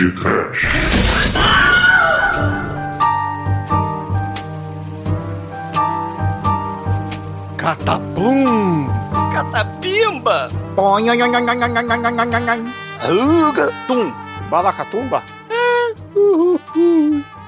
De Trash. Cataplum! Catapimba! Tum! Balacatumba?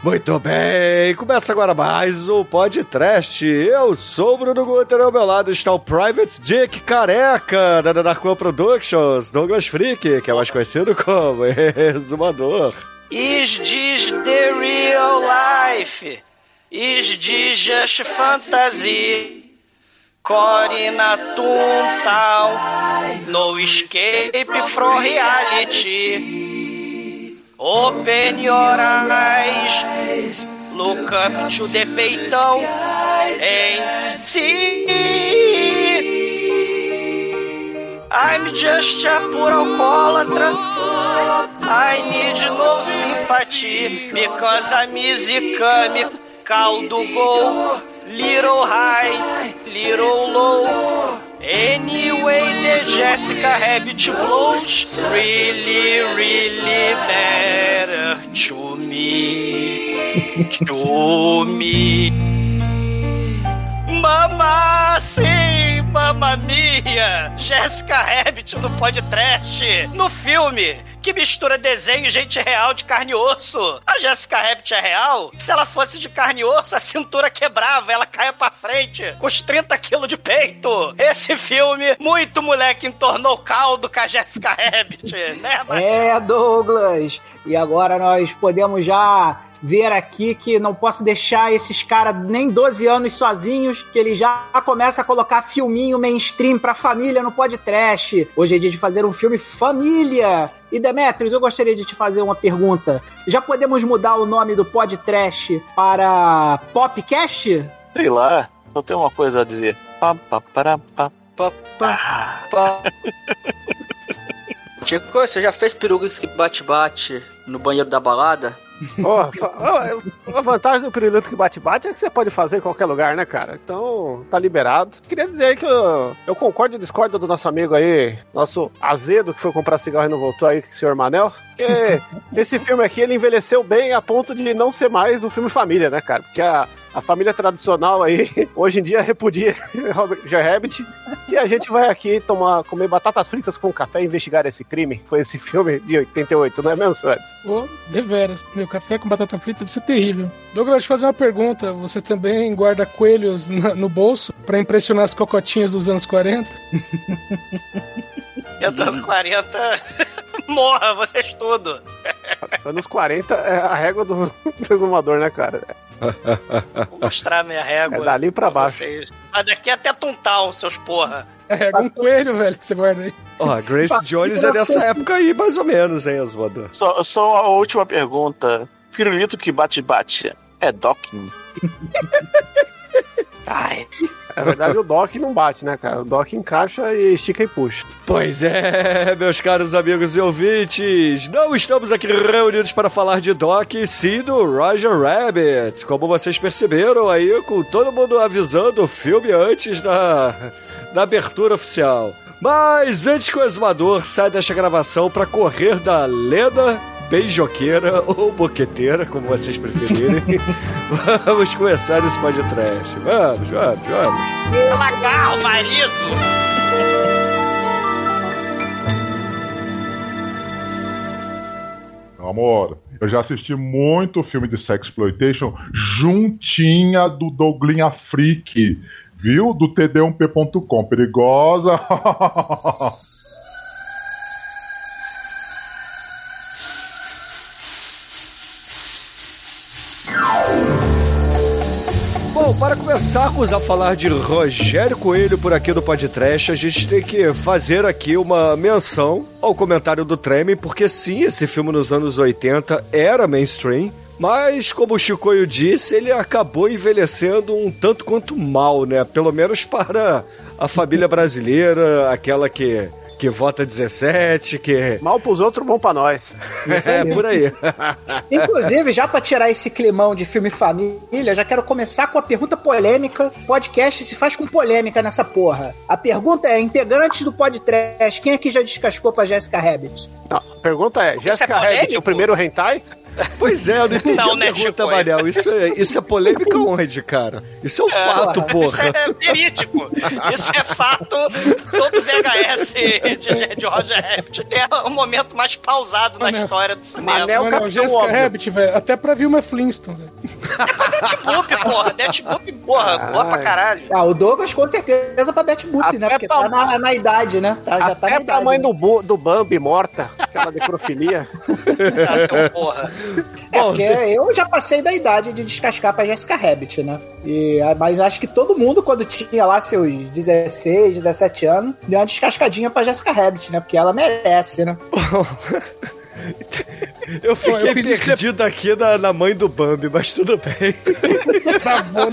Muito bem, começa agora mais o podcast. Eu sou o Bruno Guter, ao meu lado está o Private Dick Careca, da Dark One Productions, Douglas Freak, que é mais conhecido como Exumador. Is this the real life? Is this just fantasy? Corina Toontown, no escape from reality. Open your eyes, look up to the peitão and see. I'm just a pura alcoólatra. I need no sympathy because I'm easy come, caldo go, little high, little low. Anyway, the Jessica Rabbit blows really, really matter to me, to me. Mama, sim, mamma mia! Jessica Rabbit no podcast, no filme que mistura desenho e gente real de carne e osso. A Jessica Rabbit é real? Se ela fosse de carne e osso, a cintura quebrava, ela caia pra frente, com os 30 quilos de peito. Esse filme, muito moleque entornou caldo com a Jessica Rabbit, né, Maria? É, Douglas. E agora nós podemos já ver aqui que não posso deixar esses caras nem 12 anos sozinhos, que ele já começa a colocar filminho mainstream pra família no podcast. Hoje é dia de fazer um filme família. E Demetrius, eu gostaria de te fazer uma pergunta. Já podemos mudar o nome do podcast para Popcast? Sei lá, só tem uma coisa a dizer. Pá, pá, pará, pá. Pá, pá, pá. Chico, você já fez peruca que bate-bate no banheiro da balada? Oh, a vantagem do pirulito que bate-bate é que você pode fazer em qualquer lugar, né, cara? Então, tá liberado. Queria dizer que eu, eu concordo e discordo do nosso amigo aí, nosso azedo que foi comprar cigarro e não voltou aí, senhor Manel. Porque esse filme aqui, ele envelheceu bem a ponto de não ser mais um filme família, né, cara? Porque a, a família tradicional aí, hoje em dia, repudia Joe Rabbit. E a gente vai aqui tomar, comer batatas fritas com café e investigar esse crime. Foi esse filme de 88, não é mesmo, Suárez? Ô, deveras. Meu café com batata frita deve ser terrível. Douglas, deixa eu fazer uma pergunta. Você também guarda coelhos na- no bolso pra impressionar as cocotinhas dos anos 40? Eu dando 40, morra vocês tudo. Anos 40 é a régua do exumador, né, cara? Vou mostrar minha régua. É dali pra baixo. vocês. Daqui até Tuntal, seus porra. É, um coelho, velho, que você guarda aí. Ó, a Grace Jones é dessa época aí, mais ou menos, hein, Exumador? Só, só a última pergunta. Pirulito que bate-bate é docking? Ai, Na verdade, o dock não bate, né, cara? O dock encaixa e estica e puxa. Pois é, meus caros amigos e ouvintes, não estamos aqui reunidos para falar de Doc, e sim do Roger Rabbit. Como vocês perceberam aí, com todo mundo avisando o filme antes da, da abertura oficial. Mas antes que o exumador saia desta gravação para correr da lenda beijoqueira ou boqueteira, como vocês preferirem, vamos começar esse podcast. Vamos, vamos, vamos. lagarro, marido. Amor, eu já assisti muito filme de sexploitation juntinha do Douglinha Freak, viu? Do td1p.com. Perigosa. Bom, para começarmos a falar de Rogério Coelho por aqui no Podcast, a gente tem que fazer aqui uma menção ao comentário do Treme, porque sim, esse filme nos anos 80 era mainstream, mas como o Chicoio disse, ele acabou envelhecendo um tanto quanto mal, né? Pelo menos para a família brasileira, aquela que que vota 17, que. Mal pros outros, bom pra nós. é, por aí. Inclusive, já pra tirar esse climão de filme família, já quero começar com a pergunta polêmica. Podcast se faz com polêmica nessa porra. A pergunta é: integrantes do podcast, quem aqui já descascou pra Jessica Rabbit? Não, a pergunta é: Jessica é Rabbit, o primeiro hentai? Pois é, eu não entendi Não, a né, pergunta? Mariel. Isso é, isso é polêmica onde, cara? Isso é um fato, Isso porra. é verídico. Isso é fato. Todo VHS de, de Roger Rabbit tem um momento mais pausado na Manel. história do cinema. Manel. É o Mano, Capitão Jessica Óbvio. Rabbit, velho. Até pra Vilma Flintstone, velho. Deathloop, porra. Deathloop, porra. Boa pra caralho. Ah, o Douglas com certeza pra Betty Boop, né? Porque pra- tá na, na idade, né? Tá, já tá na Até pra idade. mãe né? do, do Bambi morta, aquela necrofilia. Então, porra. É, porque eu já passei da idade de descascar pra Jessica Rabbit, né? E, ah, mas acho que todo mundo, quando tinha lá seus 16, 17 anos, deu uma descascadinha pra Jessica Rabbit, né? Porque ela merece, né? Eu fiquei eu fiz isso perdido aqui na, na mãe do Bambi, mas tudo bem. Travou?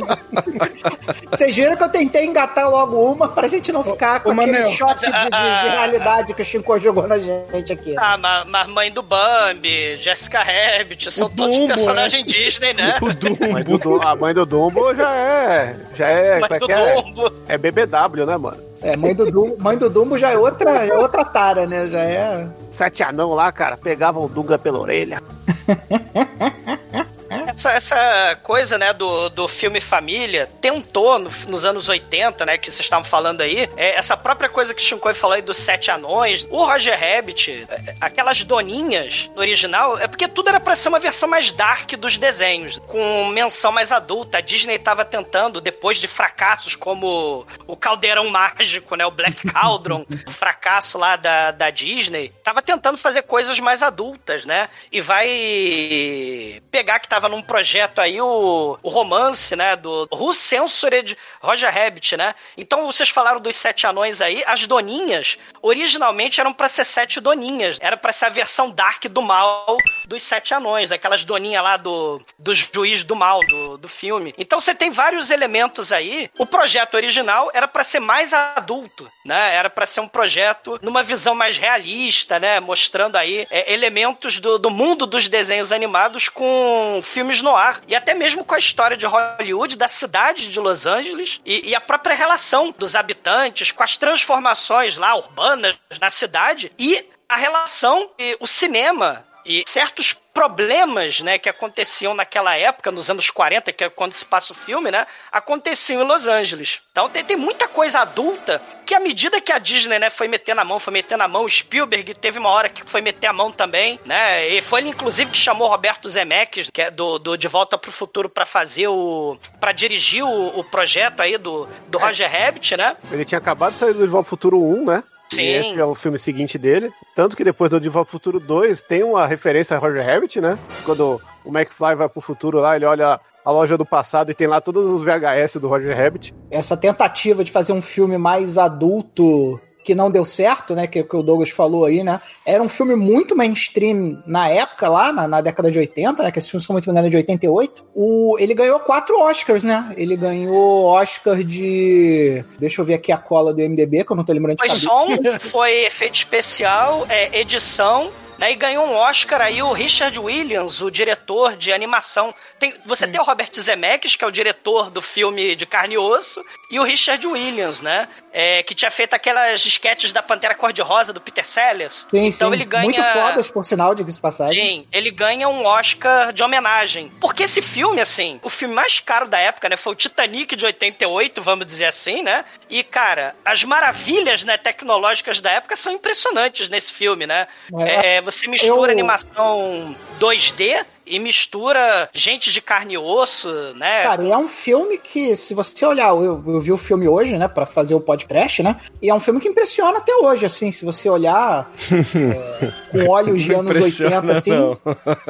Vocês viram que eu tentei engatar logo uma pra gente não ficar com ô, aquele Manel. choque de, de- de realidade que o Shinko jogou na gente aqui. Ah, mas, mas mãe do Bambi, Jessica Rabbit, são O todos Dumbo, personagens Disney, né? O Mãe do Dumbo- a mãe do Dumbo já é. Já é. Mãe é do é? Dumbo. É BBW, né, mano? É, mãe do Dumbo, mãe do Dumbo já é outra, já é outra tara, né? Já é. Sete anão lá, cara, pegavam o Dunga pela orelha. Essa, essa coisa, né, do, do filme família tentou no- nos anos 80, né, que vocês estavam falando aí, é, essa própria coisa que o Shinkoi falou aí dos sete anões, o Roger Rabbit, é, aquelas doninhas no original, é porque tudo era pra ser uma versão mais dark dos desenhos, com menção mais adulta. A Disney tava tentando, depois de fracassos como o Caldeirão Mágico, né, o Black Cauldron, o fracasso lá da, da Disney, tava tentando fazer coisas mais adultas, né, e vai pegar que tava num projeto aí o, o romance, né, do Who Censored Roger Rabbit, né? Então vocês falaram dos sete anões aí, as doninhas originalmente eram pra ser sete doninhas, era pra ser a versão dark do mal dos sete anões, daquelas doninhas lá do, do juiz do mal do, do filme. Então você tem vários elementos aí. O projeto original era pra ser mais adulto, né? Era pra ser um projeto numa visão mais realista, né? Mostrando aí é, elementos do, do mundo dos desenhos animados com filmes no ar. E até mesmo com a história de Hollywood, da cidade de Los Angeles e, e a própria relação dos habitantes com as transformações lá urbanas na cidade e a relação e o cinema e certos problemas, né, que aconteciam naquela época, nos anos 40, que é quando se passa o filme, né, aconteciam em Los Angeles. Então tem, tem muita coisa adulta que à medida que a Disney, né, foi metendo a mão, foi metendo a mão, Spielberg teve uma hora que foi meter a mão também, né, e foi ele inclusive que chamou Roberto Zemeckis, que é do, do De Volta pro Futuro para fazer o para dirigir o, o projeto aí do, do Roger Rabbit, né? Ele tinha acabado de sair do De Volta ao Futuro 1, né? Sim. E esse é o filme seguinte dele. Tanto que depois do De Volta ao Futuro 2 tem uma referência a Roger Rabbit, né? Quando o McFly vai pro futuro lá, ele olha a loja do passado e tem lá todos os VHS do Roger Rabbit. Essa tentativa de fazer um filme mais adulto que não deu certo, né? Que, que o Douglas falou aí, né? Era um filme muito mainstream na época, lá, na, na década de 80, né? Que esse filme, se não me engano, de 88. O, ele ganhou quatro Oscars, né? Ele ganhou Oscar de. Deixa eu ver aqui a cola do MDB, que eu não tô lembrando de Foi cabeça. som, foi efeito especial, é, edição, né? E ganhou um Oscar aí o Richard Williams, o diretor de animação. Tem, você tem o Robert Zemeckis, que é o diretor do filme de carne e osso, e o Richard Williams, né? É, que tinha feito aquelas esquetes da Pantera Cor-de-Rosa do Peter Sellers. Sim, então sim. ele ganha. Muito fodas, por sinal, diga-se de passagem. Sim, ele ganha um Oscar de homenagem. Porque esse filme, assim, o filme mais caro da época, né? Foi o Titanic de 88, vamos dizer assim, né? E, cara, as maravilhas né, tecnológicas da época são impressionantes nesse filme, né? É, É, você mistura eu- animação 2D e mistura gente de carne e osso, né? Cara, e é um filme que, se você olhar, eu, eu vi o filme hoje, né, pra fazer o podcast, né? E é um filme que impressiona até hoje, assim, se você olhar é, com olhos de anos 80, assim. não.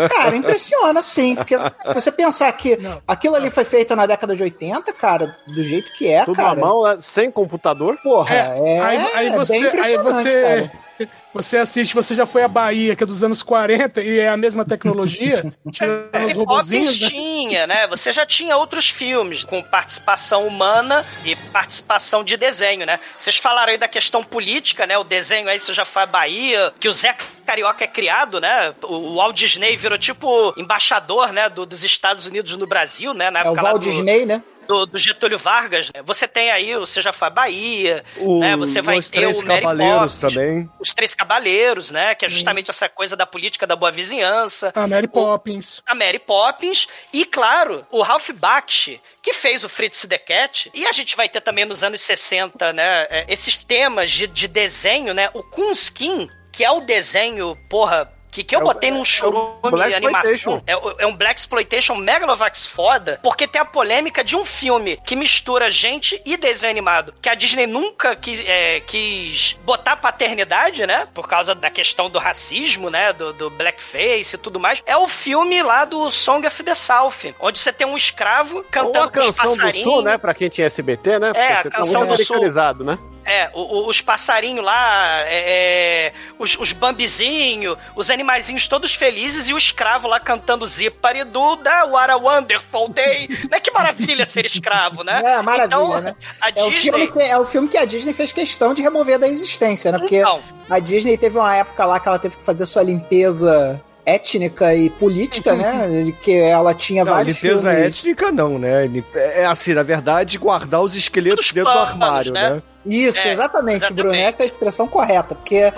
Cara, impressiona, sim. Porque você pensar que aquilo ali foi feito na década de 80, cara, do jeito que é, Tudo cara. à mão, né? sem computador. Porra, É, é, aí, aí é você, bem aí impressionante, você, cara. Você assiste, você já foi à Bahia, que é dos anos 40, e é a mesma tecnologia, tirando os Mary robozinhos, né? tinha, né? Você já tinha outros filmes com participação humana e participação de desenho, né? Vocês falaram aí da questão política, né? O desenho aí, você já foi à Bahia, que o Zé Carioca é criado, né? O Walt Disney virou tipo embaixador, né? do- dos Estados Unidos no Brasil, né? Na É o época lá Walt do- Disney, né? Do, do Getúlio Vargas, né? você tem aí, o você já foi à Bahia, O- né? Você vai os ter Três o Mary Cavaleiros Poppins, também. Os Três Cabaleiros, né? Que é justamente essa coisa da política da boa vizinhança. A Mary Poppins. A Mary Poppins e, claro, o Ralph Bakshi, que fez o Fritz the Cat. E a gente vai ter também nos anos 60, né? é, Esses temas de, de desenho, né? O Kunskin, que é o desenho, porra. Que, que eu É o- botei num é o churume Black de animação. É, é um Black Exploitation Megalovax foda, porque tem a polêmica de um filme que mistura gente e desenho animado. Que a Disney nunca quis, é, quis botar paternidade, né? Por causa da questão do racismo, né? Do, do blackface e tudo mais. É o filme lá do Song of the South, onde você tem um escravo Ou cantando a com os canção do. Sul, né? Pra quem tinha SBT, né? Porque É, a você Canção tá do Sul. né? É, o- o- os passarinhos lá, é, é, os, os bambizinhos, os animaizinhos todos felizes e o escravo lá cantando Zipari do da What a Wonderful Day. né? Que maravilha ser escravo, né? É, maravilha, então, né? A É o, Disney... filme que, é o filme que a Disney fez questão de remover da existência, né? Porque Então, a Disney teve uma época lá que ela teve que fazer sua limpeza étnica e política, né? De Que ela tinha Não, vários limpeza filmes. étnica não, né? Lim- É assim, na verdade, guardar os esqueletos Os dentro do armário, né? né? Isso, É, exatamente, exatamente. Bruno. Essa é a expressão correta. Porque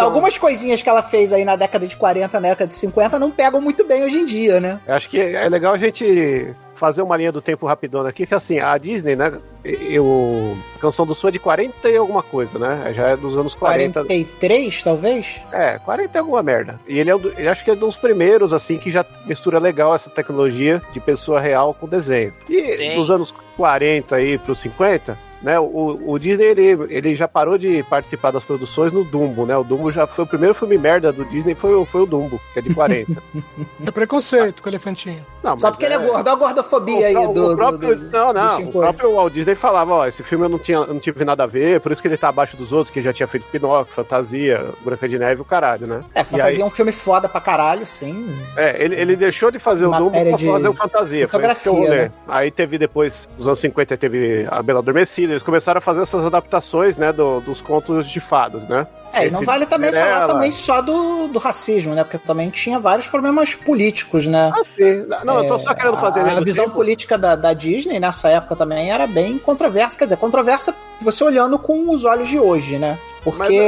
algumas coisinhas que ela fez aí na década de 40, na década de 50, não pegam muito bem hoje em dia, né? Eu acho que é legal a gente fazer uma linha do tempo rapidona aqui, que assim, a Disney, né? Eu, a Canção do Sul é de 40 e alguma coisa, né? Já é dos anos 40. 43, talvez? É, 40 é alguma merda. E ele é um, do- eu acho que é um dos primeiros, assim, que já mistura legal essa tecnologia de pessoa real com desenho. E Sim. dos anos 40 aí pros 50, né? O, o Disney, ele, ele já parou de participar das produções no Dumbo, né? O Dumbo já foi o primeiro filme merda do Disney, foi, o- foi o Dumbo, que é de 40. É preconceito com o elefantinho. Não, Só porque ele é gordo. Olha a gordofobia aí o, do. o próprio, do- do- não, do não. O Shinko. próprio Walt Disney falava, ó, esse filme eu não, tinha, eu não tive nada a ver, por isso que ele tá abaixo dos outros, que já tinha feito Pinóquio, Fantasia, Branca de Neve e o caralho, né? É, Fantasia aí- é um filme foda pra caralho, sim. É, ele, ele deixou de fazer o Dumbo pra de fazer o Fantasia, foi esse que eu né? Aí teve depois, nos anos 50, teve a Bela Adormecida, eles começaram a fazer essas adaptações, né, do- dos contos de fadas, né? É, e não vale também falar também só do, do racismo, né? Porque também tinha vários problemas políticos, né? Ah, sim. Não, eu tô só querendo fazer a, a mesmo visão tipo- política da, da Disney nessa época também era bem controversa. Quer dizer, controversa você olhando com os olhos de hoje, né? Porque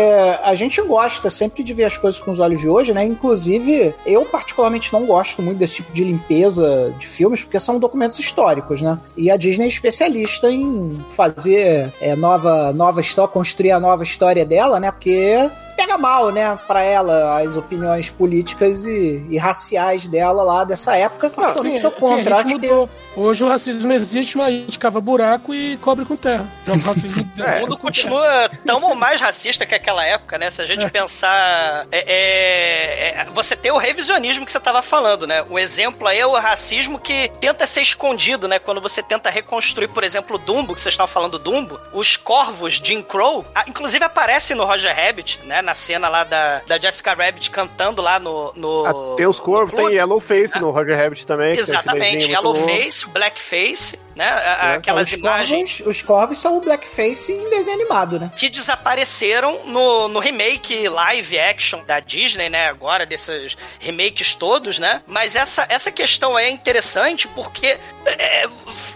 a gente gosta sempre de ver as coisas com os olhos de hoje, né? Inclusive, eu particularmente não gosto muito desse tipo de limpeza de filmes, porque são documentos históricos, né? E a Disney é especialista em fazer é, nova, nova história, construir a nova história dela, né? Porque 거야? Pega mal, né, pra ela as opiniões políticas e, e raciais dela lá dessa época. Sou Sim, contra. a acho gente que mudou. Hoje o racismo existe, mas a gente cava buraco e cobre com terra. Joga o racismo É. O mundo continua tão ou mais racista que aquela época, né? Se a gente pensar. é, é, é, você tem o revisionismo que você estava falando, né? O exemplo aí é o racismo que tenta ser escondido, né? Quando você tenta reconstruir, por exemplo, o Dumbo, que vocês estavam falando Dumbo, os corvos de Jim Crow, ah, inclusive aparece no Roger Rabbit, né? Na cena lá da, da Jessica Rabbit cantando lá no. no Ah, tem os corvos, no tem. Yellowface no Roger Rabbit também. Exatamente, muito bom. Yellowface, Blackface, né? É. Aquelas os imagens corvos, os corvos são o blackface em desenho animado, né? que desapareceram no, no remake live action da Disney, né? Agora, desses remakes todos, né? Mas essa, essa questão é interessante porque, é,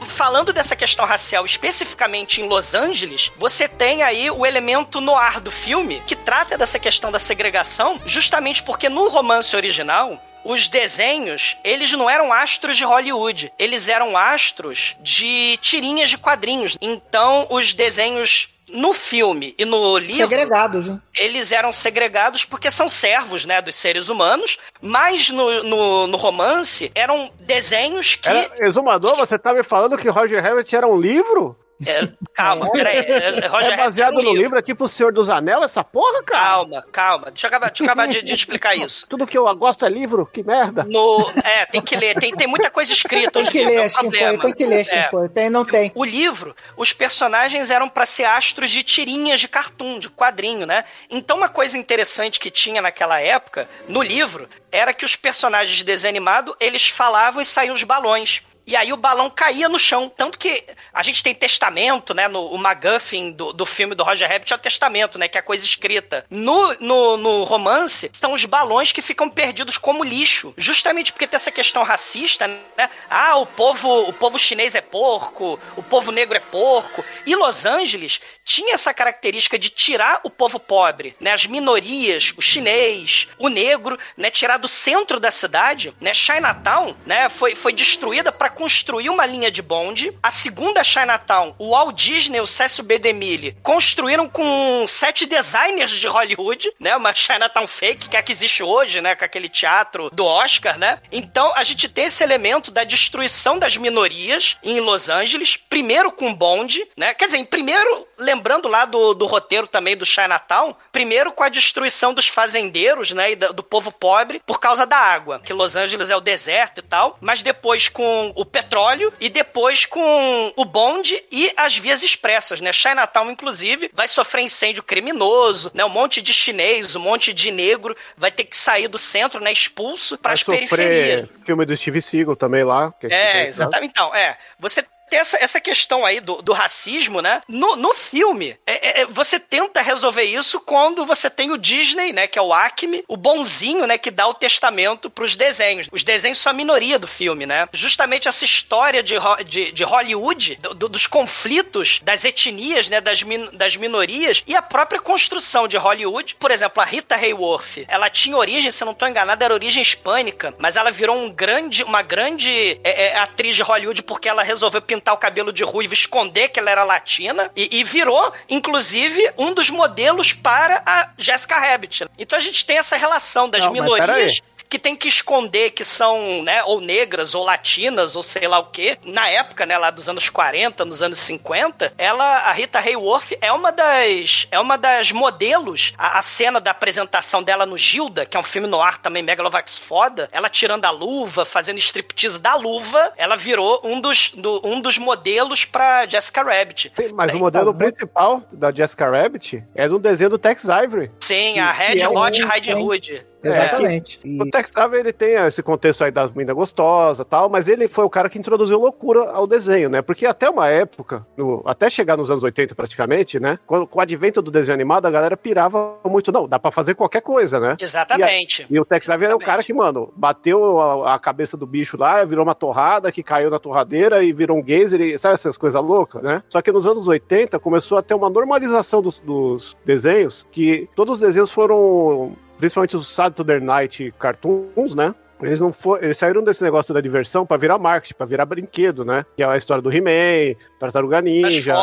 falando dessa questão racial especificamente em Los Angeles, você tem aí o elemento no ar do filme que trata dessa questão da segregação, justamente porque no romance original, os desenhos, eles não eram astros de Hollywood, eles eram astros de tirinhas de quadrinhos. Então, os desenhos no filme e no livro, Segregados, né? eles eram segregados porque são servos, né, dos seres humanos, mas no, no, no romance eram desenhos que... Era, exumador, você tá me falando que Roger Rabbit era um livro? É, calma, peraí. É, Roger É baseado Rabbit no um livro, é tipo o Senhor dos Anéis, essa porra, cara? Calma, calma. Deixa eu acabar, deixa eu acabar de, de explicar isso. Tudo que eu gosto é livro, que merda. No, é, tem que ler. Tem, tem muita coisa escrita. Tem hoje que é ler, um Chico, problema. tem que ler, É. Chico. Tem, não tem. O livro, os personagens eram pra ser astros de tirinhas de cartoon, de quadrinho, né? Então uma coisa interessante que tinha naquela época, no livro, era que os personagens de desenho animado, eles falavam e saíam os balões. E aí o balão caía no chão. Tanto que a gente tem testamento, né? No, o MacGuffin do, do filme do Roger Rabbit é o testamento, né? Que é a coisa escrita. No, no, no romance, são os balões que ficam perdidos como lixo. Justamente porque tem essa questão racista, né? Ah, o povo, o povo chinês é porco, o povo negro é porco. E Los Angeles tinha essa característica de tirar o povo pobre, né? As minorias, o chinês, o negro, né? Tirar do centro da cidade, né? Chinatown, né? Foi, foi destruída para construir uma linha de bonde. A segunda Chinatown, o Walt Disney o Cécio B. DeMille construíram com sete designers de Hollywood, né? Uma Chinatown fake, que é a que existe hoje, né? Com aquele teatro do Oscar, né? Então a gente tem esse elemento da destruição das minorias em Los Angeles, primeiro com bonde, né? Quer dizer, em primeiro, lembrando lá do, do roteiro também do Chinatown, primeiro com a destruição dos fazendeiros, né? E da- do povo pobre por causa da água, que Los Angeles é o deserto e tal, mas depois com o petróleo e depois com o bonde e as vias expressas, né? Chinatown, inclusive, vai sofrer incêndio criminoso, né? Um monte de chinês, um monte de negro vai ter que sair do centro, né? Expulso para as periferias. filme do Steve Seagal também lá. É, tem- exatamente. Então, é. Você tem essa, essa questão aí do, do racismo, né? No, no filme, é- é- você tenta resolver isso quando você tem o Disney, né? Que é o Acme, o bonzinho, né? Que dá o testamento pros desenhos. Os desenhos são a minoria do filme, né? Justamente essa história de, de, de Hollywood, do- do- dos conflitos, das etnias, né? Das, min- das minorias e a própria construção de Hollywood. Por exemplo, a Rita Hayworth, ela tinha origem, se não tô enganado, era origem hispânica, mas ela virou um grande, uma grande é, é, atriz de Hollywood porque ela resolveu pintar o cabelo de ruivo, esconder que ela era latina e, e virou, inclusive, um dos modelos para a Jessica Rabbit. Então a gente tem essa relação das Não, minorias que tem que esconder que são, né, ou negras, ou latinas, ou sei lá o quê. Na época, né, lá dos anos 40, nos anos 50, ela, a Rita Hayworth, é uma das, é uma das modelos. A, a cena da apresentação dela no Gilda, que é um filme no ar também, Megalovax foda, ela tirando a luva, fazendo striptease da luva, ela virou um dos, do- um dos modelos pra Jessica Rabbit. Sim, mas o Então, modelo muito- principal da Jessica Rabbit é do desenho do Tex Avery. Sim, a que Red é um- Hot tem- Hood. Exatamente. E- O Tex Avery ele tem esse contexto aí das meninas gostosas e tal, mas ele foi o cara que introduziu loucura ao desenho, né? Porque até uma época, no- até chegar nos anos 80 praticamente, né? Quando, com o advento do desenho animado, a galera pirava muito. Não, dá pra fazer qualquer coisa, né? Exatamente. E o Tex Avery é o cara que, mano, bateu a, a cabeça do bicho lá, virou uma torrada, que caiu na torradeira e virou um geyser, e, sabe essas coisas loucas, né? Só que nos anos 80 começou a ter uma normalização dos, dos desenhos, que todos os desenhos foram, principalmente os Saturday Night Cartoons, né? Eles não for, eles saíram desse negócio da diversão pra virar marketing, pra virar brinquedo, né? Que é a história do He-Man, Tartaruga Ninja,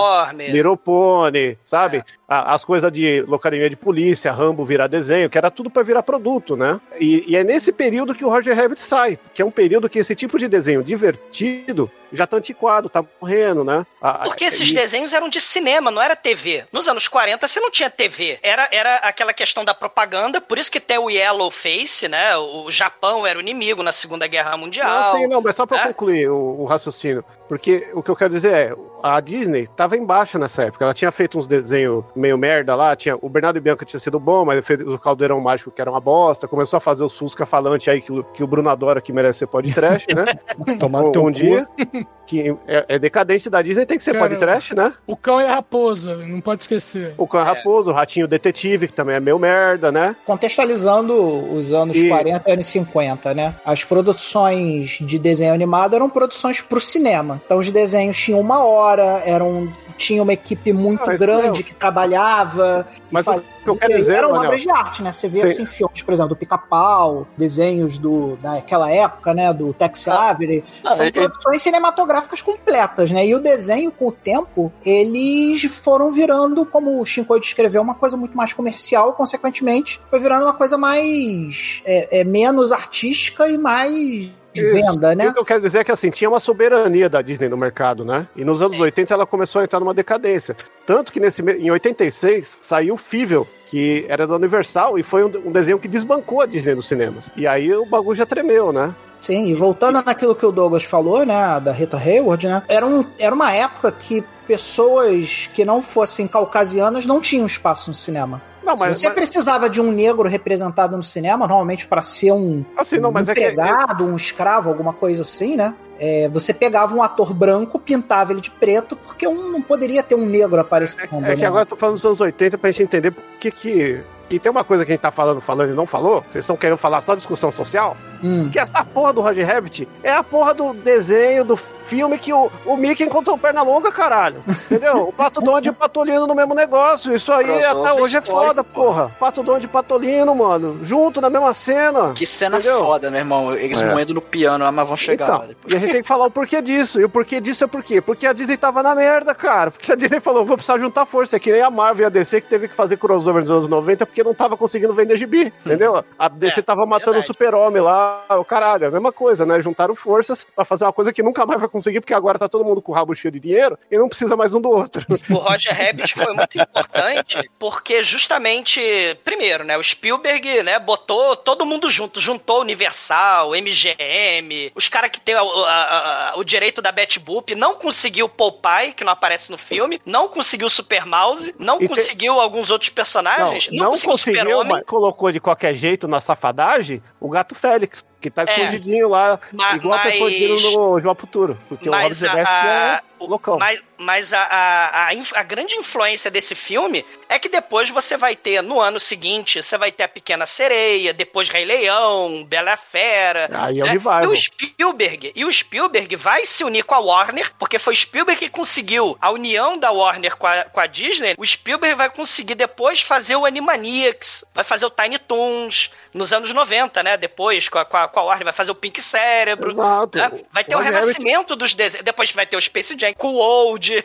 Pony, sabe? A- As coisas de locademia de polícia, Rambo virar desenho, que era tudo pra virar produto, né? E, e é nesse período que o Roger Rabbit sai, que é um período que esse tipo de desenho divertido já tá antiquado, tá morrendo, né? A- Porque esses e- desenhos eram de cinema, não era TV. Nos anos 40 você não tinha TV. Era, era aquela questão da propaganda, por isso que tem o Yellow Face, né? O Japão era o inimigo na Segunda Guerra Mundial. Não, sim, não, mas só pra É? concluir o, o raciocínio. Porque o que eu quero dizer é, a Disney tava em baixa nessa época. Ela tinha feito uns desenhos meio merda lá. Tinha, o Bernardo e Bianca tinha sido bom, mas fez o Caldeirão Mágico que era uma bosta. Começou a fazer os Fusca falante aí que, o- que o Bruno adora, que merece ser pode trash, né? Tomar um um dia. Que é, é decadente da Disney, tem que ser Cara, pode trash, né? O cão e a raposa, não pode esquecer. O Cão Raposo, o Ratinho Detetive, que também é meio merda, né? Contextualizando os anos E- 40 e anos 50, né? As produções de desenho animado eram produções pro cinema. Então os desenhos tinham uma hora, eram tinha uma equipe muito Ah, grande não. que trabalhava. e Mas o fazia- que eu quero dizer, eram obras de arte, né? Você vê Sim. assim filmes, por exemplo, do Pica-Pau, desenhos do daquela época, né? Do Tex Avery. Ah, São produções cinematográficas completas, né? E o desenho, com o tempo, eles foram virando, como o Shinko descreveu, uma coisa muito mais comercial, consequentemente, foi virando uma coisa mais. é, é, menos artística e mais de venda, né? o que eu quero dizer é que assim, tinha uma soberania da Disney no mercado, né? E nos anos 80 ela começou a entrar numa decadência. Tanto que nesse, em 86 saiu o Fível, que era da Universal, e foi um, um desenho que desbancou a Disney nos cinemas. E aí o bagulho já tremeu, né? Sim, e voltando naquilo que o Douglas falou, né, da Rita Hayward, né, era, um, era uma época que pessoas que não fossem caucasianas não tinham espaço no cinema. Não, Se mas, você mas- precisava de um negro representado no cinema, normalmente para ser um, assim, não, um é que empregado, um escravo, alguma coisa assim, né? É, você pegava um ator branco, pintava ele de preto, porque um, não poderia ter um negro aparecendo. É que né? agora eu tô falando dos anos 80 pra gente entender por que que. E tem uma coisa que a gente tá falando, falando e não falou. Vocês estão querendo falar só discussão social? Hum. Que essa porra do Roger Rabbit é a porra do desenho, do filme que o, o Mickey encontrou perna longa, caralho. Entendeu? O Pato Donde e o Patolino no mesmo negócio. Isso aí Crossover até hoje é foda, porra. Pato Donde e Patolino, mano. Junto na mesma cena. Que cena Entendeu? foda, meu irmão. Eles É. moendo no piano, ah, mas vão chegar Então, lá depois. e a gente tem que falar o porquê disso. E o porquê disso é por quê? Porque a Disney tava na merda, cara. Porque a Disney falou, vou precisar juntar força. É que nem a Marvel e a DC que teve que fazer crossover nos anos 90 porque não tava conseguindo vender gibi, entendeu? A DC É, tava matando verdade. o super-homem lá, o caralho. É a mesma coisa, né? Juntaram forças pra fazer uma coisa que nunca mais vai conseguir porque agora tá todo mundo com o rabo cheio de dinheiro e não precisa mais um do outro. O Roger Rabbit foi muito importante porque justamente, primeiro, né, o Spielberg, né, botou todo mundo junto, juntou Universal, MGM, os caras que tem o, a- a- o direito da Betty Boop, não conseguiu o Popeye, que não aparece no filme, não conseguiu o Super Mouse, não E tem- conseguiu alguns outros personagens, não, conseguiu o conseguiu, Super-Homem, mas colocou de qualquer jeito na safadagem o gato Félix, que tá É. escondidinho lá, Ma- igual tá mas- escondido no João Futuro. Porque o Robert a, Zemeckis a- é loucão. mas, mas a, a, a, a grande influência desse filme é que depois você vai ter, no ano seguinte, você vai ter a Pequena Sereia, depois Rei Leão, Bela a Fera. Aí é o né? revival. E o Spielberg, e o Spielberg vai se unir com a Warner, porque foi Spielberg que conseguiu a união da Warner com a, com a Disney. O Spielberg vai conseguir depois fazer o Animaniacs, vai fazer o Tiny Toons nos anos 90, né? Depois com a, com a, com a Warner vai fazer o Pink Cérebro. Exato. né? Vai ter o, Roger renascimento dos desenhos. Depois vai ter o Space Jam com o Old.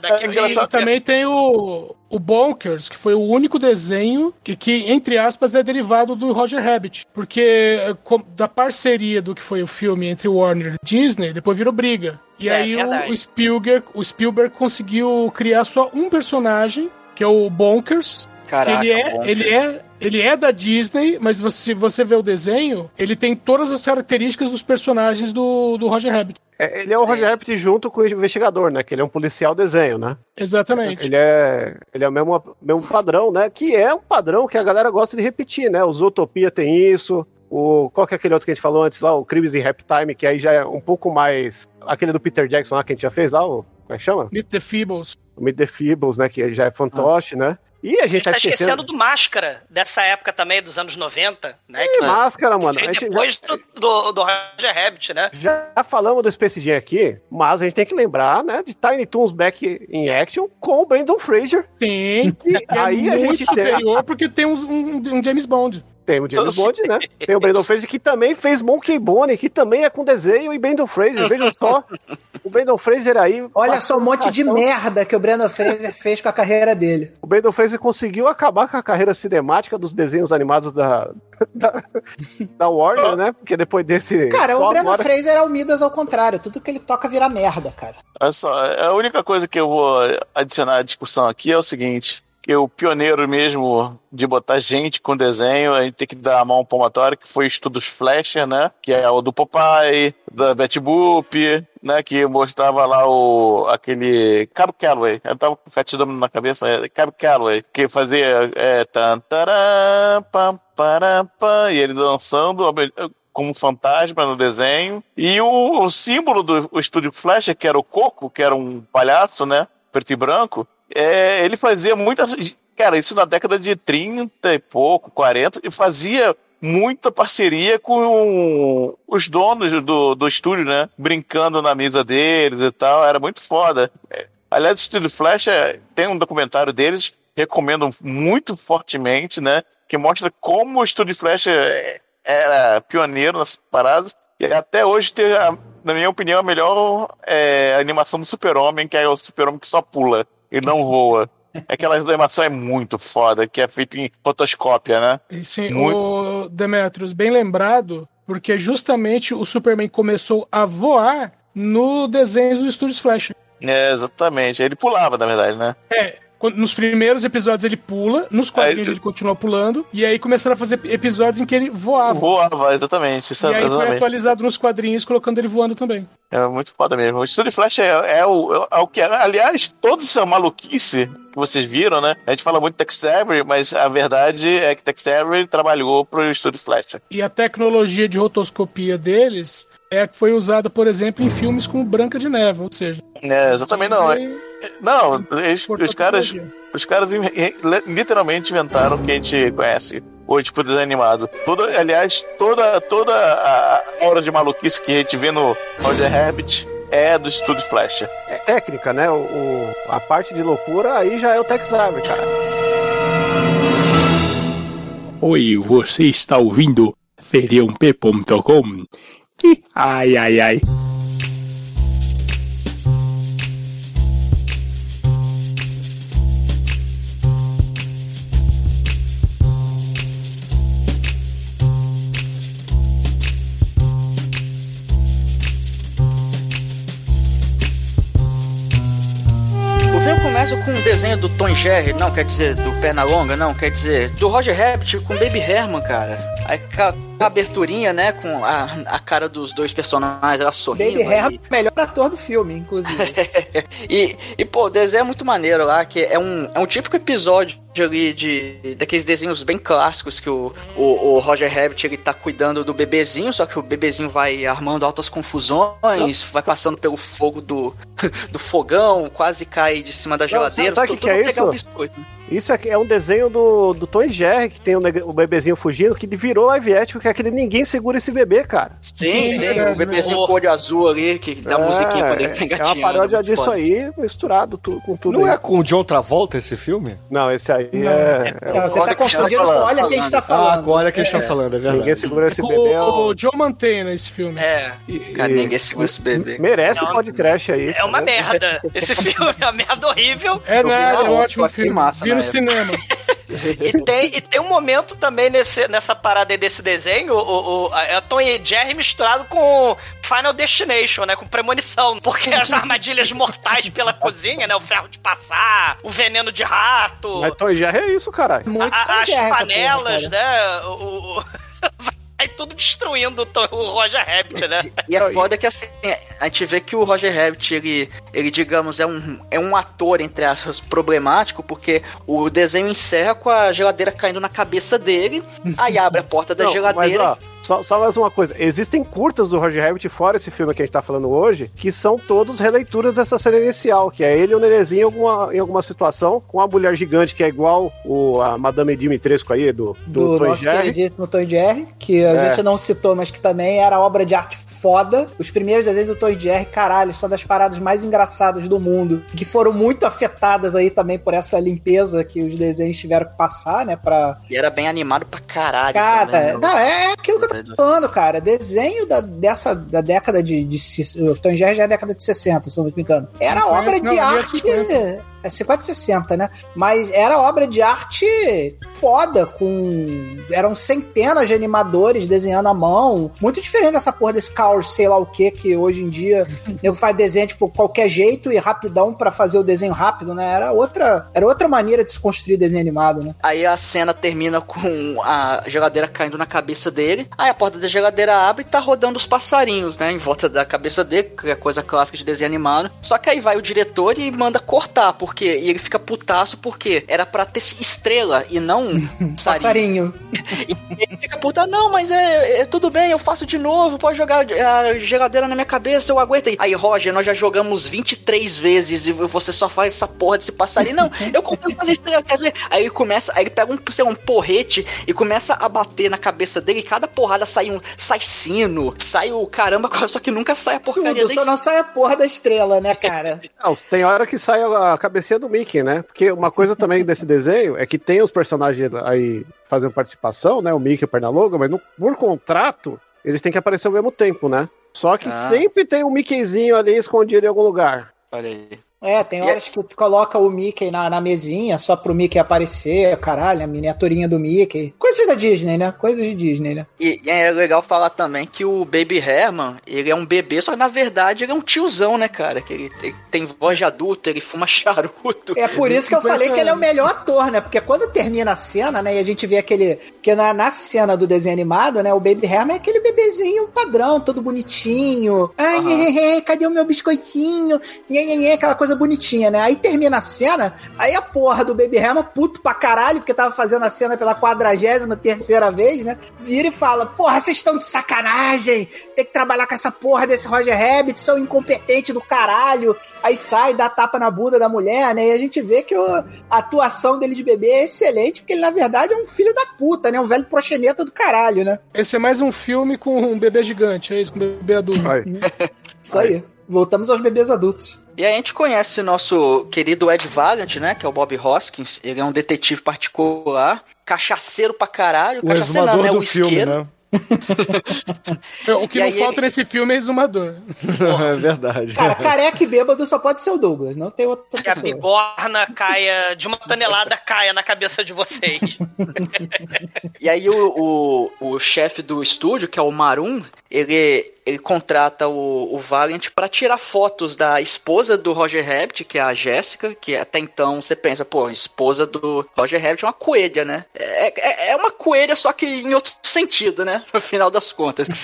Daqui a E também tem o, o Bonkers, que foi o único desenho que, que, entre aspas, é derivado do Roger Rabbit. Porque eh, com- da parceria do que foi o filme entre Warner e Disney, depois virou briga. E É, aí o, verdade. o Spielberg, o Spielberg conseguiu criar só um personagem, que é o Bonkers. que Caraca, ele é, bom. ele é, ele é da Disney, mas você- se você vê o desenho, ele tem todas as características dos personagens do, do Roger Rabbit. É, ele é o Roger Rabbit junto com o investigador, né? Que ele é um policial desenho, né? Exatamente. Ele é, ele é o mesmo, mesmo padrão, né? Que é um padrão que a galera gosta de repetir, né? O Zootopia tem isso. O, qual que é aquele outro que a gente falou antes lá? O Crimes em Rap Time, que aí já é um pouco mais. Aquele do Peter Jackson lá que a gente já fez lá, o. Como é que chama? Meet the Feebles. O Meet the Feebles, né? Que já é fantoche, né? E a A gente gente tá tá esquecendo esquecendo. do Máscara, dessa época também, dos anos 90, né? Que Que máscara, mano. gente depois já, do, do, do Roger Rabbit, né? já falamos do Space Jam aqui, mas a gente tem que lembrar, né? De Tiny Toons Back in Action com o Brandon Fraser. Tem. E É aí a muito gente tem. superior porque tem um, um- um James Bond. Tem o James Todos- Bond, né? Tem o Brandon Fraser que também fez Monkey Bone, que também é com desenho e Brandon Fraser. Vejam só. O Brandon Fraser aí. Olha só um monte de merda que o Brandon Fraser fez com a carreira dele. O Brandon Fraser conseguiu acabar com a carreira cinemática dos desenhos animados da, da, da Warner, né? Porque depois desse. Cara, o Brandon agora- Fraser é o Midas ao contrário. Tudo que ele toca vira merda, cara. Olha só, a única coisa que eu vou adicionar à discussão aqui é o seguinte: que o pioneiro mesmo de botar gente com desenho, a gente tem que dar a mão palmatória, que foi Estudos Fleischer, né? Que é o do Popeye, da Betty Boop, né? Que mostrava lá o aquele Cabo Calloway. Eu tava com o Domino na cabeça, é Cabo Calloway, que fazia é, tan, tará, pam, pará, pam, e ele dançando como um fantasma no desenho. E o, o símbolo do o estúdio Fleischer, que era o Coco, que era um palhaço, né? Preto e branco, é, ele fazia muitas. Cara, isso na década de 30 e pouco, 40, e fazia muita parceria com os donos do, do estúdio, né? Brincando na mesa deles e tal. Era muito foda. É, aliás, o Estúdio Flash é, tem um documentário deles, recomendo muito fortemente, né? Que mostra como o Estúdio Flash é- era pioneiro nessas paradas. E até hoje tem, na minha opinião, a melhor é, animação do Super-Homem, que é o Super-Homem que só pula e não voa. Aquela animação é muito foda, que é feita em rotoscópia, né? E sim, Muito. o Demetrius, bem lembrado, porque justamente o Superman começou a voar no desenho dos estúdios Flash. É, exatamente. Ele pulava, na verdade, né? É, nos primeiros episódios ele pula, nos quadrinhos Aí- ele continua pulando, e aí começaram a fazer episódios em que ele voava. Voava, exatamente. Isso E é aí foi exatamente. atualizado nos quadrinhos, colocando ele voando também. É muito foda mesmo. O Estúdio Flash é, é o, é o que. Aliás, toda essa maluquice que vocês viram, né? A gente fala muito de Tex Avery, mas a verdade é que Tex Avery trabalhou pro Estúdio Flash. E a tecnologia de rotoscopia deles é a que foi usada, por exemplo, em filmes como Branca de Neve, ou seja... É, exatamente não. é- Não, eles- os caras. Os caras in- in- literalmente inventaram o que a gente conhece hoje por desenho animado. Toda, aliás, toda, toda a hora de maluquice que a gente vê no Roger Rabbit é do Estúdio Flash. É técnica, né? O, o- a parte de loucura aí já é o Tex Avery, cara. Oi, você está ouvindo feriump.com? Ih, Ai, ai, ai. O começa com um desenho do Tom Jerry, não quer dizer do Pernalonga, não, quer dizer do Roger Rabbit com Baby Herman, cara. Aí a aberturinha, né, com a, a cara dos dois personagens, ela sorrindo. Baby aí- Herman, melhor ator do filme, inclusive. e, e, pô, o desenho é muito maneiro lá, que é um, é um típico episódio ali de daqueles desenhos bem clássicos que o, o, o Roger Rabbit ele tá cuidando do bebezinho, só que o bebezinho vai armando altas confusões, vai passando pelo fogo do, do fogão, quase cai de cima da geladeira. sabe o que que é isso? o biscoito. Isso é, é um desenho do, do Tom e Jerry, que tem o, o bebezinho fugindo, que virou live action, que é aquele ninguém segura esse bebê, cara. Sim, Sim, sim, verdade, o bebezinho né? com olho azul ali, que dá É, musiquinha quando ele tá É uma paródia disso foda. aí, misturado tu- com tudo Não aí. é com o John Travolta esse filme? Não, esse aí Não. é... é Não, você Olha tá que confundindo ela com olha quem está Ah, falando. com olha quem está falando, é Ninguém verdade. segura esse bebê. é o, o Joe Mantegna nesse filme. É. e- Cara, ninguém segura esse bebê. Merece Não, podcast aí. É uma merda. Esse filme é uma merda horrível. É na é um ótimo filme. massa na no época. cinema. E tem, e tem um momento também nesse, nessa parada aí desse desenho, o, o, é o Tom e Jerry misturado com Final Destination, né? Com premonição. Porque as armadilhas mortais pela cozinha, né? O ferro de passar, o veneno de rato, Mas Tom e Jerry é isso, caralho. Muito a- as panelas, porra, né? O, o- tudo destruindo o, Tom- o Roger Rabbit, né? E é foda que assim, a gente vê que o Roger Rabbit, ele, ele digamos, é um, é um ator, entre aspas, problemático, porque o desenho encerra com a geladeira caindo na cabeça dele, aí abre a porta da Não, geladeira. Mas, ó, só, só mais uma coisa. Existem curtas do Roger Rabbit, fora esse filme que a gente tá falando hoje, que são todos releituras dessa cena inicial, que é ele e o Nenezinho em alguma, em alguma situação, com a mulher gigante que é igual o, a Madame Dimitrescu aí, do, do, do Tom nosso Jerry. queridíssimo Tom Jerry, que a É. gente não citou, mas que também era obra de arte foda. Os primeiros desenhos do Tom e Jerry, caralho, são das paradas mais engraçadas do mundo, que foram muito afetadas aí também por essa limpeza que os desenhos tiveram que passar, né, pra... E era bem animado pra caralho. Cara, também, né? não, é aquilo que eu tô falando, cara, desenho da, dessa, da década de, de... se- O Tom Jerry já é década de 60, se eu não me engano. Era 50, obra não, de é arte... 50. É 50 e 60, né? Mas era obra de arte foda, com. Eram centenas de animadores desenhando à mão. Muito diferente dessa porra desse caos, sei lá o que, que hoje em dia nego faz desenho tipo qualquer jeito e rapidão pra fazer o desenho rápido, né? Era outra, era outra maneira de se construir desenho animado, né? Aí a cena termina com a geladeira caindo na cabeça dele. Aí a porta da geladeira abre e tá rodando os passarinhos, né? Em volta da cabeça dele, que é coisa clássica de desenho animado. Só que aí vai o diretor e manda cortar, porque. E ele fica putaço porque era pra ter estrela e não passarinho. E ele fica puta, não, mas é, é tudo bem, eu faço de novo, pode jogar a geladeira na minha cabeça, eu aguento. aí. Roger, nós já jogamos 23 vezes e você só faz essa porra desse passarinho. Não, eu consigo fazer estrela, quer ver? Aí ele começa, aí ele pega um, sei lá, um porrete e começa a bater na cabeça dele e cada porrada sai um, sai sino, sai o caramba, só que nunca sai a porcaria Tudo, só não sai a porra da estrela, né, cara? Não, tem hora que sai a cabecinha do Mickey, né? Porque uma coisa também desse desenho é que tem os personagens aí fazendo participação, né? O Mickey e o Pernalonga, mas no- por contrato, eles têm que aparecer ao mesmo tempo, né? Só que Ah. sempre tem um Mickeyzinho ali escondido em algum lugar. Olha aí. É, tem horas que tu coloca o Mickey na, na mesinha só pro Mickey aparecer, caralho, a miniaturinha do Mickey. Coisas da Disney, né? Coisas de Disney, né? E, e é legal falar também que o Baby Herman, ele é um bebê, só que na verdade ele é um tiozão, né, cara? Que ele, ele tem voz de adulto, ele fuma charuto. É por isso que eu falei que ele é o melhor ator, né? Porque quando termina a cena, né, e a gente vê aquele. Que na, na cena do desenho animado, né, o Baby Herman é aquele bebezinho padrão, todo bonitinho. Ai, uhum. cadê o meu biscoitinho? Nhê, nhê, nhê, aquela coisa bonitinha, né? Aí termina a cena, aí a porra do Baby Herman, puto pra caralho, porque tava fazendo a cena pela quadragésima terceira vez, né? Vira e fala: Porra, vocês estão de sacanagem! Tem que trabalhar com essa porra desse Roger Rabbit, são incompetentes do caralho. Aí sai, dá tapa na bunda da mulher, né? E a gente vê que o, a atuação dele de bebê é excelente, porque ele, na verdade, é um filho da puta, né? Um velho proxeneta do caralho, né? Esse é mais um filme com um bebê gigante, é isso? Com um bebê adulto. Isso aí. Voltamos aos bebês adultos. E a gente conhece nosso querido Ed Valiant, né? Que é o Bob Hoskins. Ele é um detetive particular, cachaceiro pra caralho. O Cachaceiro não, exumador né? do O filme, isqueiro. né? O que E não falta ele- nesse filme é exumador. é verdade. Cara, careca e bêbado só pode ser o Douglas, não tem outra Que a pessoa. bigorna caia, de uma tonelada caia na cabeça de vocês. E aí o, o, o chefe do estúdio, que é o Marum, ele, ele contrata o, o Valiant pra tirar fotos da esposa do Roger Rabbit, que é a Jéssica, que até então você pensa, pô, esposa do Roger Rabbit é uma coelha, né? É, é, é uma coelha, só que em outro sentido, né? No final das contas.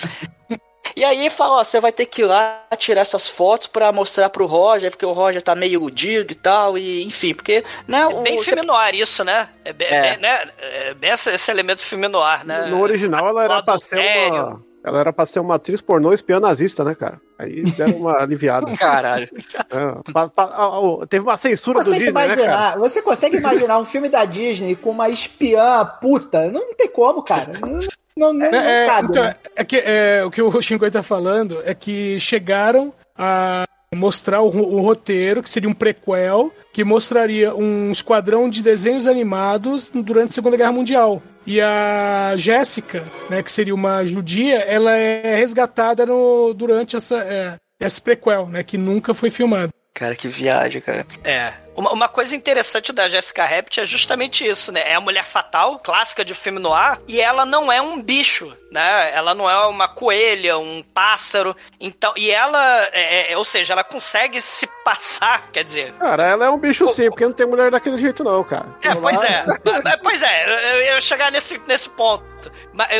E aí fala, ó, você vai ter que ir lá tirar essas fotos pra mostrar pro Roger, porque o Roger tá meio iludido e tal, e enfim, porque, né, É o, bem você- filme noir isso, né? É bem, É. bem, né? É bem esse, esse elemento filme noir, né? No original ela era pra ser uma. Ela era pra ser uma atriz pornô espiã nazista, né, cara? Aí deram uma aliviada. Caralho. É, pa- ah, oh, teve uma censura do Consegue Disney, né, cara? imaginar, você consegue imaginar um filme da Disney com uma espiã puta? Não tem como, cara. Não, não, não, não É, é, cabe. então, né? é que é, o que o Shinkai tá falando é que chegaram a mostrar o, o roteiro, que seria um prequel, que mostraria um esquadrão de desenhos animados durante a Segunda Guerra Mundial. E a Jéssica, né, que seria uma judia, ela é resgatada no, durante essa, é, esse prequel, né, que nunca foi filmado. Cara, que viagem, cara. É. Uma, uma coisa interessante da Jessica Rabbit é justamente isso, né? É a mulher fatal, clássica de filme noir, e ela não é um bicho, né? Ela não é uma coelha, um pássaro. Então, e ela, é, é, ou seja, ela consegue se passar, quer dizer, Cara, ela é um bicho sim, porque não tem mulher daquele jeito, não, cara. É, pois é. É, pois é, eu, eu ia chegar nesse, nesse ponto.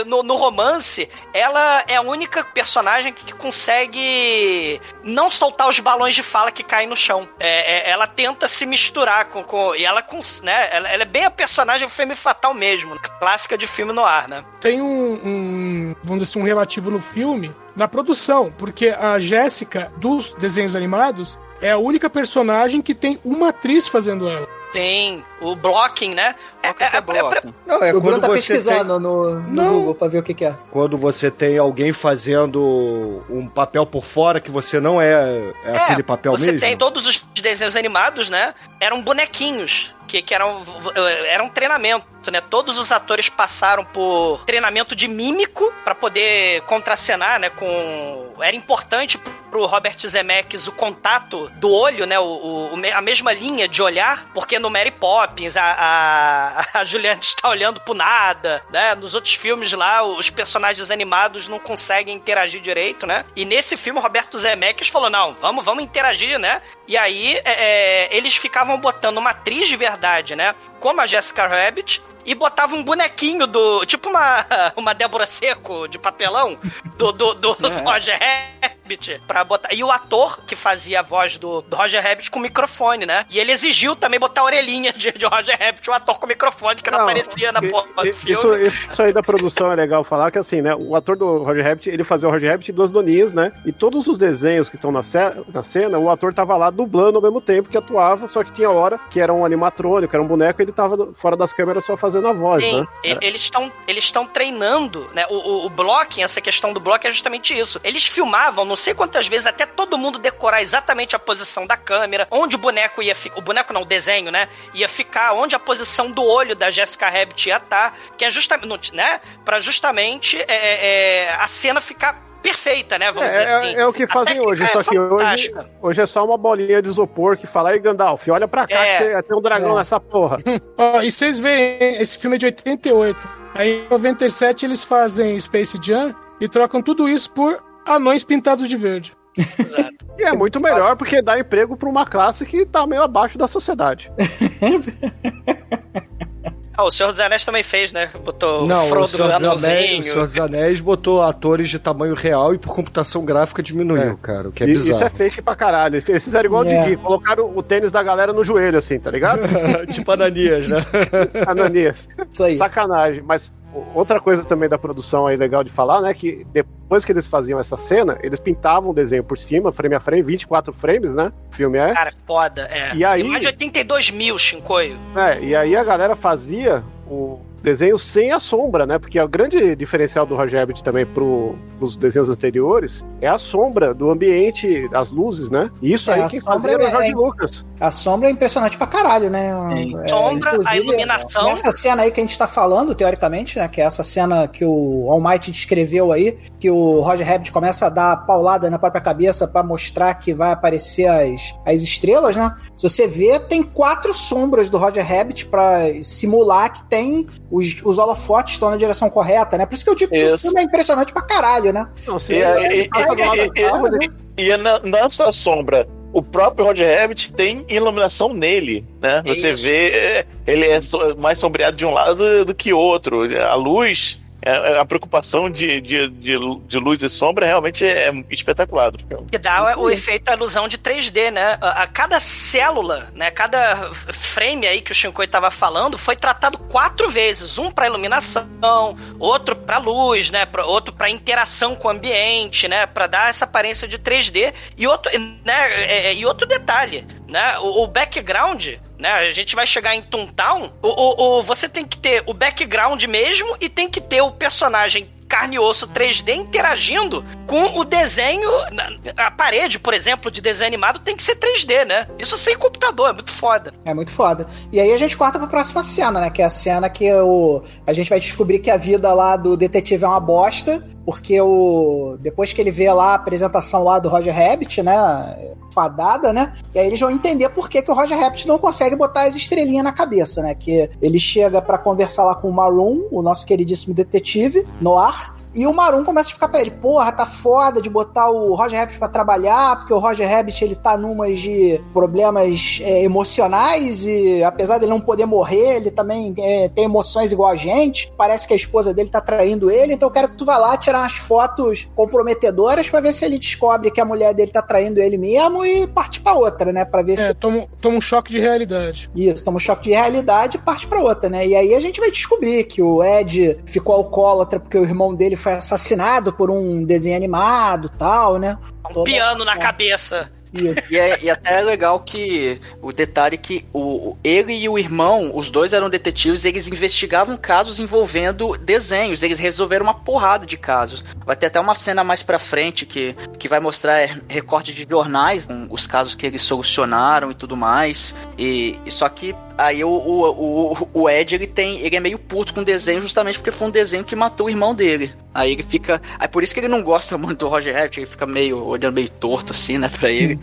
No, no romance, ela é a única personagem que consegue não soltar os balões de fala que caem no chão. É, é, ela tenta se misturar com. com e ela, cons- né, ela, ela é bem a personagem femme fatal mesmo. Clássica de filme no ar, né? Tem um, um, vamos dizer assim, um relativo no filme, na produção, porque a Jéssica dos desenhos animados é a única personagem que tem uma atriz fazendo ela. Tem o blocking, né? É, é, é- é- bloco? Não, é o Bruno quando tá você pesquisando no, no Não. Google pra ver o que, que é. tem, quando você tem alguém fazendo um papel por fora que você não é, é aquele papel você mesmo. tem todos os desenhos animados, né? Eram bonequinhos. Que, que eram, era um treinamento, né? Todos os atores passaram por treinamento de mímico para poder contracenar, né? Com era importante pro Robert Zemeckis o contato do olho, né? O, o- a mesma linha de olhar, porque no Mary Poppins a, a, a Juliana está olhando pro nada, né? Nos outros filmes lá os personagens animados não conseguem interagir direito, né? E nesse filme Roberto Zemeckis falou não, vamos, vamos interagir, né? E aí é, é, eles ficavam botando uma atriz de verdade, né? Como a Jessica Rabbit. E botava um bonequinho do. Tipo uma, uma Débora Seco de papelão do, do, do, do Roger Rabbit. Pra botar. E o ator que fazia a voz do, do Roger Rabbit com microfone, né? E ele exigiu também botar a orelhinha de, de Roger Rabbit, o ator com microfone, que não, Não, aparecia na e- porra do filme. Isso, isso aí da produção é legal falar, que assim, né? O ator do Roger Rabbit, ele fazia o Roger Rabbit e duas doninhas, né? E todos os desenhos que estão na, na cena, o ator tava lá dublando ao mesmo tempo que atuava, só que tinha hora que era um animatrônico, era um boneco, ele tava fora das câmeras só fazendo a voz, Sim, né? eles estão eles estão treinando, né? O, o, o blocking, essa questão do blocking é justamente isso. Eles filmavam, não sei quantas vezes, até todo mundo decorar exatamente a posição da câmera, onde o boneco ia ficar. O boneco não, o desenho, né? Ia ficar, onde a posição do olho da Jessica Rabbit ia estar, que é justamente, né? Pra justamente é, é, a cena ficar perfeita, né? Vamos dizer É, assim. é, é o que fazem técnica hoje, é só que hoje, hoje é só uma bolinha de isopor que fala, aí Gandalf, olha pra cá É. que você tem um dragão É. nessa porra. Ó, e vocês veem, esse filme é de 88. Aí em 97 eles fazem Space Jam e trocam tudo isso por anões pintados de verde. Exato. E é muito melhor porque dá emprego pra uma classe que tá meio abaixo da sociedade. Ah, o Senhor dos Anéis também fez, né? Botou Não, o o Frodo Senhor, dos Anéis, o. Senhor dos Anéis botou atores de tamanho real e por computação gráfica diminuiu, É. cara, o que é E- Isso é bizarro. fake pra caralho. Eles fizeram igual É. o Didi, colocaram o tênis da galera no joelho, assim, tá ligado? tipo Ananias, né? Ananias. Isso aí. Sacanagem. Mas outra coisa também da produção aí legal de falar, né? Que depois que eles faziam essa cena, eles pintavam o desenho por cima, frame a frame, 24 frames, né? O filme é. Cara, foda, é. E aí- mais de 82 mil, Shinkoio. É, e aí a galera fazia o desenho sem a sombra, né? Porque o grande diferencial do Roger Rabbit também pro, pros desenhos anteriores é a sombra do ambiente, as luzes, né? E isso É, aí a quem sombra fazia era o é- Jorge é- Lucas. A sombra é impressionante pra caralho, né? É, Sombra, a iluminação. Nessa cena aí que a gente tá falando, teoricamente, né? Que é essa cena que o Almighty descreveu aí, que o Roger Rabbit começa a dar paulada na própria cabeça pra mostrar que vai aparecer as, as estrelas, né? Se você vê, tem quatro sombras do Roger Rabbit pra simular que tem os, os holofotes estão na direção correta, né? Por isso que eu digo que o Isso. filme é impressionante pra caralho, né? Não, E, e- passa do lado e- nessa sombra, o próprio Roger Rabbit tem iluminação nele, né? Você vê, é, ele é mais sombreado de um lado do que outro. A luz, é- é a preocupação de, de, de, de luz e sombra realmente é espetacular. Que dá o efeito, a ilusão de 3D, né? A, a cada célula, né? Cada frame aí que o Shinkoi tava falando foi tratado quatro vezes. Um pra iluminação, outro pra luz, né? Pra, outro pra interação com o ambiente, né? Pra dar essa aparência de 3D. E outro, né? é, é, e outro detalhe, né? O, o background, né? A gente vai chegar em Toontown. O, o, o- você tem que ter o background mesmo e tem que ter o personagem carne e osso 3D interagindo com o desenho. A parede, por exemplo, de desenho animado tem que ser 3D, né? Isso sem computador, é muito foda. É muito foda. E aí a gente corta pra próxima cena, né? Que é a cena que o, a gente vai descobrir que a vida lá do detetive é uma bosta, porque o depois que ele vê lá a apresentação lá do Roger Rabbit, né? Fadada, né? E aí eles vão entender por que, que o Roger Rabbit não consegue botar as estrelinhas na cabeça, né? Que ele chega pra conversar lá com o Maroon, o nosso queridíssimo detetive, no ar. E o Maroon começa a ficar pra ele, porra, tá foda de botar o Roger Rabbit pra trabalhar, porque o Roger Rabbit ele tá numas de problemas é, emocionais e apesar dele não poder morrer, ele também é, tem emoções igual a gente. Parece que a esposa dele tá traindo ele, então eu quero que tu vá lá tirar umas fotos comprometedoras pra ver se ele descobre que a mulher dele tá traindo ele mesmo e parte pra outra, né? Pra ver se É, toma, toma um choque de realidade. isso, toma um choque de realidade e parte pra outra, né? E aí a gente vai descobrir que o Ed ficou alcoólatra porque o irmão dele foi assassinado por um desenho animado e tal, né? Um Toda piano na cabeça. E, é, e até é legal que o detalhe é que o, ele e o irmão, os dois eram detetives, eles investigavam casos envolvendo desenhos, eles resolveram uma porrada de casos. Vai ter até uma cena mais pra frente que, que vai mostrar é, recorte de jornais, com os casos que eles solucionaram e tudo mais. E, e só que aí o, o, o, o Ed ele tem. ele é meio puto com o desenho justamente porque foi um desenho que matou o irmão dele. Aí ele fica. Aí por isso que ele não gosta muito do Roger Rabbit, ele fica meio olhando meio torto assim, né, pra ele.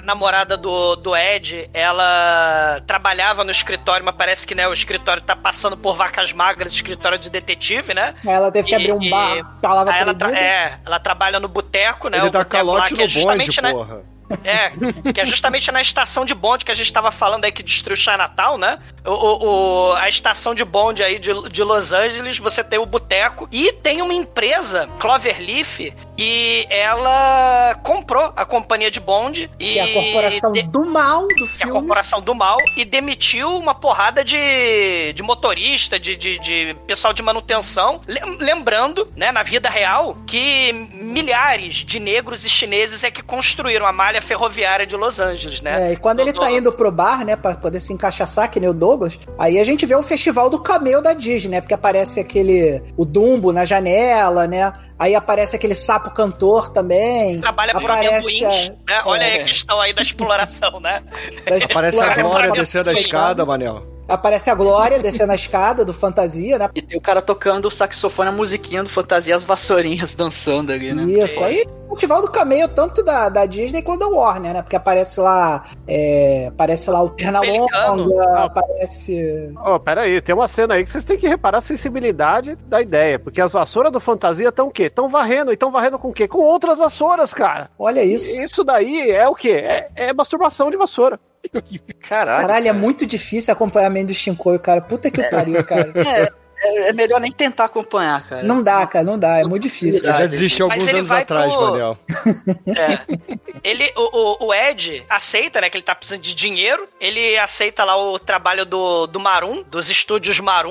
A namorada do, do Ed, ela trabalhava no escritório, mas parece que né, o escritório tá passando por vacas magras, escritório de detetive, né? Ela teve que E- abrir um e- bar, palavra ela, é, ela trabalha no boteco, né? Ele o dá boteco lá calote que é no bonde, justamente na- porra. É, que é justamente na estação de bonde que a gente tava falando aí que destruiu Chinatown, né? O, o, o- a estação de bonde aí de, de Los Angeles, você tem o boteco e tem uma empresa, Cloverleaf, e ela comprou a companhia de bonde e Que é a corporação de- do mal do que é a filme. corporação do mal e demitiu uma porrada de, de motorista, de, de, de pessoal de manutenção. Lem- Lembrando, né, na vida real, que milhares de negros e chineses é que construíram a malha ferroviária de Los Angeles, né? É, e quando ele tá indo pro bar, né, pra poder se encaixaçar, que nem o Douglas, aí a gente vê o festival do camelo da Disney, né, porque aparece aquele, o Dumbo na janela, né, Aí aparece aquele sapo cantor também. Trabalha por aparece amendoins, né? Olha aí é. a questão aí da exploração, né? das- Parece a Glória descendo a Aparece escada, Manel. Aparece a Glória descendo a escada do Fantasia, né? E tem o cara tocando o saxofone, a musiquinha do Fantasia, as vassourinhas dançando ali, né? Isso, aí o festival do cameio tanto da, da Disney quanto da Warner, né? Porque aparece lá, é, aparece lá o. Pernalonga, aparece... Ó, pera aí, tem uma cena aí que vocês têm que reparar a sensibilidade da ideia. Porque as vassouras do Fantasia estão o quê? Estão varrendo. E estão varrendo com o quê? Com outras vassouras, cara. Olha isso. Isso daí é o quê? É, é masturbação de vassoura. Caralho. Caralho, é muito difícil acompanhamento do Shinkoio, cara. Puta que pariu, cara. É, é, é melhor nem tentar acompanhar, cara. Não dá, cara, não dá. É muito difícil. Eu já desisti alguns anos atrás, pro- Manel. É. Ele, o, o, o Ed aceita, né, que ele tá precisando de dinheiro. Ele aceita lá o trabalho do, do Maroon, dos estúdios Mary-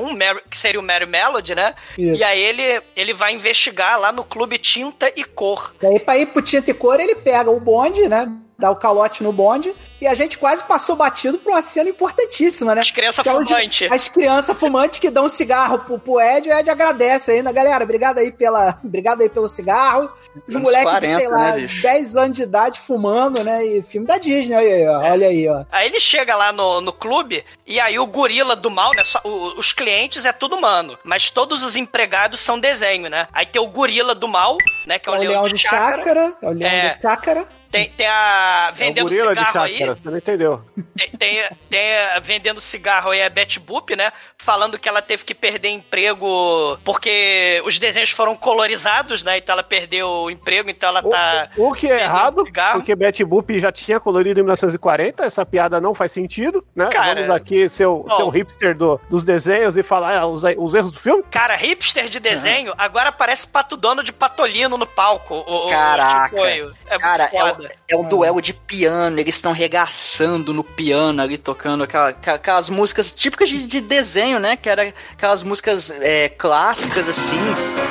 que seria o Mary Melody, né? Isso. E aí ele, ele vai investigar lá no Clube Tinta e Cor. E aí, pra ir pro Tinta e Cor, ele pega o bonde, né? Dá o calote no bonde. E a gente quase passou batido por uma cena importantíssima, né? As crianças Que é fumantes. As crianças fumantes que dão um cigarro pro, pro Ed, o Ed agradece ainda. Galera, obrigado aí, pela, obrigado aí pelo cigarro. Os moleques de, 40, sei lá, né, bicho? 10 anos de idade fumando, né? E filme da Disney, olha aí, ó. Olha aí, ó. Aí ele chega lá no, no clube e aí o gorila do mal, né? só- o- os clientes é tudo humano, mas todos os empregados são desenho, né? Aí tem o gorila do mal, né? Que é É o, o leão de chácara. É o leão É. de chácara. Tem, tem a. É Vendendo de cigarro aí. chácara, você não entendeu. Tem, tem, tem a- vendendo cigarro aí a Betty Boop, né? Falando que ela teve que perder emprego porque os desenhos foram colorizados, né? Então ela perdeu o emprego, então ela tá. O, que é errado, cigarro. porque Betty Boop já tinha colorido em 1940, essa piada não faz sentido, né? Cara, Vamos aqui ser o, ser o hipster do- dos desenhos e falar ah, os, os erros do filme. Cara, hipster de desenho, agora parece Pato Dono de Patolino no palco. O, Caraca. o. É Cara, muito é é um duelo de piano, eles estão regaçando no piano ali, tocando aquela- aquela- aquelas músicas típicas de, de desenho, né? Que era aquelas músicas é, clássicas, assim.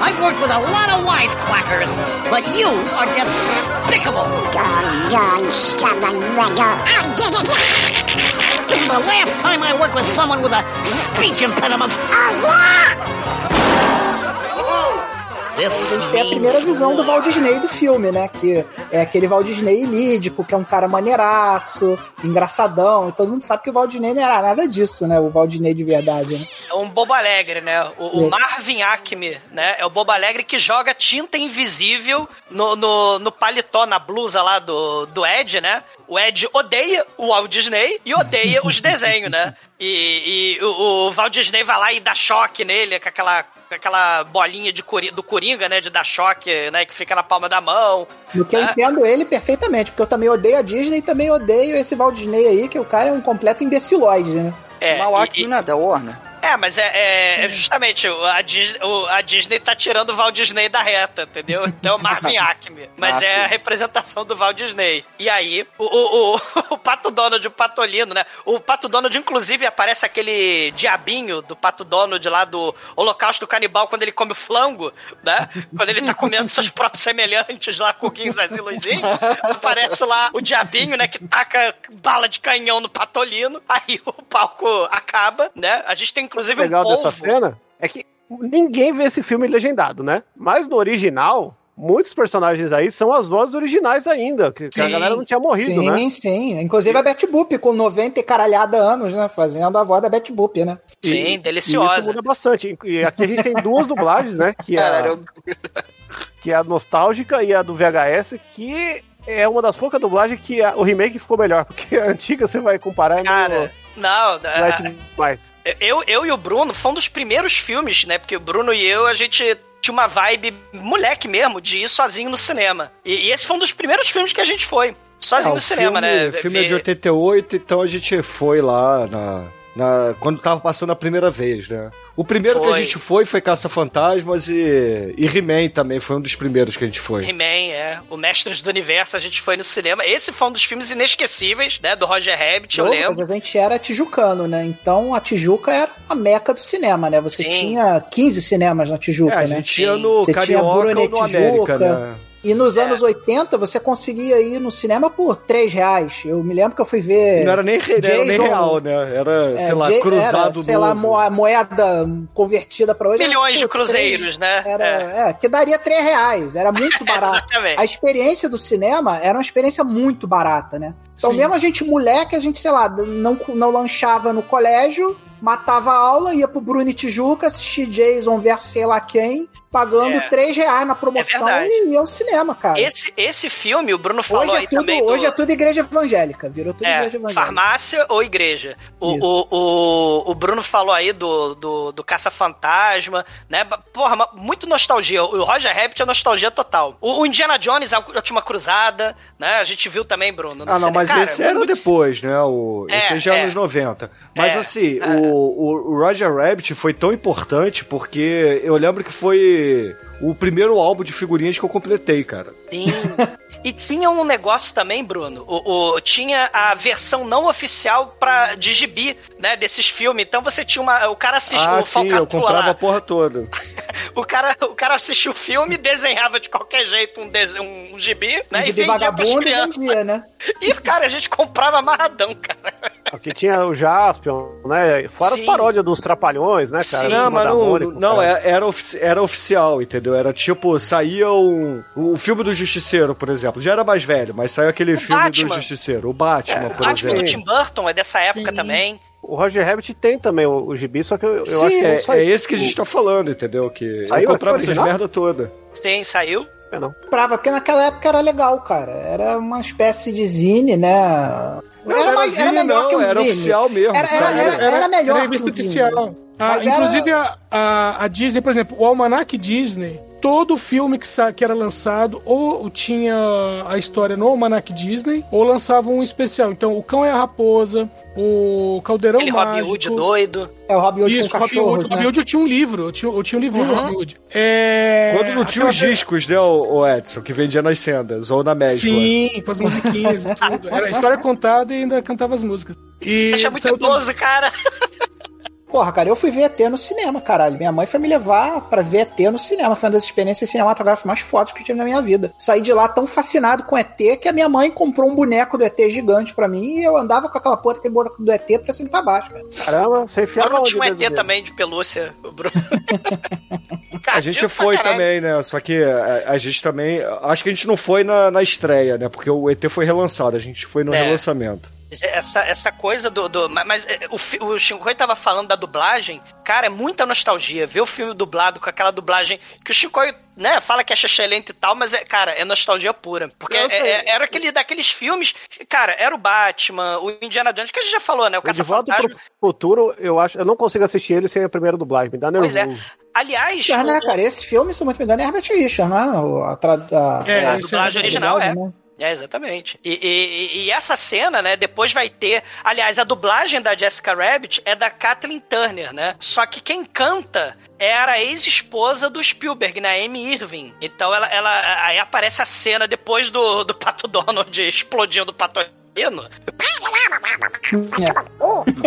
I've worked with a lot of wisecrackers, but you are despicable. Gone, gone, stubborn rigger. I did it! This is the last time I work with someone with a speech impediment. A gente tem a primeira visão do Walt Disney do filme, né? Que é aquele Walt Disney lídico, que é um cara maneiraço, engraçadão. E todo mundo sabe que o Walt Disney não era nada disso, né? O Walt Disney de verdade, né? É um bobo alegre, né? O, o. Marvin Acme, né? É o bobo alegre que joga tinta invisível no, no, no paletó, na blusa lá do, do Ed, né? O Ed odeia o Walt Disney e odeia os desenhos, né? E, e o, o Walt Disney vai lá e dá choque nele com aquela, com aquela bolinha de cori- do Coringa, né? De dar choque, né? Que fica na palma da mão. No que eu É. entendo ele perfeitamente, porque eu também odeio a Disney e também odeio esse Walt Disney aí, que o cara é um completo imbecilóide, né? É, Mal e- Acme não é da Warner. É, mas é, é- é justamente o- a Disney, o- a Disney tá tirando o Walt Disney da reta, entendeu? Então Marvin Acme. Mas Ah, é a sim. representação do Walt Disney. E aí, o, o, o, o Pato Donald e o Patolino, né? O Pato Donald, inclusive, aparece aquele diabinho do Pato Donald lá do Holocausto Canibal quando ele come o flango, né? Quando ele tá comendo seus próprios semelhantes lá, Cuquinho, Zezinho, Luizinho. Aparece lá o diabinho, né? Que taca bala de canhão no Patolino. Aí o palco acaba, né? A gente tem inclusive O legal um dessa cena é que ninguém vê esse filme legendado, né? Mas no original, muitos personagens aí são as vozes originais ainda, que, que a Sim. galera não tinha morrido, sim, né? sim. Inclusive a Betty Boop, com 90 e caralhada anos, né? Fazendo a voz da Betty Boop, né? E- Sim, E isso deliciosa. muda bastante. E aqui a gente tem duas dublagens, né? Que é, a, que é a nostálgica e a do VHS, que é uma das poucas dublagens que a- o remake ficou melhor, porque a antiga você vai comparar é meio Cara, não, light a- demais. eu, eu e o Bruno foi um dos primeiros filmes, né? Porque o Bruno e eu, a gente tinha uma vibe moleque mesmo de ir sozinho no cinema. E, e esse foi um dos primeiros filmes que a gente foi. Sozinho É, no cinema, filme, né? O filme é de Ver- 88, então a gente foi lá na, na- quando tava passando a primeira vez, né? O primeiro que Foi. a gente foi foi Caça-Fantasmas e, e He-Man também foi um dos primeiros que a gente foi. He-Man, é. O Mestres do Universo, a gente foi no cinema. Esse foi um dos filmes inesquecíveis, né? Do Roger Rabbit, eu Douglas, lembro. a gente era tijucano, né? Então a Tijuca era a meca do cinema, né? Você Sim. tinha 15 cinemas na Tijuca, É, a né? gente ia no Você tinha Carioca ou Brunet no América, Tijuca. né? E nos anos 80 você conseguia ir no cinema por 3 reais. Eu me lembro que eu fui ver. Não era nem, re- não era nem Jason- real, né? Era, É, sei lá, J- cruzado era, sei lá, mo- moeda convertida para hoje. era, Milhões de tipo, cruzeiros, três- né? Era, É. é. que daria 3 reais. Era muito barato. Exatamente. a experiência do cinema era uma experiência muito barata, né? Então, Sim. mesmo a gente, moleque, a gente, sei lá, não, não lanchava no colégio, matava a aula, ia pro Bruno e Tijuca, assistir Jason versus sei lá quem, pagando É. 3 reais na promoção É e ia ao cinema, cara. Esse, esse filme, o Bruno falou Hoje aí é, tudo, também. do- hoje é tudo igreja evangélica, virou tudo É, igreja evangélica. farmácia ou igreja. O, Isso. o, o, o Bruno falou aí do, do, do Caça-Fantasma, né? Porra, muito nostalgia. O Roger Rabbit é nostalgia total. O, o Indiana Jones, a Última Cruzada, né? A gente viu também, Bruno. no Ah, não, cinema. mas Cara, esse era muito- depois, né? O, É, esse já é é. anos 90. Mas É, assim, é. o, o Roger Rabbit foi tão importante porque eu lembro que foi o primeiro álbum de figurinhas que eu completei, cara. Sim. E tinha um negócio também, Bruno. O, o- tinha a versão não oficial pra, de gibi, né? Desses filmes. Então você tinha uma. O cara assistiu ah, o sim, eu comprava lá. a porra toda. O cara, o cara assistiu o filme, desenhava de qualquer jeito um, dese- um, um gibi, né? Um e gibi vendia pras vagabundo e crianças. vendia, né? E, cara, a gente comprava amarradão, cara. Aqui tinha o Jaspion, né? Fora Sim. as paródias dos Trapalhões, né, cara? Sim. Não, mas não, não cara. é- era, ofici- era oficial, entendeu? Era tipo, saía um, o filme do Justiceiro, por exemplo. Já era mais velho, mas saiu aquele filme Batman. do Justiceiro. O Batman, por Batman exemplo. do Tim Burton é dessa época Sim. também. O Roger Rabbit tem também o, o gibi, só que eu, eu Sim, acho que não é, saiu. é esse que a gente tá falando, entendeu? Que Saiu eu comprava o essas merda toda. Sim, saiu. É, não. Comprava, porque naquela época era legal, cara. Era uma espécie de zine, né? Não, era, mais- zine, melhor não, que um era oficial mesmo. Era- era- era melhor Era que revista o Disney. oficial. Ah, era- inclusive a, a, a Disney, por exemplo, o Almanac Disney, todo filme que, que era lançado, ou tinha a história no Almanac Disney, ou lançava um especial. Então, o Cão é a Raposa, o Caldeirão Aquele Robin Mágico. Hood doido. É o Robin Hood Isso, com o Robin cachorro, Hood. O né? Robin Hood eu tinha um livro, eu tinha, eu tinha um livro do Uhum. Robin Hood. É, Quando não tinha os discos, né, o, o Edson, que vendia nas sendas, ou na Mesbla. Sim, com as musiquinhas e tudo. Era a história contada e ainda cantava as músicas. E Achei muito idoso, cara. Porra, cara, eu fui ver ET no cinema, caralho. Minha mãe foi me levar pra ver ET no cinema. Foi uma das experiências cinematográficas mais fortes que eu tive na minha vida. Saí de lá tão fascinado com ET que a minha mãe comprou um boneco do ET gigante pra mim e eu andava com aquela porra daquele boneco do ET pra cima e pra baixo, cara. Caramba, você enfiava Agora onde tinha um ET também de pelúcia, Bruno. A gente foi também, né? Só que a, a gente também. Acho que a gente não foi na, na estreia, né? Porque o ET foi relançado, a gente foi no É. relançamento. Essa, essa coisa do. do mas mas, é, o, o Shinkoi tava falando da dublagem, cara, é muita nostalgia. Ver o filme dublado com aquela dublagem que o Shinkoi, né, fala que é excelente e tal, mas, é, cara, é nostalgia pura. Porque é- é- era aquele daqueles filmes. Cara, era o Batman, o Indiana Jones, que a gente já falou, né? O De Volta pro Futuro, eu acho, eu não consigo assistir ele sem a primeira dublagem, me dá nervoso. Pois é. Aliás, Richard, né, o- cara? Esse filme, se eu não me engano, é Herbert Richard, não é? O- A, tra... a... É, a esse dublagem é original é. né? É, exatamente. E, e- e essa cena, né, depois vai ter. Aliás, a dublagem da Jessica Rabbit é da Kathleen Turner, né? Só que quem canta era a ex-esposa do Spielberg, né? Amy Irving. Então ela, ela. Aí aparece a cena depois do, do Pato Donald explodindo o pato.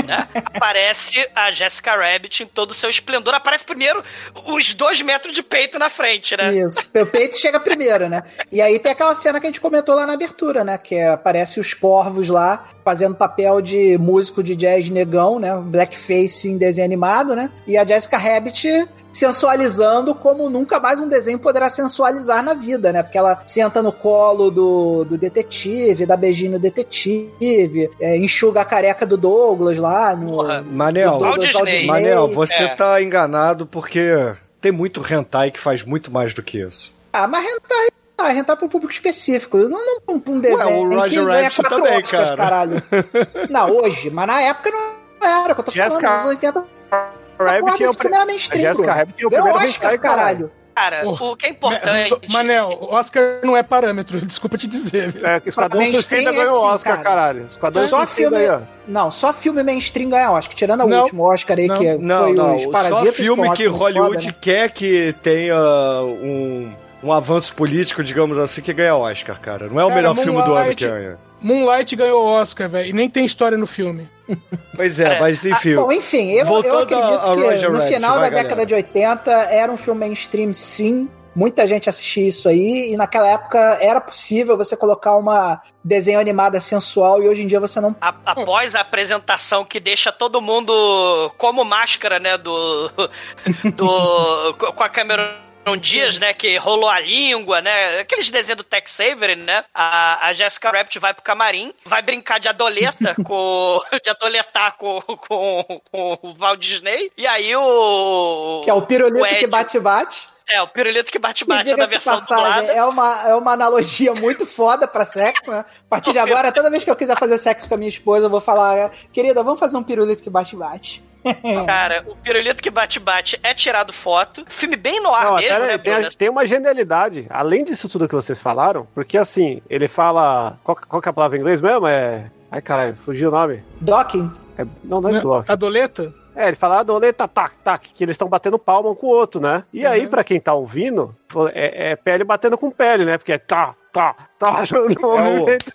Né? Aparece a Jessica Rabbit em todo o seu esplendor. Aparece primeiro os dois metros de peito na frente, né? Isso, o peito chega primeiro, né? E aí tem aquela cena que a gente comentou lá na abertura, né? Que é, aparece os corvos lá fazendo papel de músico de jazz negão, né? Blackface em desenho animado, né? E a Jessica Rabbit sensualizando como nunca mais um desenho poderá sensualizar na vida, né? Porque ela senta no colo do, do detetive, dá beijinho no detetive, é, enxuga a careca do Douglas lá no. Porra. Manel, do Douglas Walt Disney. Manel, você É. tá enganado porque tem muito hentai que faz muito mais do que isso. Ah, mas rentar, ah, rentar para um público específico. Não, não um, um desenho o Roger que ganha Rabbit quatro também, Oscars, cara. caralho. Não, hoje, mas na época não era, que eu tô Jessica falando, nos anos 80. Rabbit é o esse filme era mainstream, a Jessica. Rabbit é o Ganhou primeiro Oscar, caralho. Cara, Oh. o que é importante. Manel, o Oscar não é parâmetro, desculpa te dizer. viu? É, Esquadrão Mainstream Suicida é ganhou o assim, Oscar, cara. caralho. Esquadrão Só Suicida filme, aí, ó. não, só filme mainstream ganha Oscar, tirando o último Oscar aí, Não. que Não, foi não. os Só Parasitas. filme foi um que Hollywood foda, né? quer que tenha um, um avanço político, digamos assim, que ganha Oscar, cara. Não é o Cara, melhor filme do ano Moonlight- que ganha. Moonlight ganhou Oscar, velho, e nem tem história no filme. Pois é, É. mas enfim. Ah, bom, enfim, eu, eu acredito a- a que Roger no Rabbit, final vai, da galera. década de 80 era um filme mainstream, sim, muita gente assistia isso aí, e naquela época era possível você colocar uma desenho animada sensual, e hoje em dia você não. A- após a apresentação que deixa todo mundo como máscara, né? Do. do com a câmera. Dias, né, que rolou a língua, né, aqueles desenhos do Tex Avery, né, a, a Jessica Rabbit vai pro camarim, vai brincar de adoleta com, de adoletar com, com, com o Walt Disney, e aí o... Que é o pirulito Ed- que bate-bate. É, o pirulito que bate-bate na de versão passagem, dublada. é uma, é uma analogia muito foda pra sexo, né? A partir de agora, toda vez que eu quiser fazer sexo com a minha esposa, eu vou falar, querida, vamos fazer um pirulito que bate-bate. Cara, o pirulito que bate-bate é tirado foto. Filme bem no ar Não, mesmo, né, tem, a- tem uma genialidade. Além disso tudo que vocês falaram, porque assim, ele fala. Qual, qual que é a palavra em inglês mesmo? É. Ai, caralho, fugiu o nome. Docking. É- não, não é block. A doleta? É, ele fala adoleta, tac, tac, que eles estão batendo palma um com o outro, né? E aí, pra quem tá ouvindo, é, é pele batendo com pele, né? Porque é tá, tá, tá, no movimento.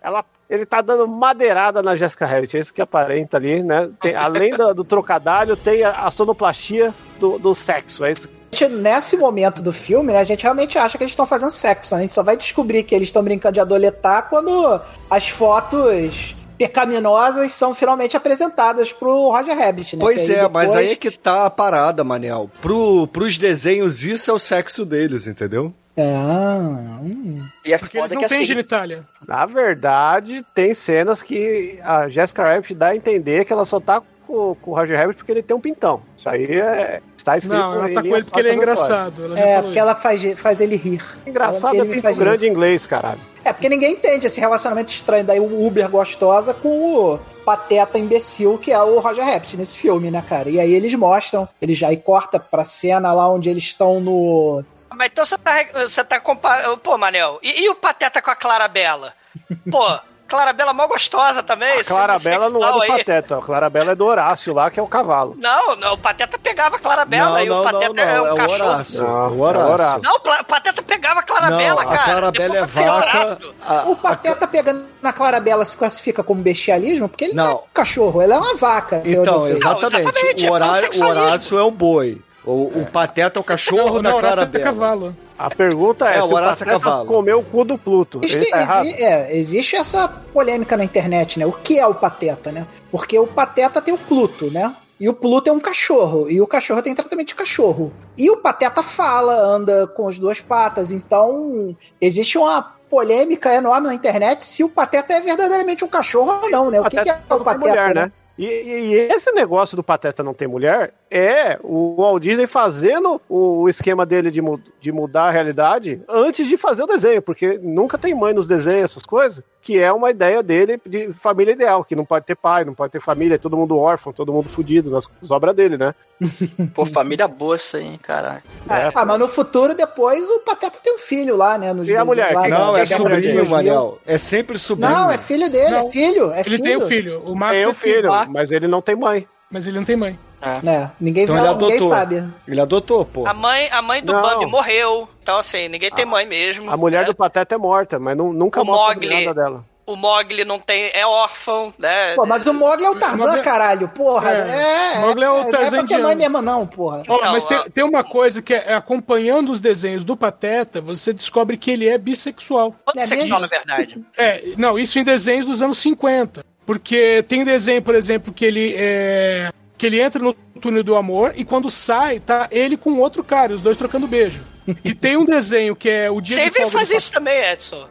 Ela, ele tá dando madeirada na Jessica Rabbit, é isso que aparenta ali, né? Tem- além do, do trocadalho, tem a, a sonoplastia do, do sexo, é isso. Gente, Nesse momento do filme, né, a gente realmente acha que eles estão fazendo sexo. né? A gente só vai descobrir que eles estão brincando de adoletar quando as fotos pecaminosas são finalmente apresentadas pro Roger Rabbit, né? Pois é, mas depois- aí é que tá a parada, Manel. Pro, pros desenhos, isso é o sexo deles, entendeu? Ah, hum. E é Porque eles foda não que têm assim, genitália. Na verdade, tem cenas que a Jessica Rabbit dá a entender que ela só tá com, com o Roger Rabbit porque ele tem um pintão. Isso aí é, está escrito Não, ela tá com ele porque ele é engraçado. Ela já É, falou porque isso. ela faz, faz ele rir. Engraçado Ele é pinto faz grande em inglês, caralho. É, porque ninguém entende esse relacionamento estranho daí o Uber gostosa com o pateta imbecil que é o Roger Rabbit nesse filme, né, cara? E aí eles mostram, eles já aí corta pra cena lá onde eles estão no. Mas então você tá, você tá comparando. Pô, Manel, e, e o Pateta com a Clarabella? Pô, Clarabella mó gostosa também. A Clarabella não é do aí. Pateta, a Clarabella é do Horácio lá, que é o cavalo. Não, não, o Pateta pegava a Clarabella Não, e não, o Pateta não, não, é um é o cachorro. Horácio. Não, o é o Horácio. Horácio. Não, o Pateta pegava a Clarabella, não, cara. a Clarabella é vaca. Horácio. a- O pateta pegando na Clarabella se classifica como bestialismo porque ele não, é um cachorro, ela é uma vaca. Então, sei. exatamente. Não, exatamente, é o, Horá- o. Horácio é o boi. O, o Pateta é o cachorro Não, da não, Horácio é Clarabella. cavalo. A pergunta é, É, o se o Horácio é Pateta cavalo. comeu o cu do Pluto. Existe, tá exi- é, existe essa polêmica na internet, né? O que é o pateta, né? Porque o pateta tem o Pluto, né? E o Pluto é um cachorro, e o cachorro tem tratamento de cachorro. E o pateta fala, anda com as duas patas, então existe uma polêmica enorme na internet se o pateta é verdadeiramente um cachorro ou não, né? O que, que é o tem pateta, mulher, né? né? E, e- esse negócio do Pateta não ter mulher é o Walt Disney fazendo o esquema dele de, de mudar a realidade antes de fazer o desenho, porque nunca tem mãe nos desenhos, essas coisas, que é uma ideia dele de família ideal, que não pode ter pai, não pode ter família, é todo mundo órfão, todo mundo fudido nas obras dele, né? Pô, família boa isso aí, hein, caralho. É. Ah, mas no futuro, depois, o pateta tem um filho lá, né? Nos E a mulher? lá, da- Não, é sobrinho, 2000. Manel. É sempre sobrinho. Não, é filho dele, Não. é filho, é Ele filho. tem o filho. O Max Tem é o filho, filho. mas ele não tem mãe. Mas ele não tem mãe. É, ninguém, Então ele ninguém sabe. Ele adotou, pô. A mãe, a mãe do Não. Bambi morreu. Então, assim, ninguém tem mãe mesmo. A mulher né? do Pateta é morta, mas nu- nunca O mostra Mogli. nada dela. O Mogli não tem. É órfão, né? Pô, mas o Mogli é o Tarzan, Mogli- caralho, porra. É, É, o Mogli é o Não é Tarzan ter indiano. mãe mesmo, não, porra. Então, mas tem, ó. tem uma coisa que é, é acompanhando os desenhos do Pateta, você descobre que ele é bissexual. Quanto É na verdade. É, não, isso em desenhos dos anos 50. Porque tem desenho, por exemplo, que ele é. Que ele entra no túnel do amor e quando sai, tá ele com outro cara, os dois trocando beijo. E tem um desenho que é o dia de Sempre folga faz do isso também, Edson.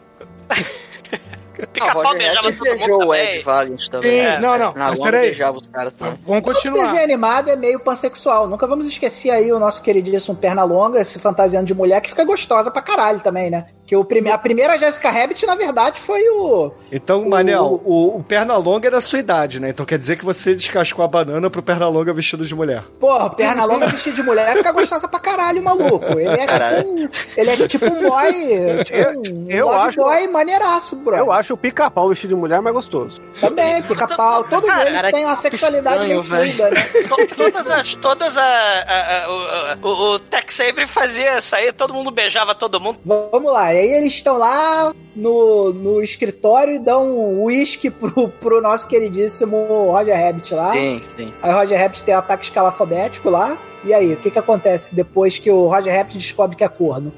Não, Pica-pau beijava todo mundo beijou o Ed também. Valent também. Tem, É, não, não, Na mas peraí. beijava os caras também. Vamos Todo continuar. desenho animado é meio pansexual. Nunca vamos esquecer aí o nosso queridíssimo Pernalonga, se fantasiando de mulher, que fica gostosa pra caralho também, né? Que o prime... a primeira Jessica Rabbit, na verdade, foi o. Então, Manel, o, o Pernalonga era a sua idade, né? Então quer dizer que você descascou a banana pro Pernalonga vestido de mulher. Porra, Pernalonga vestido de mulher fica gostosa pra caralho, maluco. Ele é Caralho. tipo um. Ele é tipo um boy. Tipo um eu acho- boy maneiraço, bro. Eu acho o pica-pau vestido de mulher mais gostoso. Também, pica-pau. Todos Cara, eles cara, têm uma sexualidade estranho, meio fluida, né? To- Todas as. Todas a. a- a- o, o, o Tex Avery fazia isso aí, todo mundo beijava todo mundo. Vamos lá, e aí eles estão lá no, no escritório e dão um uísque pro, pro nosso queridíssimo Roger Rabbit lá. Sim, sim. Aí o Roger Rabbit tem um ataque escalafobético lá. E aí, o que que acontece depois que o Roger Rabbit descobre que é corno?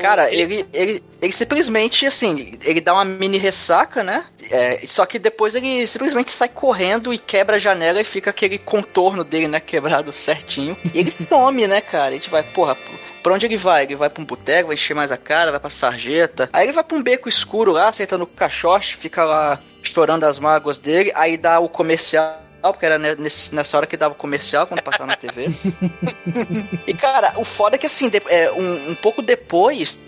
Cara, ele, ele, ele simplesmente, assim, ele dá uma mini ressaca, né? É, só que depois ele simplesmente sai correndo e quebra a janela e fica aquele contorno dele, né? Quebrado certinho. E ele some, né, cara? A gente vai, porra, Pra onde ele vai? Ele vai pra um boteco, vai encher mais a cara, vai pra sarjeta. Aí ele vai pra um beco escuro lá, acertando o caixote, fica lá chorando as mágoas dele. Aí dá o comercial porque era nesse- nessa hora que dava o comercial quando passava na TV. e cara, o foda é que assim, de- é, um, um pouco depois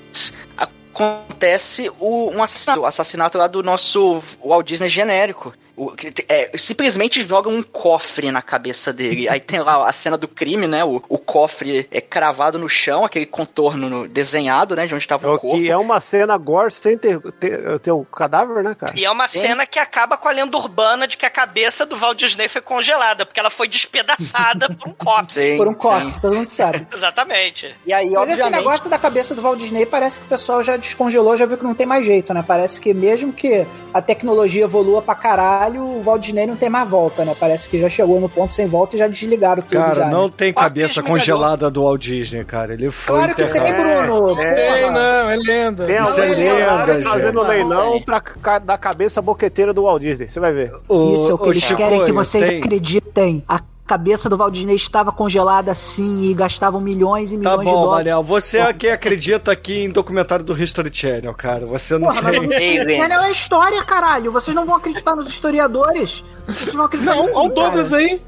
acontece o, um assassinato, o assassinato lá do nosso Walt Disney genérico. O, é, simplesmente jogam um cofre na cabeça dele. Aí tem lá a cena do crime, né? O, o cofre é cravado no chão, aquele contorno no- desenhado, né? De onde tava o corpo. Que é uma cena gore sem ter, ter, ter o cadáver, né, cara? E é uma cena que acaba com a lenda urbana de que a cabeça do Walt Disney foi congelada, porque ela foi despedaçada por um copo. Sim, Por um cofre, sim. todo mundo sabe. Exatamente. E aí, Mas esse obviamente. negócio da cabeça do Walt Disney parece que o pessoal já descongelou, já viu que não tem mais jeito, né? Parece que mesmo que a tecnologia evolua pra caralho, o Walt Disney não tem mais volta, né? Parece que já chegou no ponto sem volta e já desligaram tudo Cara, já. não né? tem cabeça congelada do Walt Disney, cara. Ele foi Claro que enterrado. tem, Bruno. Tem, Porra. não, é lenda. Tem Isso é lenda, gente. fazendo leilão pra, ca- da cabeça boqueteira do Walt Disney. Você vai ver. O- Isso é o que o eles Chicoio, querem que vocês tem- acreditem. A cabeça do Walt Disney estava congelada assim e gastavam milhões e Tá milhões de bom, dólares. Manel. Você é quem acredita aqui em documentário do History Channel, cara. Você não Porra, tem. Mas não é história, caralho. Vocês não vão acreditar nos historiadores. Vocês vão acreditar Não, olha o Douglas cara. aí.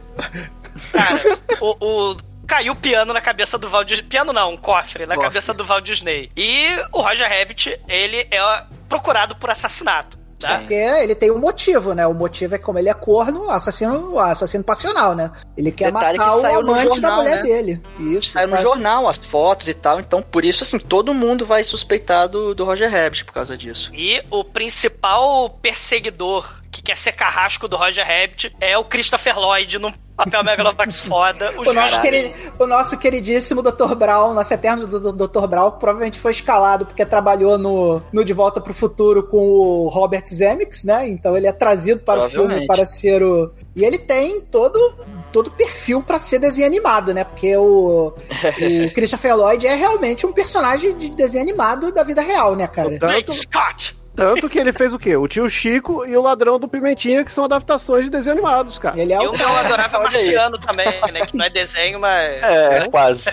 Cara, o, o- caiu o piano na cabeça do Walt Disney. Piano não, um cofre na Cofre. cabeça do Walt Disney. E o Roger Rabbit, ele é procurado por assassinato. Tá? Porque ele tem um motivo, né? O motivo é que como ele é corno, assassino, assassino passional, né? Ele quer Detalhe matar que o no amante da jornal, mulher né? dele. Isso. Saiu no faz- jornal as fotos e tal, então por isso, assim, todo mundo vai suspeitar do, do Roger Rabbit por causa disso. E o principal perseguidor que quer ser carrasco do Roger Rabbit é o Christopher Lloyd num papel Megalovax foda. O nosso, queri- o nosso queridíssimo Dr. Brown, nosso eterno do- do- Dr. Brown, provavelmente foi escalado porque trabalhou no, no De Volta pro Futuro com o Robert Zemeckis, né? Então ele é trazido para o filme para ser o. E ele tem todo todo perfil para ser desenho animado, né? Porque o, o Christopher Lloyd é realmente um personagem de desenho animado da vida real, né, cara? Blake Scott! Tanto que ele fez o quê? O tio Chico e o Ladrão do Pimentinha, que são adaptações de desenho animados, cara. Ele é E o o meu adorável marciano também, né? Que não é desenho, mas. É, quase.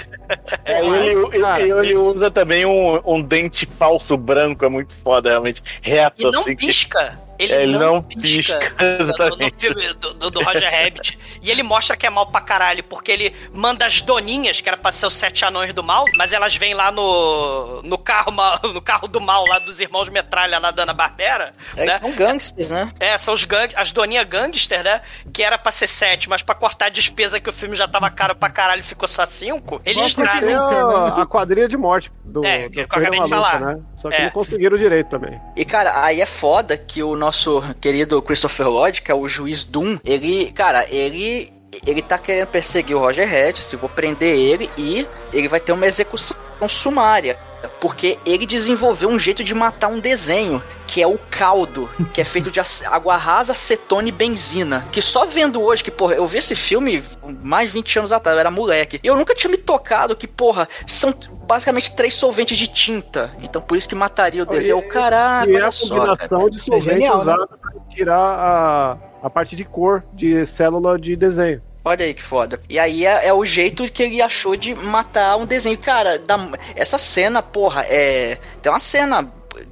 É, E ele, ele- ele usa também um, um dente falso branco, é muito foda, realmente. Reto, E não assim. que- pisca. Ele, É, ele não, não pisca, pisca, exatamente. do, do- do Roger Rabbit. E ele mostra que é mal pra caralho, porque ele manda as doninhas, que era pra ser os sete anões do mal, mas elas vêm lá no, no, carro, no carro do mal, lá dos irmãos Metralha, lá da Ana Barbera. É, né? são gangsters, né? É, são os gang, as doninhas gangster, né? Que era pra ser sete, mas pra cortar a despesa que o filme já tava caro pra caralho e ficou só cinco, eles trazem. tem a, a quadrilha de morte do, É, do que eu acabei de falar. né? Só que É. não conseguiram direito também. E, cara, aí é foda que o nosso querido Christopher Lloyd, que é o juiz Doom, ele, cara, ele. Ele tá querendo perseguir o Roger Rabbit, eu vou prender ele e ele vai ter uma execução sumária. Porque ele desenvolveu um jeito de matar um desenho, que é o caldo, que é feito de água rasa, acetona e benzina. Que só vendo hoje, que, porra, eu vi esse filme mais de 20 anos atrás, eu era moleque. E eu nunca tinha me tocado que, porra, são basicamente três solventes de tinta. Então por isso que mataria o desenho. O caralho, e é olha a só, combinação cara. de solvente genial, né? usada pra tirar a, a parte de cor de célula de desenho. Olha aí que foda. E aí é, é o jeito que ele achou de matar um desenho. Cara, da- essa cena, porra, é. Tem uma cena.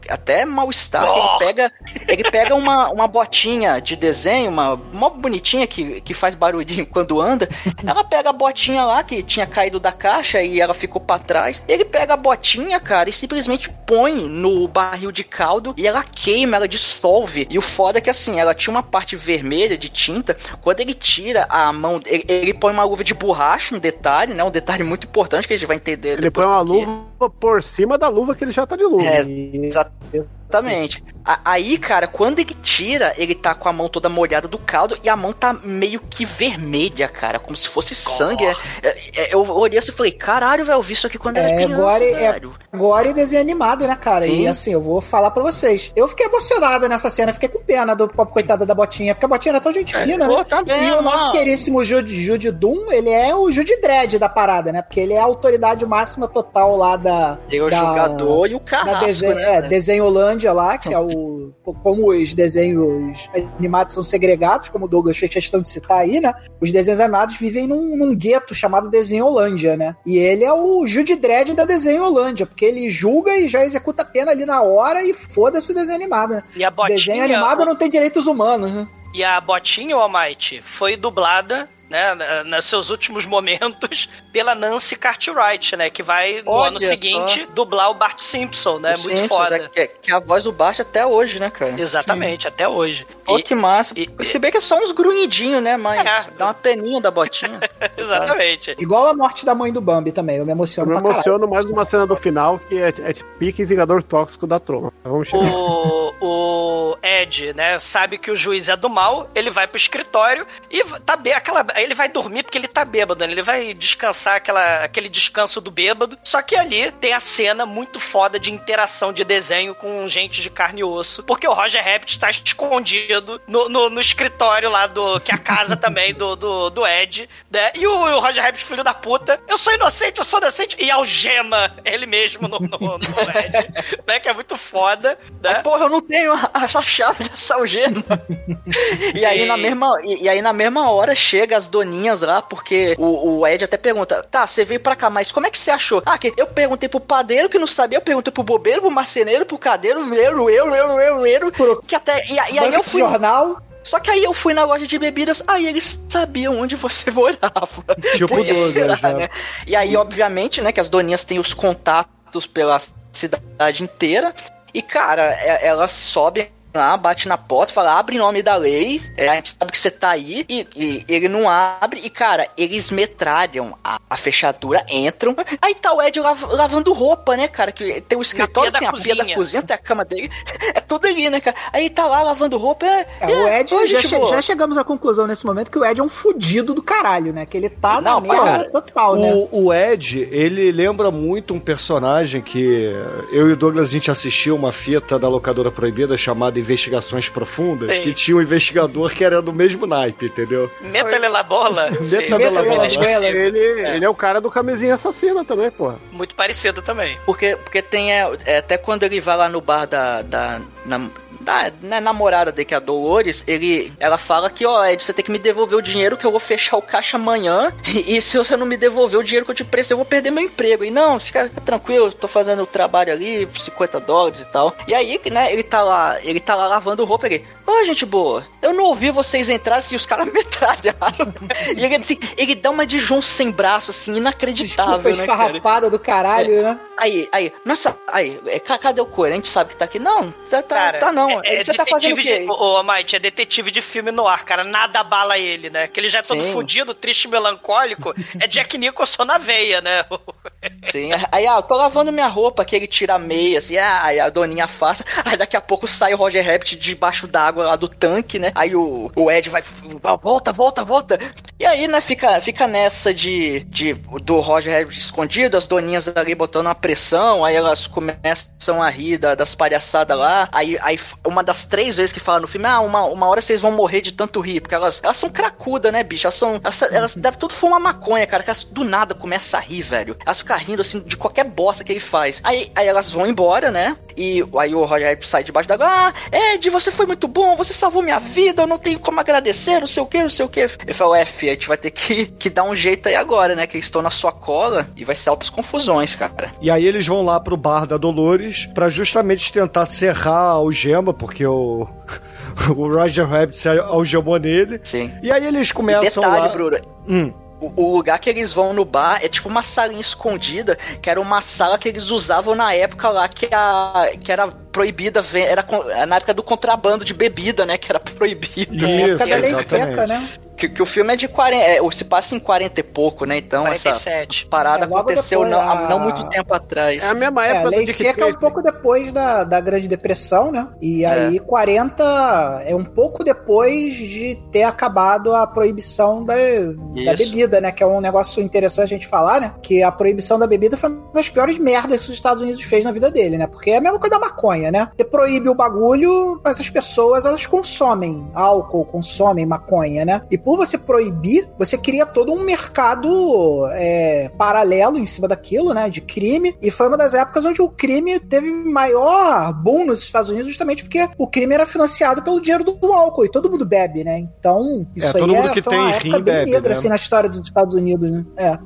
Até mal-estar, que ele pega, ele pega uma, uma botinha de desenho, uma, uma bonitinha que, que faz barulhinho quando anda. Ela pega a botinha lá que tinha caído da caixa e ela ficou pra trás. Ele pega a botinha, cara, e simplesmente põe no barril de caldo e ela queima, ela dissolve. E o foda é que assim, ela tinha uma parte vermelha de tinta. Quando ele tira a mão, ele, ele põe uma luva de borracha, um detalhe, né? Um detalhe muito importante que a gente vai entender. Ele põe uma luva por cima da luva que ele já tá de luva. É, exatamente. Exatamente. A- Aí, cara, quando ele tira, ele tá com a mão toda molhada do caldo e a mão tá meio que vermelha, cara, como se fosse sangue. É, é, eu olhei assim e falei, caralho, velho, eu vi isso aqui quando era É, criança, agora é, velho. agora é desenho animado, né, cara? E Sim. assim, eu vou falar pra vocês. Eu fiquei emocionado nessa cena, fiquei com pena do pobre coitado da botinha, porque a botinha era tão gente fina, né? também, e o nosso mano. queríssimo Jude, Jude Doom, ele é o Jude Dredd da parada, né? Porque ele é a autoridade máxima total lá da. Tem o da- jogador e o da carrasco, desenho, né? é, desenho Holândia lá, que é o. Como os desenhos animados são segregados, como o Douglas fez questão de citar aí, né? Os desenhos animados vivem num, num gueto chamado Desenho Holândia, né? E ele é o Jude Dredd da Desenho Holândia, porque ele julga e já executa a pena ali na hora e foda-se o desenho animado, né? E a botinha. Desenho animado não tem direitos humanos, né? E a botinha, Almighty, foi dublada, né, nos seus últimos momentos, pela Nancy Cartwright, né, que vai, no Olha ano seguinte, só. dublar o Bart Simpson, né, O muito Simpsons, foda. é que, que é a voz do baixo até hoje, né, cara? Exatamente, até hoje. Pô, E- que massa. e- Se bem que é só uns grunhidinhos, né? Mas É. dá uma peninha da botinha. Exatamente. Igual a morte da mãe do Bambi também, eu me Eu emociono me pra caralho. emociono mais numa cena do final que é, é pique Vingador Tóxico da Troma. Vamos chegar. O, o Ed, né, sabe que o juiz é do mal, ele vai pro escritório e tá bê- aquela, ele vai dormir porque ele tá bêbado, né? Ele vai descansar aquela, aquele descanso do bêbado. Só que ali tem a cena muito foda de interação de desenho com gente de carne e osso, porque o Roger Rabbit tá escondido no, no, no escritório lá do que é a casa também do, do, do Ed, né? E o, o Roger Rabbit, filho da puta, eu sou inocente, eu sou inocente, e algema ele mesmo no, no, no Ed, né? Que é muito foda, né? Porra, eu não tenho a, a chave dessa algema. e, aí, na E- mesma, e, e aí, na mesma hora, chega as doninhas lá, porque o, o Ed até pergunta: tá, você veio pra cá, mas como é que você achou? Ah, que eu perguntei pro padeiro que não sabia, eu perguntei pro bobeiro, pro marceneiro, pro cadeiro, eu, eu, eu, eu, eu, que até. E, e aí eu fui. jornal, Só que aí eu fui na loja de bebidas, aí eles sabiam onde você morava. Tipo Douglas, será, né? E aí, obviamente, né, que as doninhas têm os contatos pela cidade inteira. E, cara, é- elas sobem lá, bate na porta, fala, abre em nome da lei, é, a gente sabe que você tá aí, e, e ele não abre, e cara, eles metralham a, a fechadura, entram, aí tá o Ed lav- lavando roupa, né, cara, que tem o escritório, tem a pia da cozinha. cozinha, tem a cama dele, é tudo ali, né, cara, aí tá lá lavando roupa, é, É, o Ed, já, che- boa. já chegamos à conclusão nesse momento que o Ed é um fudido do caralho, né? Que ele tá na Não, merda cara, total, né? O, o Ed, ele lembra muito um personagem que eu e o Douglas a gente assistiu uma fita da locadora proibida chamada Investigações Profundas, Sim. que tinha um investigador que era do mesmo naipe, entendeu? Meta ele na bola. Meta muito bola. Ele, ele é o cara do camisinha assassina também, porra. Muito parecido também. Porque, porque tem é, é, até quando ele vai lá no bar da, da, na- da né, namorada dele, que é a Dolores, ele, ela fala que, ó, Ed, você tem que me devolver o dinheiro que eu vou fechar o caixa amanhã. E, e se você não me devolver o dinheiro que eu te presto, eu vou perder meu emprego. E não, fica tranquilo, tô fazendo o trabalho ali, 50 dólares e tal. E aí, né, ele tá lá, ele tá lá lavando roupa ele. Ô, gente boa, eu não ouvi vocês entrarem se os caras metralharam. e ele, assim, ele dá uma de João sem braço, assim, inacreditável, Desculpa né, cara? esfarrapada do caralho, né? Aí, aí, nossa, aí, é, ca- cadê o coelho? A gente sabe que tá aqui. Não, tá, tá, Cara, tá não. É, é Você tá fazendo o quê? de, ô, Mike, é detetive de filme no ar, cara. Nada abala ele, né? Que ele já é todo Sim. fudido, triste, melancólico. É Jack Nicholson na veia, né? Sim, aí, ah, eu tô lavando minha roupa, que ele tira a meia, assim, ah, aí a doninha afasta. Aí daqui a pouco sai o Roger Rabbit debaixo d'água lá do tanque, né? Aí o, o Ed vai, volta, volta, volta. E aí, né, fica, fica nessa de, de do Roger Rabbit escondido, as doninhas ali botando uma pressão, aí elas começam a rir da- das palhaçadas lá. Aí, aí uma das três vezes que fala no filme, ah, uma, uma hora vocês vão morrer de tanto rir, porque elas, elas são cracudas, né, bicho? Elas são. Elas, elas devem tudo fumar maconha, cara, que elas do nada começam a rir, velho. Elas ficam rindo assim de qualquer bosta que ele faz. Aí, aí elas vão embora, né? E aí o Roger sai debaixo d'água. Ah, Ed, você foi muito bom, você salvou minha vida, eu não tenho como agradecer, não sei o que, não sei o que. Ele falou, F, a gente vai ter que, que dar um jeito aí agora, né? Que eles estão na sua cola e vai ser altas confusões, cara. E aí eles vão lá pro bar da Dolores pra justamente tentar serrar a porque o, o Roger Rabbit se algemou nele. Sim. E aí eles E começam detalhe, lá... Bruno, Hum. O, o lugar que eles vão no bar é tipo uma salinha escondida, que era uma sala que eles usavam na época lá que, a, que era proibida, era na época do contrabando de bebida, né? Que era proibido. Isso, época da lei exatamente. seca, né? Que, que o filme é de 40. É, se passa em 40 e pouco, né? Então, 47. essa parada É, aconteceu depois, não, há a- não muito tempo atrás. É a mesma É, a época do lei Dick seca é um pouco depois da, da Grande Depressão, né? E É. aí 40 é um pouco depois de ter acabado a proibição da, da bebida, né? Que é um negócio interessante a gente falar, né? Que a proibição da bebida foi uma das piores merdas que os Estados Unidos fez na vida dele, né? Porque é a mesma coisa da maconha, né? Você proíbe o bagulho, mas as pessoas, elas consomem álcool, consomem maconha, né? E por você proibir, você cria todo um mercado é, paralelo em cima daquilo, né? De crime. E foi uma das épocas onde o crime teve maior boom nos Estados Unidos, justamente porque o crime era financiado pelo dinheiro do álcool e todo mundo bebe, né? Então, isso É, todo aí mundo é, que foi uma tem época bem bebe, negra, né? assim, na história dos Estados Unidos, né? É.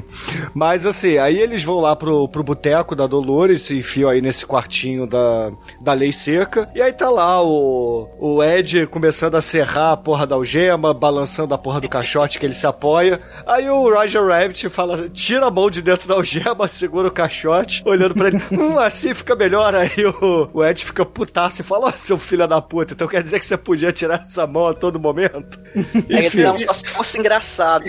Mas assim, aí eles vão lá pro, pro boteco da Dolores, se enfiam aí nesse quartinho da, da lei seca. E aí tá lá o, o Ed começando a serrar a porra da algema, balançando a porra do caixote que ele se apoia. Aí o Roger Rabbit fala: tira a mão de dentro da algema, segura o caixote, olhando pra ele. Hum, assim fica melhor. Aí o, o Ed fica putaço e fala: Ó, seu filho da puta, então quer dizer que você podia tirar essa mão a todo momento? Aí Enfim. não, só se fosse engraçado.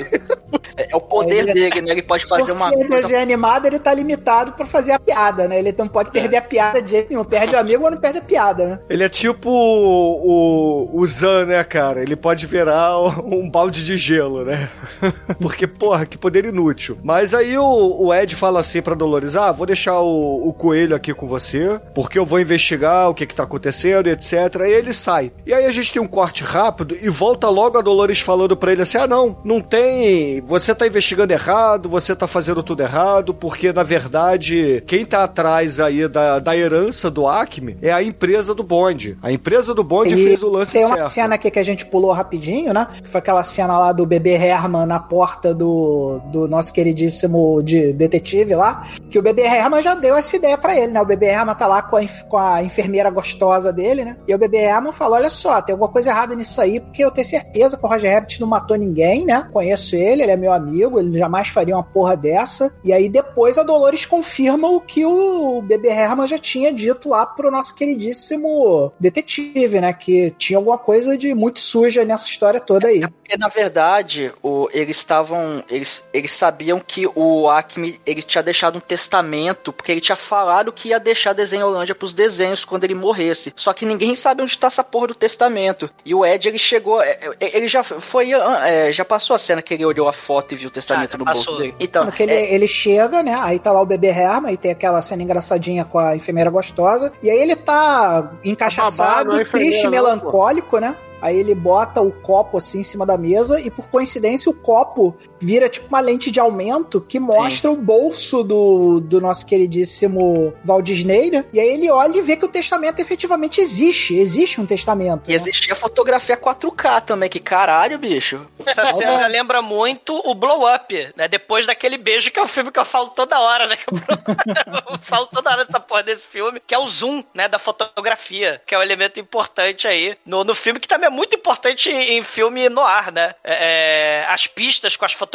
É, é o poder Ele- dele, né? Ele pode fazer Por uma ser coisa desenho animado, ele tá limitado pra fazer a piada, né? Ele não pode perder a piada de jeito nenhum. Perde o amigo ou não perde a piada, né? Ele é tipo o, o, o Zan, né, cara? Ele pode virar um balde de gelo, né? Porque, porra, que poder inútil. Mas aí o, o Ed fala assim pra Dolores: Ah, vou deixar o, o coelho aqui com você, porque eu vou investigar o que que tá acontecendo, etc. E ele sai. E aí a gente tem um corte rápido e volta logo a Dolores falando pra ele assim: Ah, não, não tem. Você tá investigando errado, você tá fazendo tudo errado, porque na verdade quem tá atrás aí da, da herança do Acme é a empresa do Bond. A empresa do Bond E fez o lance Tem uma certo. cena aqui que a gente pulou rapidinho, né? Foi aquela cena lá do bebê Herman na porta do, do nosso queridíssimo de detetive lá. Que o bebê Herman já deu essa ideia pra ele, né? O bebê Herman tá lá com a, com a enfermeira gostosa dele, né? E o bebê Herman fala: Olha só, tem alguma coisa errada nisso aí, porque eu tenho certeza que o Roger Rabbit não matou ninguém, né? Conheço ele, ele é meu amigo, ele jamais faria uma porra dessa. E aí depois a Dolores confirma o que o bebê Herman já tinha dito lá pro nosso queridíssimo detetive, né? Que tinha alguma coisa de muito suja nessa história toda aí. Porque, na verdade, o, eles estavam. Eles, eles sabiam que o Acme ele tinha deixado um testamento, porque ele tinha falado que ia deixar desenho Holândia pros desenhos quando ele morresse. Só que ninguém sabe onde tá essa porra do testamento. E o Ed, ele chegou. é, é, Ele já foi. é, já passou a cena que ele olhou a foto e viu o testamento já no bolso passou. dele. Então, Porque ele, é, ele chega, né? Aí tá lá o bebê Herman e tem aquela cena engraçadinha com a enfermeira gostosa. E aí ele tá encaixaçado, Babado, a enfermeira triste, não, melancólico, né? Aí ele bota o copo assim em cima da mesa e por coincidência o copo vira tipo uma lente de aumento que mostra o bolso do, do nosso queridíssimo Walt Disney, né? E aí ele olha e vê que o testamento efetivamente existe. Existe um testamento. e né? existia fotografia 4K também, que caralho, bicho. Essa cena lembra muito o Blow Up, né? Depois daquele beijo, que é o filme que eu falo toda hora, né? Que eu, falo toda hora dessa porra desse filme, que é o zoom, né? Da fotografia, que é um elemento importante aí no, no filme, que também é muito importante em, em filme no ar, né? É, as pistas com as fotografias,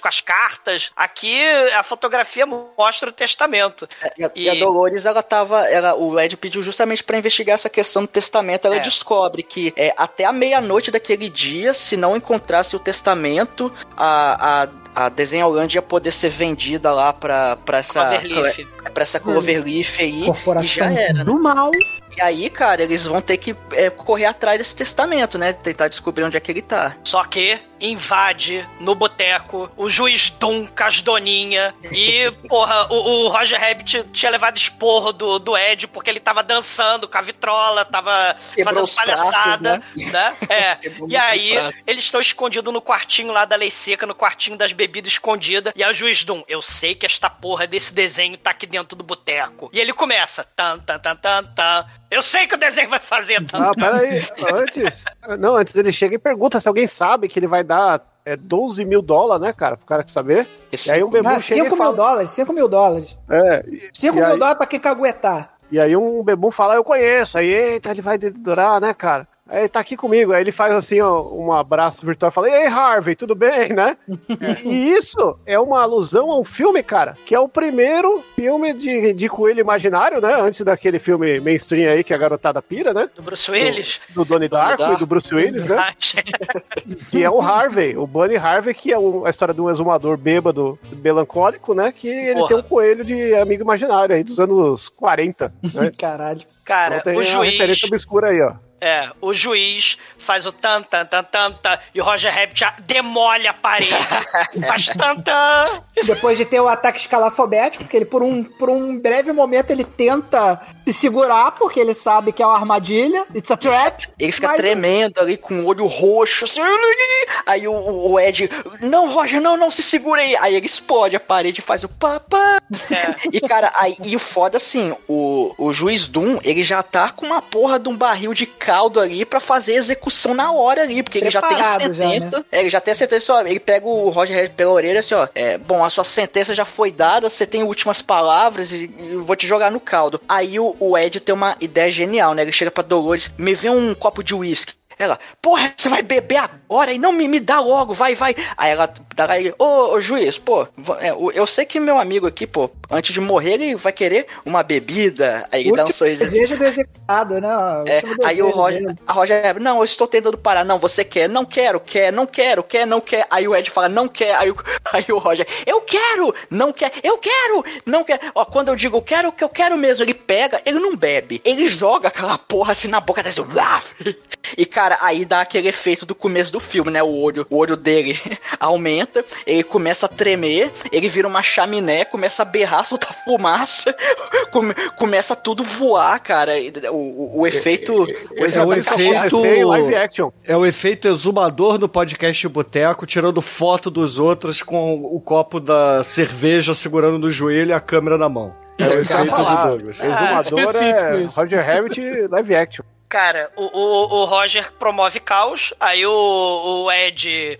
com as cartas. Aqui a fotografia mostra o testamento. E a, E- a Dolores, ela tava. Ela, o Ed pediu justamente pra investigar essa questão do testamento. Ela É. descobre que é, até a meia-noite daquele dia, se não encontrasse o testamento, a. a a Desenho Holândia ia poder ser vendida lá pra, pra essa. Cloverleaf. Pra essa Cloverleaf aí. Corporação e já era, né? do mal. E aí, cara, eles vão ter que é, correr atrás desse testamento, né? Tentar descobrir onde é que ele tá. Só que invade no boteco o juiz Dum com as doninha e, porra, o, o Roger Rabbit tinha levado esporro do, do Ed porque ele tava dançando com a vitrola, tava Quebrou fazendo palhaçada, pratos, né? É. Quebrou E aí, prato. eles estão escondidos no quartinho lá da lei seca, no quartinho das bebidas escondida. E aí o juiz Dum, eu sei que esta porra desse desenho tá aqui dentro do boteco. E ele começa, tan, tan, tan, tan, tan. Eu sei que o desenho vai fazer tan, Ah, peraí. Antes. Não, antes ele chega e pergunta se alguém sabe que ele vai dar é, 12 mil dólares, né, cara? Pro cara que saber. Esse- E aí o Bebum Ah, chega 5 e mil fala. dólares, 5 mil dólares. É, e- 5 e mil aí- dólares pra quem caguetar. E aí um Bebum fala, eu conheço. Aí, eita, ele vai dedurar, né, cara? Aí tá aqui comigo. Aí ele faz assim, ó, um abraço virtual e fala: Ei, Harvey, tudo bem, né? e, e isso é uma alusão a um filme, cara, que é o primeiro filme de, de coelho imaginário, né? Antes daquele filme mainstream aí que a garotada pira, né? Do Bruce Willis. Do Donnie Darko e do Bruce Willis, né? que é o Harvey, o Bunny Harvey, que é o- a história de um exumador bêbado, melancólico, né? Que ele Porra. tem um coelho de amigo imaginário aí dos anos 40. Né? Caralho. Cara, Então tem o uma juiz. referência obscura aí, ó. É, o juiz faz o tan tan tan tan tan e o Roger Rabbit já demole a parede. faz tan tan. Depois de ter o ataque escalafobético, porque ele por um, por um breve momento ele tenta se segurar, porque ele sabe que é uma armadilha, it's a trap. Ele fica mas- tremendo ali com o olho roxo, assim. Aí o, o Ed, não, Roger, não, não, se segura aí. Aí ele explode a parede e faz o papá. E, cara, aí, e o foda assim, o, o juiz Doom, ele já tá com uma porra de um barril de caldo ali pra fazer execução na hora ali, porque ele já tem a Preparado já, sentença. É, ele já tem a sentença, ó, ele pega o Roger Rabbit pela orelha assim, ó, é, bom, a sua sentença já foi dada, você tem últimas palavras e, e eu vou te jogar no caldo. Aí o, o Ed tem uma ideia genial, né? Ele chega pra Dolores, me vê um copo de uísque. Ela, porra, você vai beber agora e não me, me dá logo, vai, vai. Aí ela dá aí, ô, ô, juiz, pô, é, eu sei que meu amigo aqui, pô, antes de morrer, ele vai querer uma bebida. Aí ele dá um sorriso. desejo do executado, né? É, aí o Roger, a Roger, não, eu estou tentando parar. Não, você quer, não quero, quer, não quero, quer, não quer. Aí o Ed fala, não quer. Aí o, aí o Roger, eu quero, não quer, eu quero, não quer. Ó, quando eu digo quero, que eu quero mesmo, ele pega, ele não bebe. Ele joga aquela porra assim na boca desse. E cara, aí dá aquele efeito do começo do filme, né? O olho, o olho dele aumenta, ele começa a tremer, ele vira uma chaminé, começa a berrar, soltar fumaça, come- começa tudo voar, cara. O, o, o efeito. É o efeito. Sem live action. É o efeito exumador no podcast Boteco, tirando foto dos outros com o copo da cerveja segurando no joelho e a câmera na mão. É o efeito do. Douglas. Exumador específico é isso. Roger Rabbit live action. Cara, o, o, o Roger promove caos, aí o, o Ed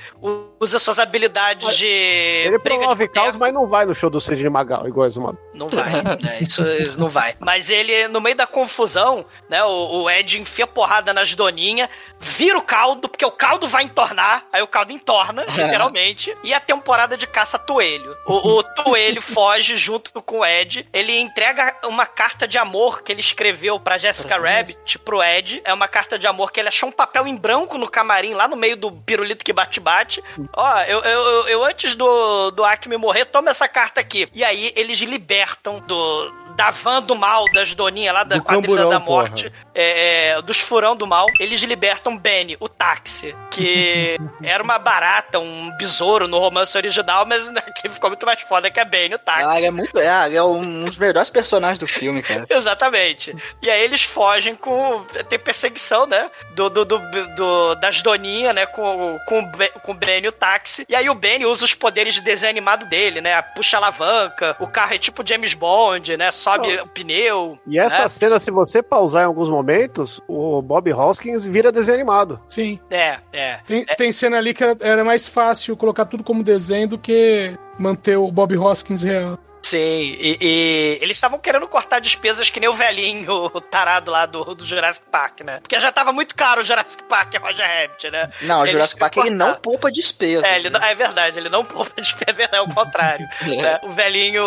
usa suas habilidades de. Ele de promove boteco. caos, mas não vai no show do Sidney Magal, igual Exumador. Não vai, né? Isso, isso não vai. Mas ele, no meio da confusão, né? O, o Ed enfia porrada nas doninhas, vira o caldo, porque o caldo vai entornar, aí o caldo entorna, literalmente, e a temporada de caça Toelho. O, o Toelho foge junto com o Ed, ele entrega uma carta de amor que ele escreveu pra Jessica Rabbit, pro Ed. É uma carta de amor que ele achou um papel em branco no camarim, lá no meio do pirulito que bate-bate. Ó, eu, eu, eu, eu antes do, do Acme morrer, toma essa carta aqui. E aí eles libertam do. Da van do mal, das doninhas lá da Do quadrilha camburão, da morte, é, é, dos furão do mal, eles libertam Benny, o táxi, que era uma barata, um besouro no romance original, mas aqui ficou muito mais foda que a Benny, o táxi. Ah, ele é muito. É, ele é um dos melhores personagens do filme, cara. Exatamente. E aí eles fogem com. Tem perseguição, né? Do, do, do, do- das doninhas, né? Com, com, o Ben- com o Benny e o táxi. E aí o Benny usa os poderes de desenho animado dele, né? Puxa a alavanca, o carro é tipo James Bond, né? Sobe o pneu. E essa né? cena, se você pausar em alguns momentos, o Bob Hoskins vira desenho animado. Sim. É, é. Tem, tem cena ali que era, era mais fácil colocar tudo como desenho do que manter o Bob Hoskins real. Sim, e, e eles estavam querendo cortar despesas que nem o velhinho, o tarado lá do, do Jurassic Park, né? Porque já tava muito caro o Jurassic Park e Roger Rabbit, né? Não, o Jurassic Park ele não poupa despesa. É, ele não- é verdade, ele não poupa despesas, é o contrário. né? O velhinho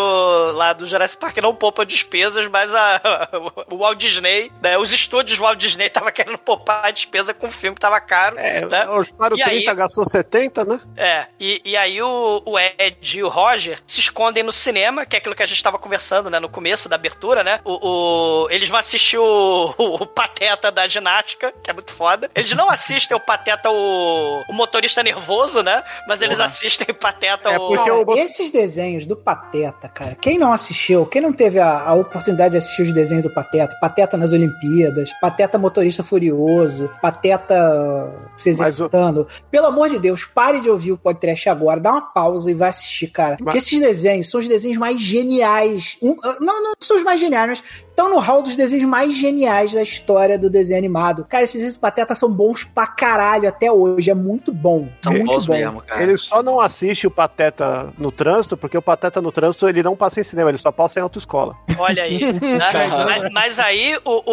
lá do Jurassic Park não poupa despesas, mas a, o Walt Disney, né? Os estúdios Walt Disney estavam querendo poupar a despesa com um filme que tava caro. É, né? orçaram E aí- 30, gastou 70, né? É, e, e aí o, o Ed e o Roger se escondem no cinema, que é aquilo que a gente tava conversando, né, no começo da abertura, né? O, o- eles vão assistir o, o Pateta da ginástica, que é muito foda. Eles não assistem o Pateta, o, o motorista nervoso, né? Mas eles Porra. assistem o Pateta, É o... Cara, o- esses desenhos do Pateta, cara, quem não assistiu, quem não teve a, a oportunidade de assistir os desenhos do Pateta, Pateta nas Olimpíadas, Pateta Motorista Furioso, Pateta se Mas o- exercitando, pelo amor de Deus, pare de ouvir o podcast agora, dá uma pausa e vai assistir, cara. Porque esses desenhos são os desenhos mais geniais. Um, não, não são os mais geniais, mas estão no hall dos desenhos mais geniais da história do desenho animado. Cara, esses desenhos do Pateta são bons pra caralho até hoje. É muito bom. São muito bons bom. mesmo, cara. Ele só não assiste o Pateta no trânsito, porque o Pateta no trânsito ele não passa em cinema, ele só passa em autoescola. Olha aí. né? mas, mas aí, o,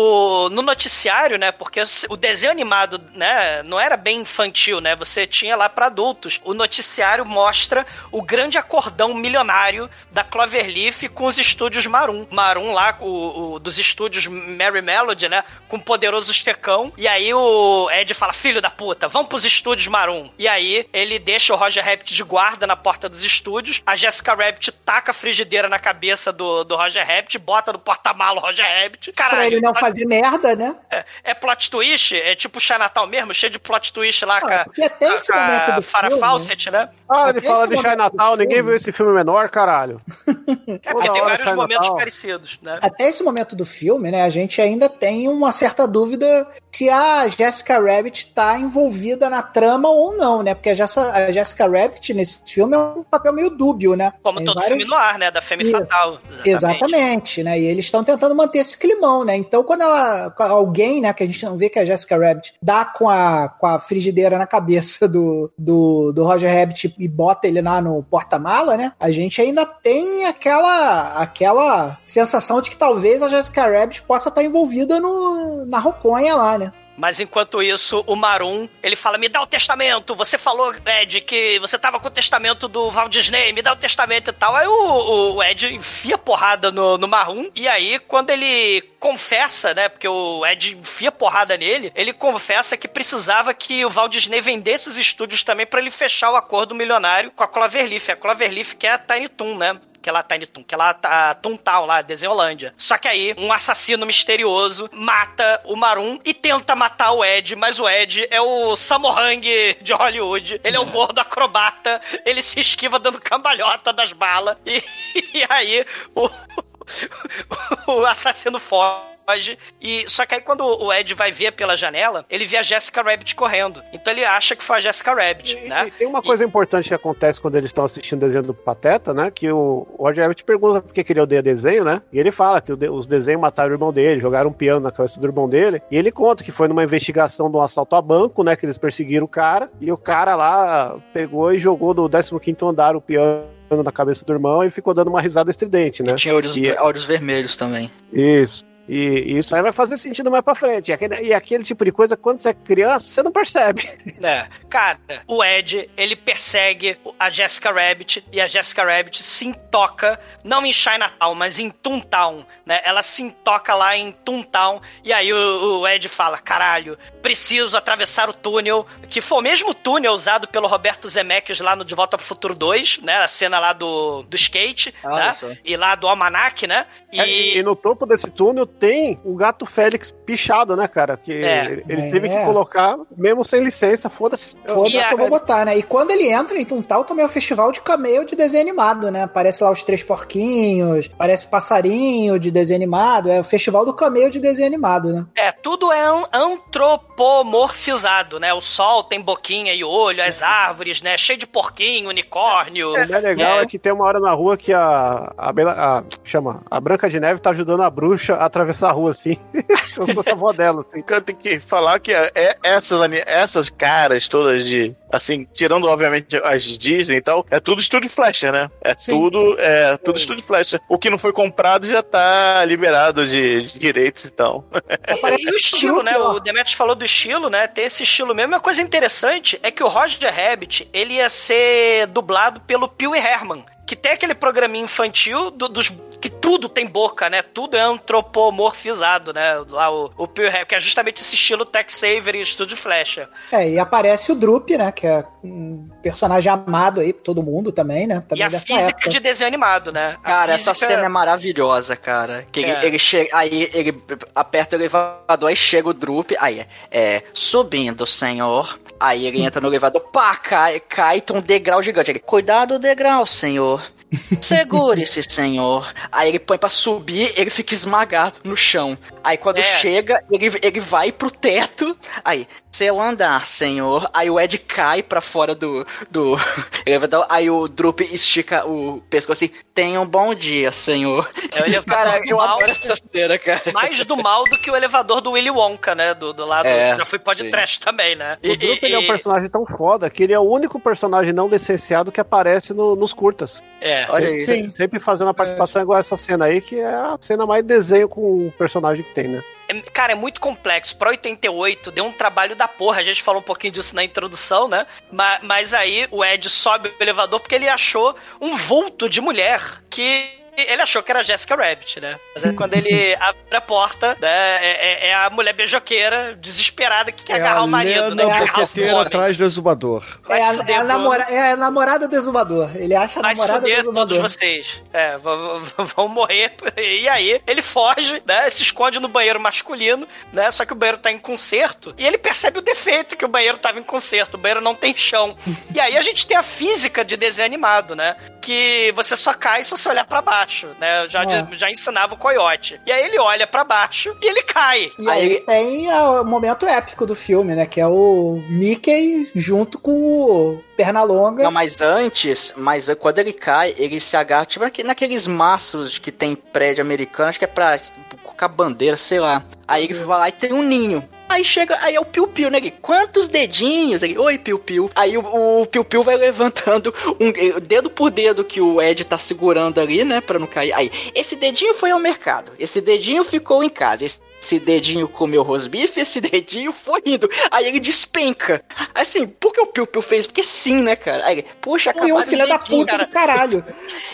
o- no noticiário, né? Porque o desenho animado, né? Não era bem infantil, né? Você tinha lá pra adultos. O noticiário mostra o grande acordão milionário da Cloverleaf com os estúdios Marum. Marum lá, o, o- dos estúdios Mary Melody, né? Com o poderoso Estecão. E aí o Ed fala: Filho da puta, vamos pros estúdios Marum. E aí ele deixa o Roger Rabbit de guarda na porta dos estúdios. A Jessica Rabbit taca a frigideira na cabeça do, do Roger Rabbit, bota no porta-malo Roger Rabbit. Caralho. Pra ele não fazer merda, né? É, é plot twist? É tipo Chinatown mesmo? Cheio de plot twist lá com a, até esse momento do Farah filme... Fawcett, né? Ah, ele Até fala de do ninguém viu esse filme menor, caralho. É porque tem vários momentos parecidos, né? Até esse momento do filme, né, a gente ainda tem uma certa dúvida se a Jessica Rabbit tá envolvida na trama ou não, né? Porque a Jessica, Rabbit nesse filme é um papel meio dúbio, né? Como Tem todo vários- filme no ar, né? Da Femme Isso. Fatal. Exatamente, né? E eles estão tentando manter esse climão, né? Então, quando ela, alguém, né, que a gente não vê que é a Jessica Rabbit, dá com a, com a frigideira na cabeça do, do, do Roger Rabbit e bota ele lá no porta-mala, né? A gente ainda tem aquela, aquela sensação de que talvez a Jessica Rabbit possa estar envolvida no, na roconha lá, né? Mas enquanto isso, o Marum, ele fala: Me dá o testamento. Você falou, Ed, que você tava com o testamento do Walt Disney, me dá o testamento e tal. Aí o, o Ed enfia porrada no, no Marum. E aí, quando ele confessa, né? Porque o Ed enfia porrada nele, ele confessa que precisava que o Walt Disney vendesse os estúdios também pra ele fechar o acordo milionário com a Cloverleaf. A Cloverleaf que é a Tiny Toon, né? Que lá Tiny Toon, que é lá a Toontown, lá, Desenholândia. Só que aí, um assassino misterioso mata o Marum e tenta matar o Ed, mas o Ed é o Samorang de Hollywood. Ele é o gordo acrobata, ele se esquiva dando cambalhota das balas. E, e aí, o, o assassino foge. E só que aí quando o Ed vai ver pela janela, ele vê a Jessica Rabbit correndo. Então ele acha que foi a Jessica Rabbit, E, né? e tem uma coisa importante que acontece quando eles estão assistindo o desenho do Pateta, né? Que o Roger Rabbit pergunta por que que ele odeia desenho, né? E ele fala que os desenhos mataram o irmão dele, jogaram um piano na cabeça do irmão dele. E ele conta que foi numa investigação de um assalto a banco, né? Que eles perseguiram o cara. E o cara lá pegou e jogou do 15º andar o piano na cabeça do irmão e ficou dando uma risada estridente, né? E tinha olhos, E- olhos vermelhos também. Isso. E isso aí vai fazer sentido mais pra frente. E aquele, e aquele tipo de coisa, quando você é criança, você não percebe. É, cara, o Ed, ele persegue a Jessica Rabbit e a Jessica Rabbit se intoca, não em Chinatown, mas em Toontown, né? Ela se intoca lá em Toontown e aí o, o Ed fala, caralho, preciso atravessar o túnel, que foi o mesmo túnel usado pelo Roberto Zemeckis lá no De Volta pro Futuro 2, né? A cena lá do, do skate, Olha né? E lá do Almanac, né? E... É, E, e no topo desse túnel tem o gato Félix pichado, né, cara? Que É. ele, É. teve que colocar, mesmo sem licença, foda-se. Foda-se eu vou botar, né? E quando ele entra em Tuntal, também é o festival de cameo de desenho animado, né? Aparece lá os três porquinhos, parece passarinho de desenho animado. É o festival do cameo de desenho animado, né? É, tudo é an- antropomorfizado, né? O sol tem boquinha e olho, as árvores, né? Cheio de porquinho, unicórnio. O mais legal É. é. que tem uma hora na rua que a, a, Bela- a- chama, a Branca de Neve tá ajudando a bruxa a atravessar a rua, assim. Fosse a avó dela, assim. Eu tenho que falar que é, é- essas, essas caras todas de. Assim, tirando obviamente as Disney e tal, é tudo estúdio Fleischer, né? É tudo, é tudo estúdio Fleischer. O que não foi comprado já tá liberado de, de direitos e tal. E o estilo, né? O Demetrius falou do estilo, né? Tem esse estilo mesmo. Uma coisa interessante é que o Roger Rabbit, ele ia ser dublado pelo Pee Wee Herman. Que tem aquele programinha infantil do- dos que tudo tem boca, né? Tudo é antropomorfizado, né? Lá o, o Wee Herman, que é justamente esse estilo Tex Saver e Estúdio Flecha. É, e aparece o Drup, né? Que é um personagem amado aí por todo mundo também, né? Também e a dessa física época. de desenho animado, né? A Cara, essa física- cena é maravilhosa, cara. Que ele, É. ele chega, aí ele aperta o elevador, aí chega o Drup, aí é, é, subindo, senhor. Aí ele entra no elevador, pá, cai, cai, tem um degrau gigante. Ele, cuidado do degrau, senhor. Segure-se, senhor. Aí ele põe pra subir, ele fica esmagado no chão. Aí quando É. chega, ele, ele vai pro teto. Aí, seu andar, senhor. Aí o Ed cai pra fora do, do elevador. Aí o Drup estica o pescoço assim. Tenha um bom dia, senhor. É o elevador Cara, do eu mal. adoro essa cena, cara. Mais do mal do que o elevador do Willy Wonka, né? Do, do lado. É, já foi pod sim. trash também, né? O Drup ele é um personagem tão foda que ele é o único personagem não licenciado que aparece no- nos curtas. É. Olha aí. Sempre, sempre fazendo a participação igual essa cena aí, que é a cena mais desenho com o personagem que tem, né? É, Cara, é muito complexo. Pra 88, deu um trabalho da porra. A gente falou um pouquinho disso na introdução, né? Ma- Mas, aí o Ed sobe o elevador porque ele achou um vulto de mulher que. Ele achou que era a Jessica Rabbit, né? Mas aí quando ele abre a porta, né, é, é- é a mulher beijoqueira, desesperada, que quer É agarrar a o marido, né? Lena Quer agarrar o homem. atrás do exumador. Vai É a, é, a namora- é a namorada do exumador. Ele acha a Vai namorada do fuder todos vocês. É, vão, morrer. E aí, ele foge, né? Se esconde no banheiro masculino, né? Só que o banheiro tá em conserto. E ele percebe o defeito que o banheiro tava em conserto. O banheiro não tem chão. E aí a gente tem a física de desenho animado, né? Que você só cai se você olhar pra baixo, né? Eu Já, É. já ensinava o coiote. E aí ele olha pra baixo e ele cai. E aí tem ah, o momento épico do filme, né? Que é o Mickey junto com o Pernalonga. Não, mas antes, mas quando ele cai, ele se agarra, tipo naque- naqueles maços que tem prédio americano, acho que é pra colocar bandeira, sei lá. Aí ele vai lá e tem um ninho. Aí chega, aí é o Piu Piu, né? Ele, quantos dedinhos? Ele, oi, Piu Piu. Aí o, o Piu Piu vai levantando um eh, dedo por dedo que o Ed tá segurando ali, né? Pra não cair. Aí, esse dedinho foi ao mercado. Esse dedinho ficou em casa. Esse esse dedinho comeu rosbife, esse dedinho foi indo. Aí ele despenca. Assim, por que o Piu Piu fez? Porque sim, né, cara? Aí, puxa, acabaram um filho da puta cara. do caralho.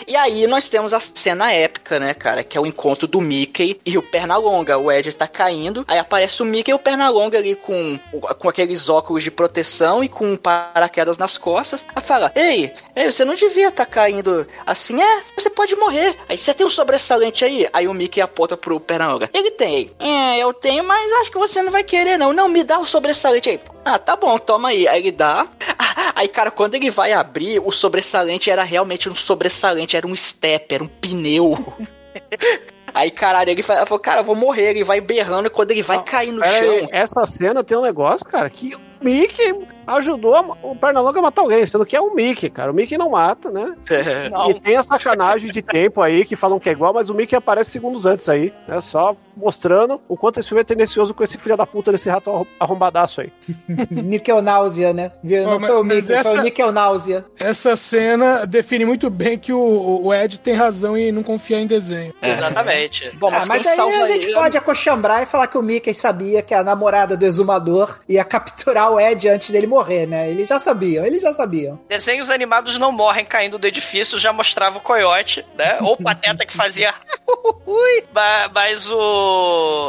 E aí nós temos a cena épica, né, cara? Que é o encontro do Mickey e o Pernalonga. O Ed tá caindo, aí aparece o Mickey e o Pernalonga ali com, com aqueles óculos de proteção e com um paraquedas nas costas. Aí fala, ei, ei, você não devia tá caindo assim, é, você pode morrer. Aí você tem um sobressalente aí? Aí o Mickey aponta pro Pernalonga. Ele tem. É, eu tenho, mas acho que você não vai querer não. Não, me dá o sobressalente aí. Ah, tá bom, toma aí. Aí ele dá. Aí, cara, quando ele vai abrir, o sobressalente era realmente um sobressalente, era um step, era um pneu. Aí, caralho, ele fa- falou, cara, eu vou morrer. Ele vai berrando e quando ele vai cair no Pera aí, chão. essa cena tem um negócio, cara, que o Mickey ajudou a- o Pernalonga a matar alguém, sendo que é o Mickey, cara. O Mickey não mata, né? E tem a sacanagem de tempo aí que falam que é igual, mas o Mickey aparece segundos antes aí, né? Só mostrando o quanto esse filme é tendencioso com esse filho da puta desse rato arrom- arrombadaço aí. Níquel náusea, né? Não Ó, foi o mas Mickey, foi essa- o níquel náusea. Essa cena define muito bem que o, o Ed tem razão em não confiar em desenho. Exatamente. Bom, Ah, mas aí a gente pode acochambrar e falar que o Mickey sabia que a namorada do exumador ia capturar o Ed antes dele morrer, né? Eles já sabiam, eles já sabiam. Desenhos animados não morrem caindo do edifício, já mostrava o coiote, né? Ou o pateta que fazia. Mas o.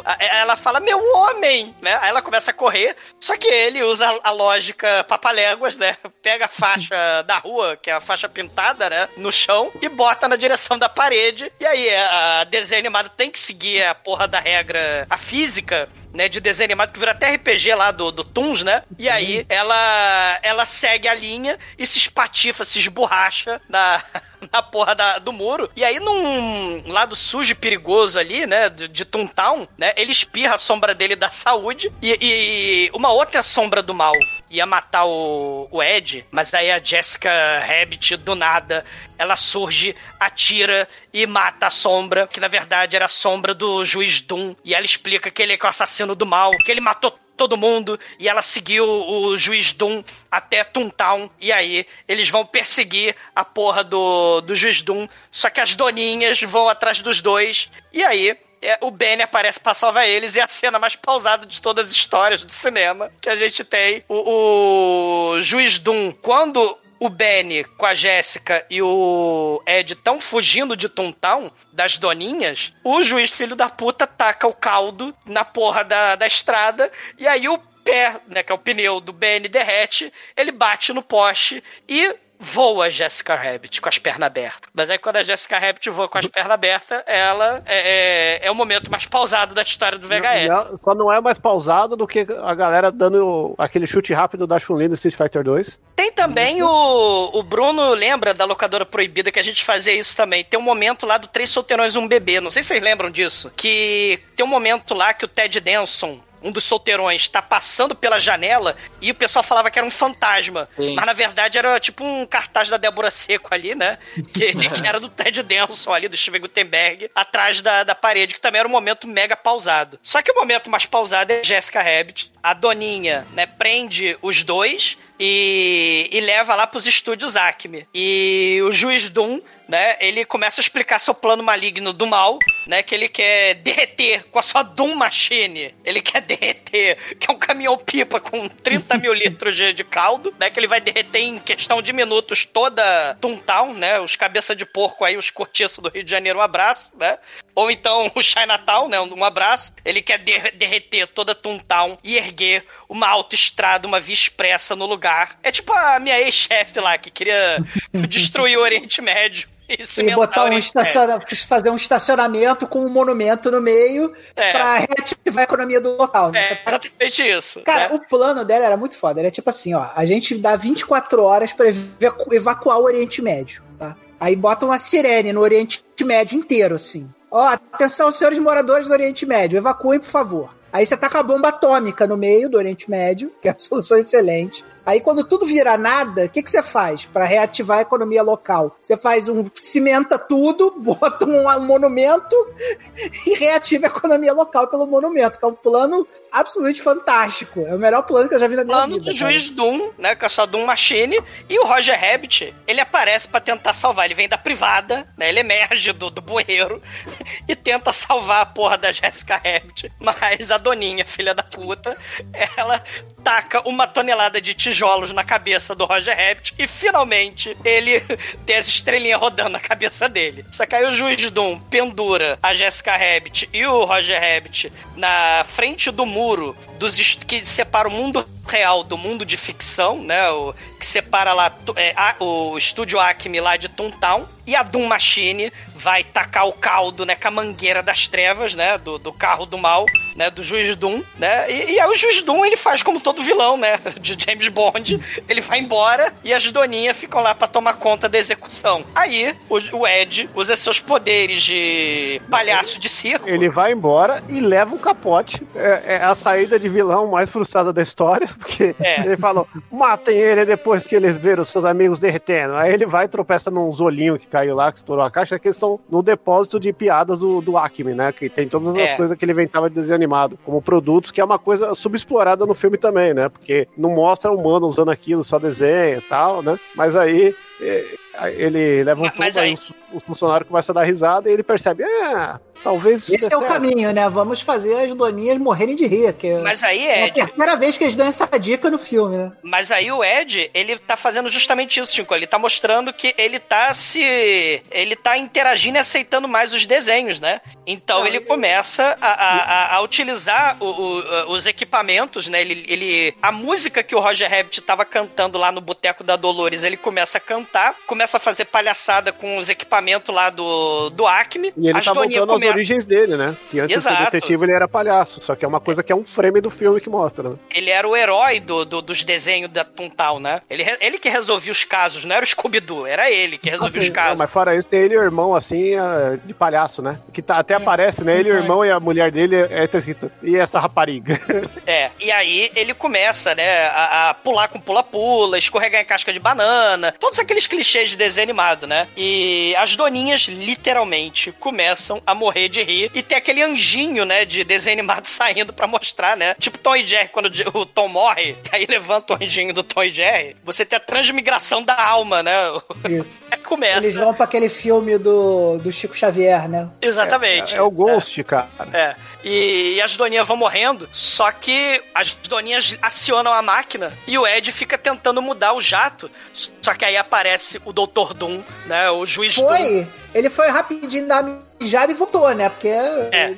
a- Ela fala, meu homem! Né? Aí ela começa a correr, só que ele usa a lógica papaléguas, né? Pega a faixa da rua, que é a faixa pintada, né? No chão, e bota na direção da parede. E aí, a desenho animado tem que seguir a porra da regra, a física, né? De desenho animado, que vira até RPG lá do, do Toons, né? E aí, ela, ela segue a linha e se espatifa, se esborracha na, na porra da- do muro. E aí, num lado sujo e perigoso ali, né? De, de Toontown, né? Ele espirra a sombra dele da saúde e, e uma outra sombra do mal ia matar o, o Ed, mas aí a Jessica Rabbit, do nada, ela surge, atira e mata a sombra, que na verdade era a sombra do juiz Doom. E ela explica que ele é o assassino do mal, que ele matou todo mundo e ela seguiu o juiz Doom até Toontown e aí eles vão perseguir a porra do, do juiz Doom, só que as doninhas vão atrás dos dois e aí é, o Benny aparece pra salvar eles e é a cena mais pausada de todas as histórias do cinema que a gente tem. O, o juiz Doom quando o Benny com a Jéssica e o Ed estão fugindo de Toontown, das doninhas, o juiz filho da puta taca o caldo na porra da, da estrada, e aí o pé, né, que é o pneu do Benny derrete, ele bate no poste e voa Jessica Rabbit com as pernas abertas. Mas aí quando a Jessica Rabbit voa com as pernas abertas, ela é, é, é o momento mais pausado da história do VHS. Não, só não é mais pausado do que a galera dando aquele chute rápido da Chun-Li no Street Fighter 2. Tem também o, o Bruno, lembra da locadora proibida que a gente fazia isso também. Tem um momento lá do Três Solteirões e um Bebê, não sei se vocês lembram disso, que tem um momento lá que o Ted Denson um dos solteirões tá passando pela janela e o pessoal falava que era um fantasma. Sim. Mas na verdade era tipo um cartaz da Débora Seco ali, né? Que, que era do Ted Denson ali, do Steven Gutenberg, atrás da, da parede, que também era um momento mega pausado. Só que o momento mais pausado é Jessica Rabbit. A Doninha, né, prende os dois e, e leva lá pros estúdios Acme. E o juiz Doom, né, ele começa a explicar seu plano maligno do mal, né, que ele quer derreter com a sua Doom Machine. Ele quer derreter, que é um caminhão-pipa com 30 mil litros de, de caldo, né, que ele vai derreter em questão de minutos toda Toontown, né, os cabeça de porco aí, os cortiços do Rio de Janeiro, um abraço, né. Ou então o Chinatown, né, um abraço. Ele quer der- derreter toda Toontown e erguer uma autoestrada, uma via expressa no lugar. É tipo a minha ex-chefe lá, que queria destruir o Oriente Médio. E, botar um estaciona... fazer um estacionamento com um monumento no meio É. pra reativar a economia do local. né? É, exatamente isso. Cara, né? o plano dela era muito foda. Era tipo assim, ó, a gente dá 24 horas pra evacu- evacuar o Oriente Médio, tá? Aí bota uma sirene no Oriente Médio inteiro, assim. Ó, atenção, senhores moradores do Oriente Médio, evacuem, por favor. Aí você taca a bomba atômica no meio do Oriente Médio, que é a solução excelente. Aí quando tudo vira nada, o que, que você faz para reativar a economia local? Você faz um cimenta tudo, bota um, um monumento e reativa a economia local pelo monumento, que é um plano absolutamente fantástico. É o melhor plano que eu já vi na minha plano vida. do juiz Doom, né, com a sua Doom Machine, e o Roger Rabbit, ele aparece pra tentar salvar. Ele vem da privada, né, ele emerge do, do bueiro e tenta salvar a porra da Jessica Rabbit. Mas a Doninha, filha da puta, ela taca uma tonelada de tijolos na cabeça do Roger Rabbit e finalmente ele tem as estrelinhas rodando na cabeça dele. Só que aí o juiz Doom pendura a Jessica Rabbit e o Roger Rabbit na frente do muro dos que separa o mundo real do mundo de ficção, né? O, que separa lá é, a- o estúdio Acme lá de Toontown. E a Doom Machine vai tacar o caldo, né? Com a mangueira das trevas, né? Do, do carro do mal, né? Do juiz Doom, né? E, e aí o juiz Doom, ele faz como todo vilão, né? De James Bond. Ele vai embora e as doninhas ficam lá pra tomar conta da execução. Aí o, o Ed usa seus poderes de palhaço de circo. Ele vai embora e leva um capote. É, é a saída de vilão mais frustrada da história, porque É. ele falou: matem ele depois que eles viram seus amigos derretendo. Aí ele vai e tropeça num olhinhos que caiu lá, que estourou a caixa, que eles estão no depósito de piadas do, do Acme, né? Que tem todas as É. coisas que ele inventava de desenho animado, como produtos, que é uma coisa subexplorada no filme também, né? Porque não mostra o humano usando aquilo, só desenha e tal, né? Mas aí. Ele leva um Mas- aí aí- os, os funcionários começam a dar risada e ele percebe, ah, talvez isso Esse é o certo." caminho, né? Vamos fazer as doninhas morrerem de rir. Que Mas aí, é a Ed, primeira vez que eles dão essa dica no filme, né? Mas aí o Ed, ele tá fazendo justamente isso, Chico. Ele tá mostrando que ele tá se. Ele tá interagindo e aceitando mais os desenhos, né? Então ele começa a, a- a- a utilizar o- o- os equipamentos, né? Ele, ele- a música que o Roger Rabbit tava cantando lá no Boteco da Dolores, ele começa a cantar, começa a fazer palhaçada com os equipamentos lá do, do Acme. E ele As tá voltando às come- origens dele, né? Que antes de ser Exato. detetive ele era palhaço. Só que é uma coisa que é um frame do filme que mostra, né? Ele era o herói do, do- dos desenhos da Toontown, né? Ele, ele que resolvia os casos, não era o Scooby-Doo, era ele que resolvia Assim, os casos. mas fora isso, tem ele e o irmão, assim, ah, de palhaço, né? Que tá- até aparece, né? Ele e o irmão e a mulher dele é tá escrito. E essa rapariga? É, e aí ele começa, né, a, a pular com pula-pula, escorregar em casca de banana, todos aqueles clichês de desenho animado, né? E as doninhas, literalmente, começam a morrer de rir e tem aquele anjinho, né, de desenho animado saindo pra mostrar, né? Tipo Tom e Jerry, quando o Tom morre, aí levanta o anjinho do Tom e Jerry, você tem a transmigração da alma, né? Isso. Começa. Eles vão pra aquele filme do, do Chico Xavier, né? Exatamente. É, é o Ghost, cara. É. E, e as doninhas vão morrendo, só que as doninhas acionam a máquina e o Ed fica tentando mudar o jato. Só que aí aparece o Dr. Doom, né? O juiz Doom. Foi. Ele foi rapidinho dar mijada e voltou, né? Porque. É.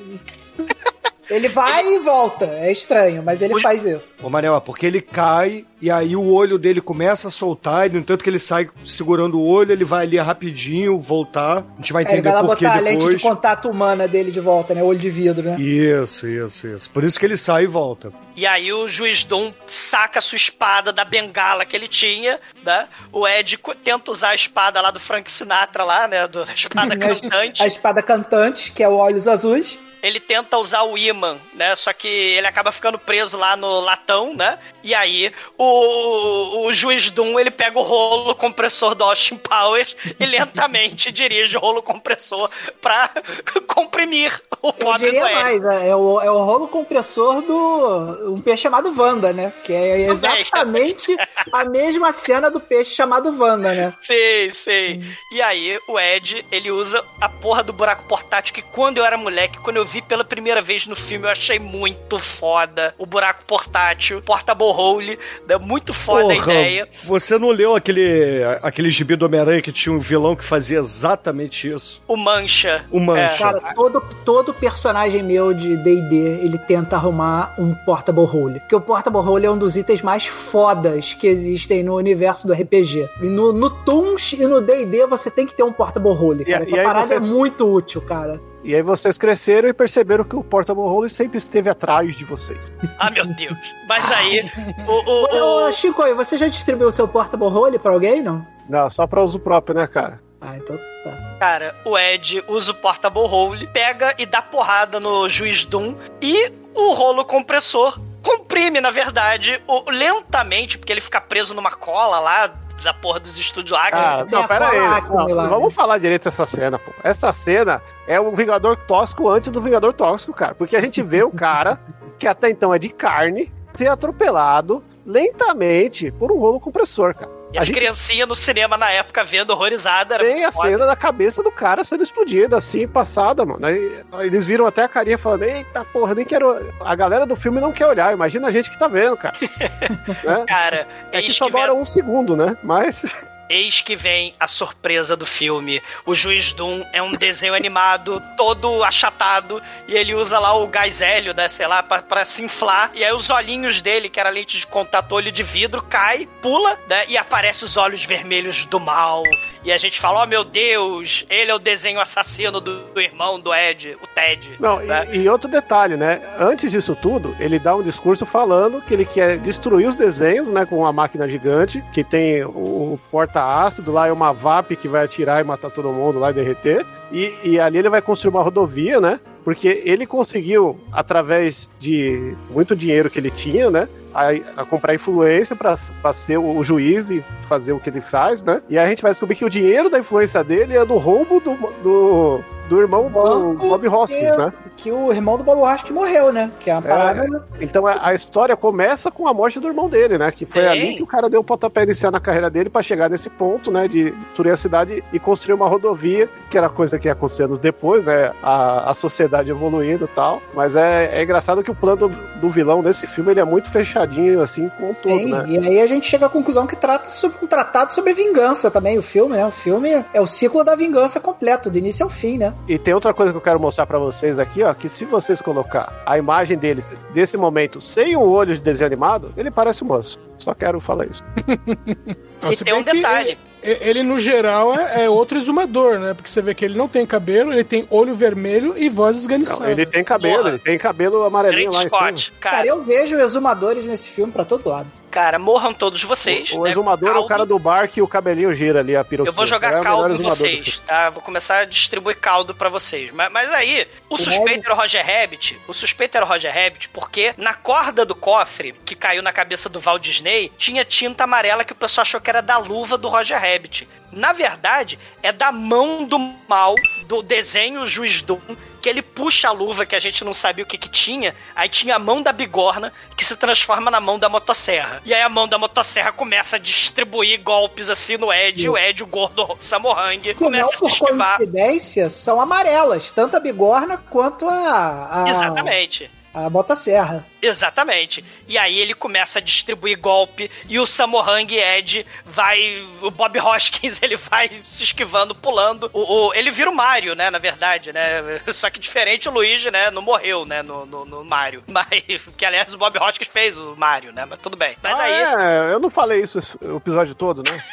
Ele vai e volta. É estranho, mas ele faz isso. Ô, Manel, porque ele cai e aí o olho dele começa a soltar, e no entanto que ele sai segurando o olho, ele vai ali rapidinho voltar. A gente vai É, ele entender vai lá por que botar a lente depois. de contato humana dele de volta, né? Olho de vidro, né? Isso, isso, isso. Por isso que ele sai e volta. E aí o juiz Doom saca a sua espada da bengala que ele tinha, né? O Ed tenta usar a espada lá do Frank Sinatra lá, né? Do, a espada A es- cantante. A espada cantante, que é o Olhos Azuis. Ele tenta usar o imã, né? Só que ele acaba ficando preso lá no latão, né? E aí o, o juiz Doom, ele pega o rolo compressor do Austin Powers e lentamente dirige o rolo compressor pra comprimir o Eu pobre do diria mais, é, é o, é o rolo compressor do um peixe chamado Wanda, né? Que é exatamente a mesma cena do peixe chamado Wanda, né? Sei, sei. E aí, o Ed, ele usa a porra do buraco portátil que quando eu era moleque, quando eu vi pela primeira vez no filme, eu achei muito foda. O buraco portátil, portable hole, né? muito foda a ideia. Você não leu aquele, aquele gibi do Homem-Aranha que tinha um vilão que fazia exatamente isso? O Mancha. O Mancha. Cara, todo, todo personagem meu de D&D, ele tenta arrumar um portable hole. Porque o portable hole é um dos itens mais fodas que existem no universo do RPG. E no, no Toons e no D&D você tem que ter um portable hole. E- Cara, e a aí parada você- é muito útil, cara. E aí vocês cresceram e perceberam que o Portable Hole sempre esteve atrás de vocês. Ah, meu Deus. Mas aí, o, o, Ô, Chico, aí, você já distribuiu o seu portable hole pra alguém, não? Não, só pra uso próprio, né, cara? Ah, então tá. Cara, o Ed usa o portable hole, pega e dá porrada no juiz Doom e o rolo compressor comprime, na verdade, o, lentamente, porque ele fica preso numa cola lá da porra dos estúdios lá. Cara, tem não, pera aí. Não, vamos falar direito dessa cena, pô. Essa cena é o Vingador Tóxico antes do Vingador Tóxico, cara. Porque a gente vê o cara, que até então é de carne, ser atropelado lentamente por um rolo compressor, cara. E A as gente criancinhas no cinema na época vendo horrorizada. Era tem a foda. cena da cabeça do cara sendo explodida, assim, passada, mano. Aí, eles viram até a carinha falando, eita porra, nem quero. A galera do filme não quer olhar, imagina a gente que tá vendo, cara. né? Cara, É que só que, vem, demora um segundo, né? Mas. Eis que vem a surpresa do filme. O Juiz Doom é um desenho animado, todo achatado, e ele usa lá o gás hélio, né, sei lá, pra, pra se inflar. E aí os olhinhos dele, que era lente de contato, olho de vidro, cai, pula, né, e aparece os olhos vermelhos do mal. E a gente fala, oh meu Deus, ele é o desenho assassino do, do irmão do Ed, o Ted. Não, né? e, e outro detalhe, né? Antes disso tudo, ele dá um discurso falando que ele quer destruir os desenhos, né? Com uma máquina gigante, que tem o porta-ácido lá, é uma VAP que vai atirar e matar todo mundo lá e derreter. E, e ali ele vai construir uma rodovia, né? Porque ele conseguiu, através de muito dinheiro que ele tinha, né? A, a comprar influência pra ser o, o juiz e fazer o que ele faz, né? E aí a gente vai descobrir que o dinheiro da influência dele é do roubo do, do, do irmão do Bob Hoskins, que- né? Que o irmão do Bob Hoskins morreu, né? Que é uma parada... Então a, a história começa com a morte do irmão dele, né? Que foi Sim. ali que o cara deu o pontapé inicial na carreira dele pra chegar nesse ponto, né? De destruir a cidade e construir uma rodovia, que era coisa que ia acontecer anos depois, né? A, a sociedade evoluindo e tal. Mas é, é engraçado que o plano do, do vilão nesse filme ele é muito fechadinho, assim, com o todo, Sim, né? e aí a gente chega à conclusão que trata sobre um tratado sobre vingança também, o filme, né? O filme é o ciclo da vingança completo, do início ao fim, né? E tem outra coisa que eu quero mostrar pra vocês aqui, ó, que se vocês colocar a imagem deles desse momento sem o olho de desenho animado, ele parece um manso. Só quero falar isso. Não, E tem um detalhe. Ele, ele, no geral, é, é outro exumador, né? Porque você vê que ele não tem cabelo, ele tem olho vermelho e voz esganiçada. Não, ele tem cabelo, Porra. ele tem cabelo amarelinho lá em cima. Scott. Cara, Cara, eu vejo exumadores nesse filme pra todo lado. Cara, morram todos vocês. O né? exumador é o Caldo. cara do bar que o cabelinho gira ali, a peruca. Eu vou jogar caldo em vocês, tá? Vou começar a distribuir caldo pra vocês. Mas, mas aí, o suspeito era o Roger Rabbit. O suspeito era o Roger Rabbit porque na corda do cofre que caiu na cabeça do Walt Disney tinha tinta amarela que o pessoal achou que era da luva do Roger Rabbit. Na verdade, é da mão do mal do desenho Juiz Doom que ele puxa a luva que a gente não sabia o que que tinha, aí tinha a mão da bigorna que se transforma na mão da motosserra. E aí a mão da motosserra começa a distribuir golpes assim no Ed, e o Ed, o gordo Samohang, não começa a se esquivar. coincidência, são amarelas, tanto a bigorna quanto a. a Exatamente. A motosserra. Exatamente. E aí ele começa a distribuir golpe e o Samohang Ed vai. O Bob Hoskins ele vai se esquivando, pulando. O, o- ele vira o Mario, né? Na verdade, né? Só que diferente o Luigi, né? Não morreu, né? No, no, no Mario. Mas. Que aliás o Bob Hoskins fez o Mario, né? Mas tudo bem. Mas Ah, aí. é, eu não falei isso o episódio todo, né?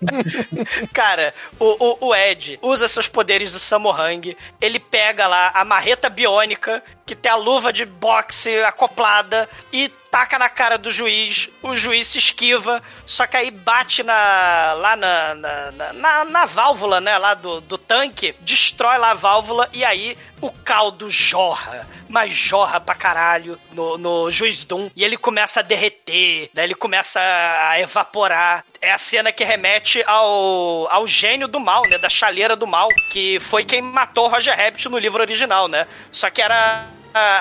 Cara, o, o, o Ed usa seus poderes do Samohang, ele pega lá a marreta biônica, que tem a luva de boxe acoplada, e taca na cara do juiz, o juiz se esquiva, só que aí bate na, lá na, na, na, na- válvula, né, lá do, do tanque, destrói lá a válvula, e aí o caldo jorra, mas jorra pra caralho no, no juiz Doom, e ele começa a derreter, daí ele começa a evaporar. É a cena que remete ao, ao gênio do mal, né, da chaleira do mal, que foi quem matou Roger Rabbit no livro original, né, só que era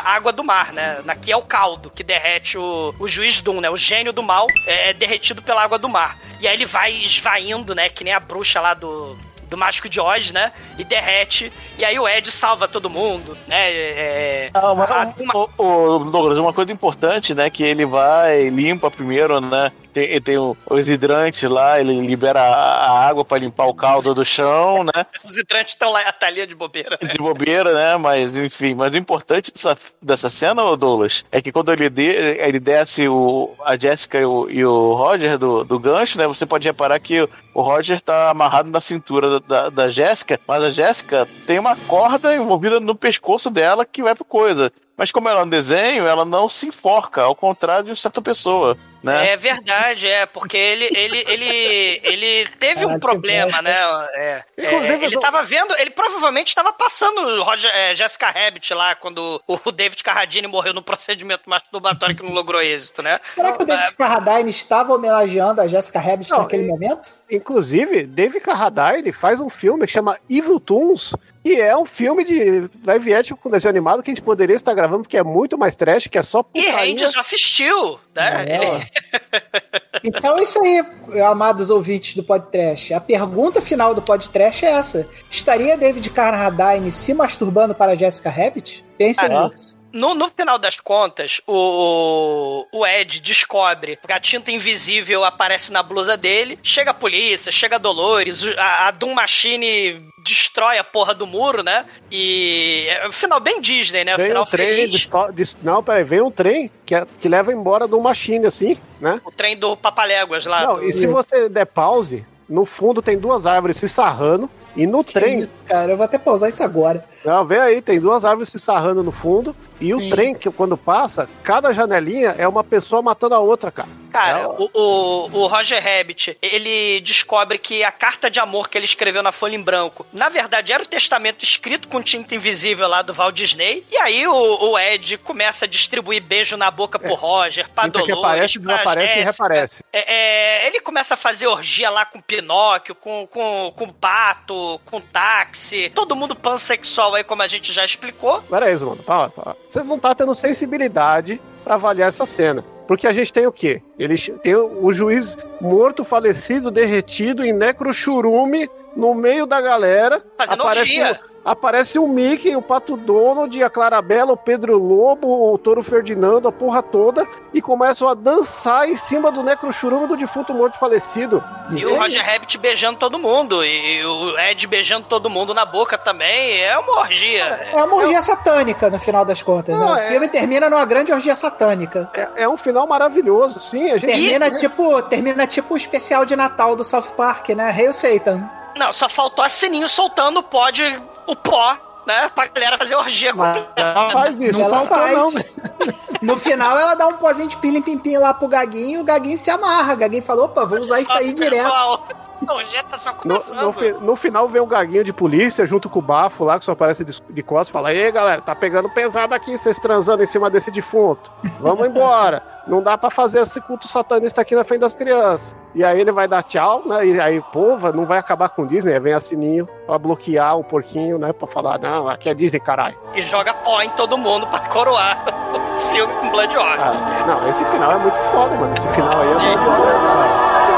água do mar, né? Aqui é o caldo que derrete o, o juiz Doom, né? O gênio do mal é, é derretido pela água do mar. E aí ele vai esvaindo, né? Que nem a bruxa lá do, do Mágico de Oz, né? E derrete. E aí o Ed salva todo mundo, né? É, Ah, mas, a- uma- o, o Douglas, uma coisa importante, né? Que ele vai, limpa primeiro, né? Tem, tem os hidrantes lá, ele libera a, água pra limpar o caldo do chão, né? Os hidrantes estão lá, a ali de bobeira. né? De bobeira, né? Mas, enfim, mas o importante dessa, dessa cena, Douglas, é que quando ele, de, ele desce o, a Jessica e o, e o Roger do, do gancho, né? Você pode reparar que o Roger tá amarrado na cintura da, da, da Jéssica, mas a Jéssica tem uma corda envolvida no pescoço dela que vai pro coisa. Mas como ela é um desenho, ela não se enforca, ao contrário de certa pessoa, né? É verdade, é, porque ele, ele, ele, ele teve um Caraca, problema, né? É, é, ele eu- tava vendo, ele provavelmente estava passando o Roger, é, Jessica Rabbit lá, quando o David Carradine morreu no procedimento masturbatório que não logrou êxito, né? Será que o David Carradine estava homenageando a Jessica Rabbit Não, naquele e- momento? Inclusive, David Carradine faz um filme que chama Evil Toons, que é um filme de live action com desenho animado que a gente poderia estar gravando, porque é muito mais trash, que é só E putaria. Ranges of Steel, né? É, Ele- ó. Então é isso aí, amados ouvintes do podcast. A pergunta final do podcast é essa: Estaria David Carradine se masturbando para Jessica Rabbit? Pensem Ah, nisso. No, no final das contas, o, o Ed descobre que a tinta invisível aparece na blusa dele. Chega a polícia, chega a Dolores, o- a, a Doom Machine destrói a porra do muro, né? E é um final bem Disney, né? Vem final um trem, feliz. de, de- não, peraí, vem um trem que, é- que leva embora do machine, assim, né? O trem do Papaléguas lá. Não, do- e se você der pause, no fundo tem duas árvores se sarrando, e no trem, Isso, cara, eu vou até pausar isso agora. Não, vê aí, tem duas árvores se sarrando no fundo, e o Sim. trem, que quando passa, cada janelinha é uma pessoa matando a outra, cara. Cara, o, o, o Roger Rabbit, ele descobre que a carta de amor que ele escreveu na folha em branco, na verdade era o testamento escrito com tinta invisível lá do Walt Disney. E aí o, o Ed começa a distribuir beijo na boca pro Roger, pra Tinta que Dolores, aparece, pra desaparece e reaparece. É, é, ele começa a fazer orgia lá com Pinóquio, com, com, com Pato, com Táxi, todo mundo pansexual aí, como a gente já explicou. Pera aí, mano, para, para. Vocês não tá tendo sensibilidade pra avaliar essa cena. Porque a gente tem o quê? Eles tem o juiz morto, falecido, derretido em necrochurume no meio da galera. Fazendo orgia. Aparece o Mickey, o Pato Donald, a Clarabella, o Pedro Lobo, o Toro Ferdinando, a porra toda, e começam a dançar em cima do necrochurume do defunto morto falecido. E o Roger Rabbit beijando todo mundo. E o Ed beijando todo mundo na boca também. É uma orgia. É uma orgia satânica, no final das contas. Não, né? é- O filme termina numa grande orgia satânica. É, é um final maravilhoso, sim. A gente Termina tipo, termina tipo o especial de Natal do South Park, né? Hail Satan. Não, só faltou a Sininho soltando o pó de, o pó, né? Pra galera fazer orgia com ela faz isso. ela faltou, faz. não, né? No final, ela dá um pozinho de pilim-pim-pim lá pro Gaguinho e o Gaguinho se amarra. O Gaguinho falou, opa, vou usar isso aí direto. Pessoal, tá só No, começando. no, fi- no final vem um gaguinho de polícia junto com o bafo lá, que só aparece de, de costas, fala: Ei galera, tá pegando pesado aqui, vocês transando em cima desse defunto. Vamos embora. Não dá pra fazer esse culto satanista aqui na frente das crianças. E aí ele vai dar tchau, né? E aí, pô, vai- não vai acabar com o Disney, vem a Sininho pra bloquear o porquinho, né? Pra falar, não, aqui é Disney, caralho. E joga pó em todo mundo pra coroar o filme com Blood Orc. Ah, não, esse final é muito foda, mano. Esse final aí é muito foda, caralho.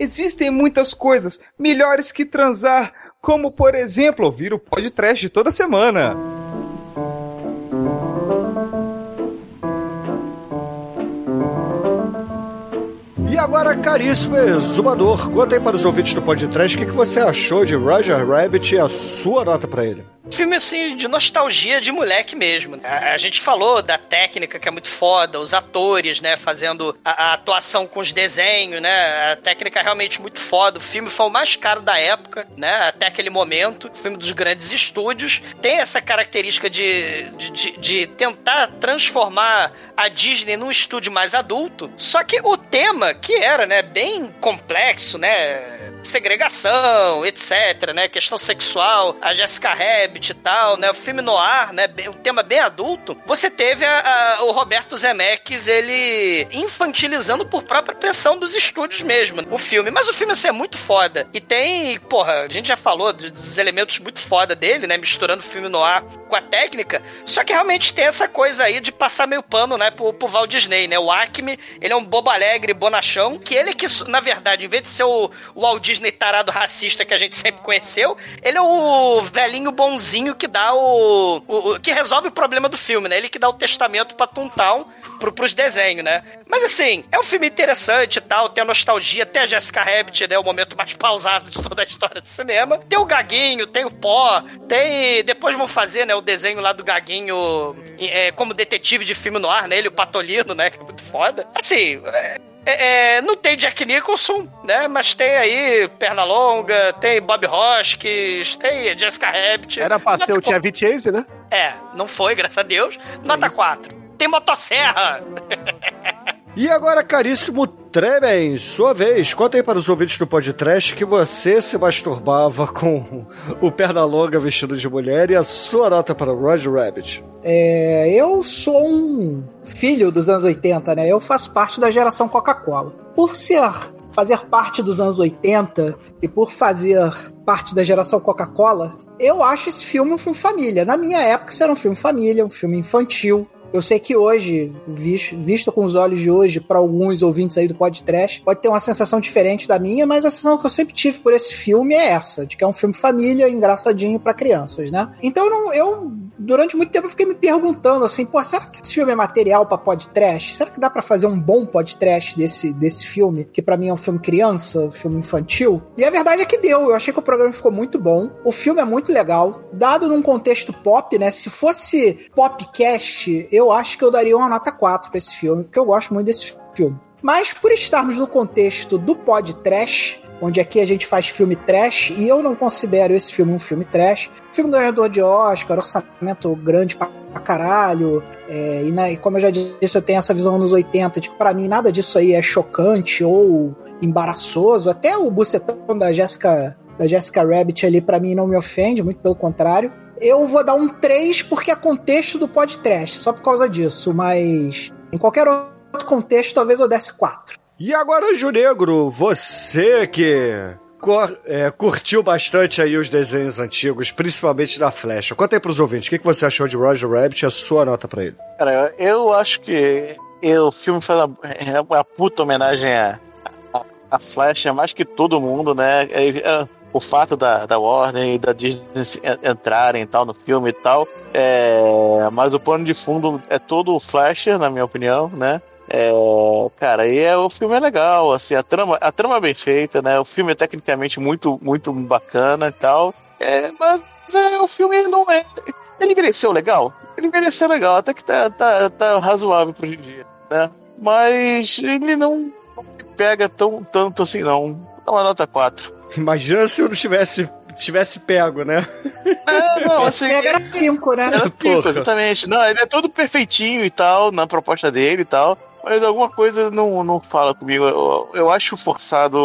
Existem muitas coisas melhores que transar, como por exemplo ouvir o podcast toda semana. E agora, caríssimo exumador, conta aí para os ouvintes do podcast o que, que você achou de Roger Rabbit e a sua nota para ele. Filme, assim, de nostalgia de moleque mesmo. A, a, gente falou da técnica que é muito foda, os atores, né, fazendo a, a, atuação com os desenhos, né, a técnica é realmente muito foda. O filme foi o mais caro da época, né, até aquele momento. filme dos grandes estúdios. Tem essa característica de, de, de, de tentar transformar a Disney num estúdio mais adulto. Só que o tema, que era, né, bem complexo, né, segregação, etc, né, questão sexual, a Jessica Rabbit, e tal, né? O filme no ar, né? Um tema bem adulto. Você teve a, a, o Roberto Zemeckis, ele infantilizando por própria pressão dos estúdios mesmo, o filme. Mas o filme, assim, é muito foda. E tem, porra, a gente já falou dos elementos muito foda dele, né? Misturando o filme no ar com a técnica. Só que realmente tem essa coisa aí de passar meio pano, né? Pro, pro Walt Disney, né? O Acme, ele é um bobo alegre, bonachão, que ele que, na verdade, em vez de ser o, o Walt Disney tarado racista que a gente sempre conheceu, ele é o velhinho bonzinho que dá o, o, o, que resolve o problema do filme, né? Ele que dá o testamento pra Toontown pro, pros desenhos, né? Mas assim, é um filme interessante e tal, tem a nostalgia, tem a Jessica Rabbit, né? O momento mais pausado de toda a história do cinema. Tem o Gaguinho, tem o Pó, tem. Depois vão fazer, né, o desenho lá do Gaguinho é, como detetive de filme no ar, né? Ele, o Patolino, né? Que é muito foda. Assim, é, é, é, não tem Jack Nicholson, né? Mas tem aí Pernalonga, tem Bob Hoskins, tem Jessica Rabbit. Era pra ser o Chevy Chase, né? É, não foi, graças a Deus. Nota 4. Tem motosserra. E agora, caríssimo Tremem, sua vez, conta aí para os ouvintes do podcast que você se masturbava com o Pernalonga vestido de mulher e a sua nota para Roger Rabbit. É, eu sou um filho dos anos 80, né? Eu faço parte da geração Coca-Cola. Por ser fazer parte dos anos 80 e por fazer parte da geração Coca-Cola, eu acho esse filme um filme família. Na minha época, isso era um filme família, um filme infantil. Eu sei que hoje, visto, com os olhos de hoje, para alguns ouvintes aí do podcast, pode ter uma sensação diferente da minha, mas a sensação que eu sempre tive por esse filme é essa, de que é um filme família, engraçadinho para crianças, né? Então eu, não, eu, durante muito tempo, fiquei me perguntando assim, pô, será que esse filme é material para podcast? Será que dá para fazer um bom podcast desse, desse filme, que para mim é um filme criança, um filme infantil? E a verdade é que deu, eu achei que o programa ficou muito bom, o filme é muito legal, dado num contexto pop, né? Se fosse popcast, eu eu acho que eu daria uma nota 4 para esse filme, porque eu gosto muito desse filme. Mas por estarmos no contexto do pod trash, onde aqui a gente faz filme trash, e eu não considero esse filme um filme trash. Filme ganhador de Oscar, orçamento grande pra caralho, é, e, né, como eu já disse, eu tenho essa visão nos 80, de que pra mim nada disso aí é chocante ou embaraçoso. Até o bucetão da Jessica, da Jessica Rabbit ali, para mim, não me ofende, muito pelo contrário. Eu vou dar um 3 porque é contexto do podcast, só por causa disso, mas em qualquer outro contexto talvez eu desse 4. E agora, Junegro, você que cur, é, curtiu bastante aí os desenhos antigos, principalmente da Flecha. Conta aí pros ouvintes, o que, que você achou de Roger Rabbit e a sua nota pra ele? Cara, eu acho que o filme faz uma, é uma puta homenagem a, a, a Flecha, mais que todo mundo, né? É, é, o fato da, da Warner e da Disney entrarem tal no filme e tal. É, mas o pano de fundo é todo o Flasher, na minha opinião, né? É, cara, e é, o filme é legal, assim, a trama, a trama é bem feita, né? O filme é tecnicamente muito, muito bacana e tal. É, mas é, o filme não é. Ele envelheceu legal? Ele envelheceu legal, até que tá, tá, tá razoável em dia, né? Mas ele não, não me pega tão, tanto assim, não. Dá uma nota 4. Imagina se eu não tivesse tivesse pego, né? É, não, assim, era 5, né? Era 5, exatamente. Não, ele é todo perfeitinho e tal, na proposta dele e tal. Mas alguma coisa não, não fala comigo. Eu, eu acho forçado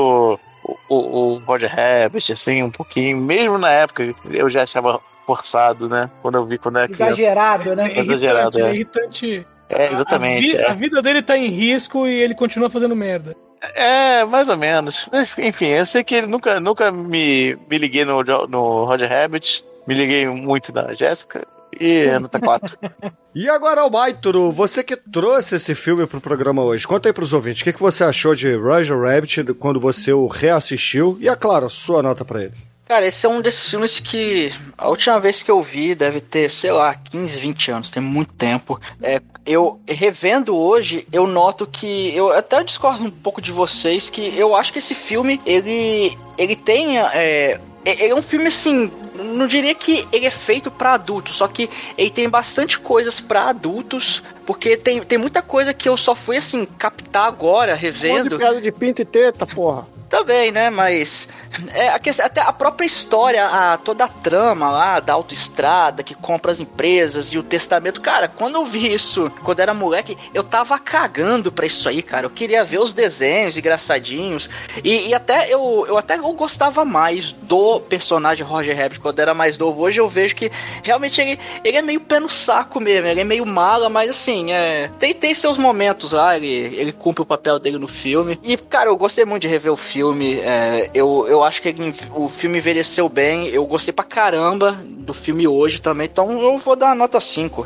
o, o, o Roger Rabbit, assim, um pouquinho. Mesmo na época, eu já achava forçado, né? Quando eu vi quando era Exagerado, né? É Exagerado, irritante, é. é irritante. É, exatamente. A, vi- é. a vida dele tá em risco e ele continua fazendo merda. É, mais ou menos. Enfim, eu sei que ele nunca, nunca me, me liguei no, no Roger Rabbit, me liguei muito na Jéssica E nota 4. E agora, Almaituro, você que trouxe esse filme pro programa hoje, conta aí pros ouvintes, o que, que você achou de Roger Rabbit quando você o reassistiu? E, é claro, sua nota pra ele. Cara, esse é um desses filmes que a última vez que eu vi deve ter, sei lá, 15, 20 anos, tem muito tempo. É, eu revendo hoje, eu noto que eu até discordo um pouco de vocês que eu acho que esse filme ele ele tem é, ele é um filme assim, não diria que ele é feito para adultos, só que ele tem bastante coisas para adultos, porque tem, tem muita coisa que eu só fui assim captar agora Um monte de revendo. piada de pinto e teta, porra. Também, né? Mas é, a questão- até a própria história, a, toda a trama lá da autoestrada que compra as empresas e o testamento. Cara, quando eu vi isso, quando era moleque, eu tava cagando pra isso aí, cara. Eu queria ver os desenhos engraçadinhos. E, e até eu, eu até eu gostava mais do personagem Roger Rabbit quando era mais novo. Hoje eu vejo que realmente ele, ele é meio pé no saco mesmo. Ele é meio mala, mas assim, é, tem, tem seus momentos lá. Ele, ele cumpre o papel dele no filme. E, cara, eu gostei muito de rever o filme. É, eu, eu acho que o filme envelheceu bem. Eu gostei pra caramba do filme hoje também. Então eu vou dar uma nota 5.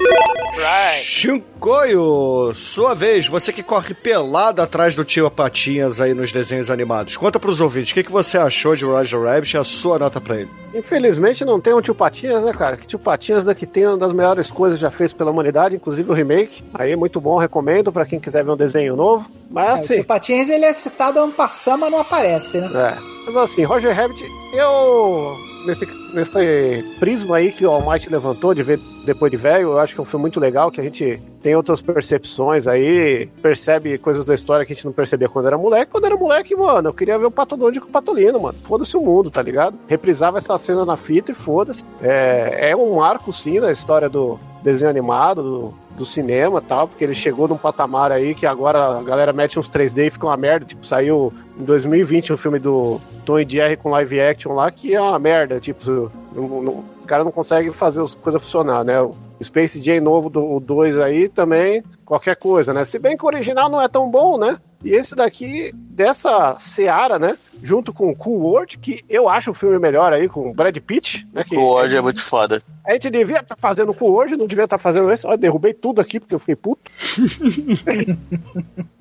Shinkoio, sua vez, você que corre pelado atrás do tio Patinhas aí nos desenhos animados. Conta pros ouvintes, o que, que você achou de Roger Rabbit e a sua nota pra ele? Infelizmente não tem um tio Patinhas, né, cara? Que tio Patinhas daqui tem uma das melhores coisas já feitas pela humanidade, inclusive o remake. Aí muito bom, recomendo pra quem quiser ver um desenho novo. Mas É, o assim, Tio Patinhas ele é citado ano passado, mas não aparece, né? É. Mas assim, Roger Rabbit, eu. Nesse, nesse prisma aí que o Almighty levantou de ver depois de velho, eu acho que é um filme muito legal, que a gente tem outras percepções aí, percebe coisas da história que a gente não percebia quando era moleque. Quando era moleque, mano, eu queria ver o Pato Donald com o Patolino, mano. Foda-se o mundo, tá ligado? Reprisava essa cena na fita e foda-se. É, é um marco, sim, na história do desenho animado, do, do cinema tal, porque ele chegou num patamar aí que agora a galera mete uns 3D e fica uma merda. Tipo, saiu em 2020 um filme do Tom e Jerry com live action lá, que é uma merda. Tipo, não- não- o cara não consegue fazer as coisas funcionar, né? O Space Jam novo do 2 aí também, qualquer coisa, né? Se bem que o original não é tão bom, né? E esse daqui, dessa Seara, né? Junto com o Cool World, que eu acho o filme melhor aí, com o Brad Pitt, né? Que O Ward é muito foda. a gente devia estar fazendo com hoje, não devia estar fazendo esse. Olha, derrubei tudo aqui porque eu fiquei puto.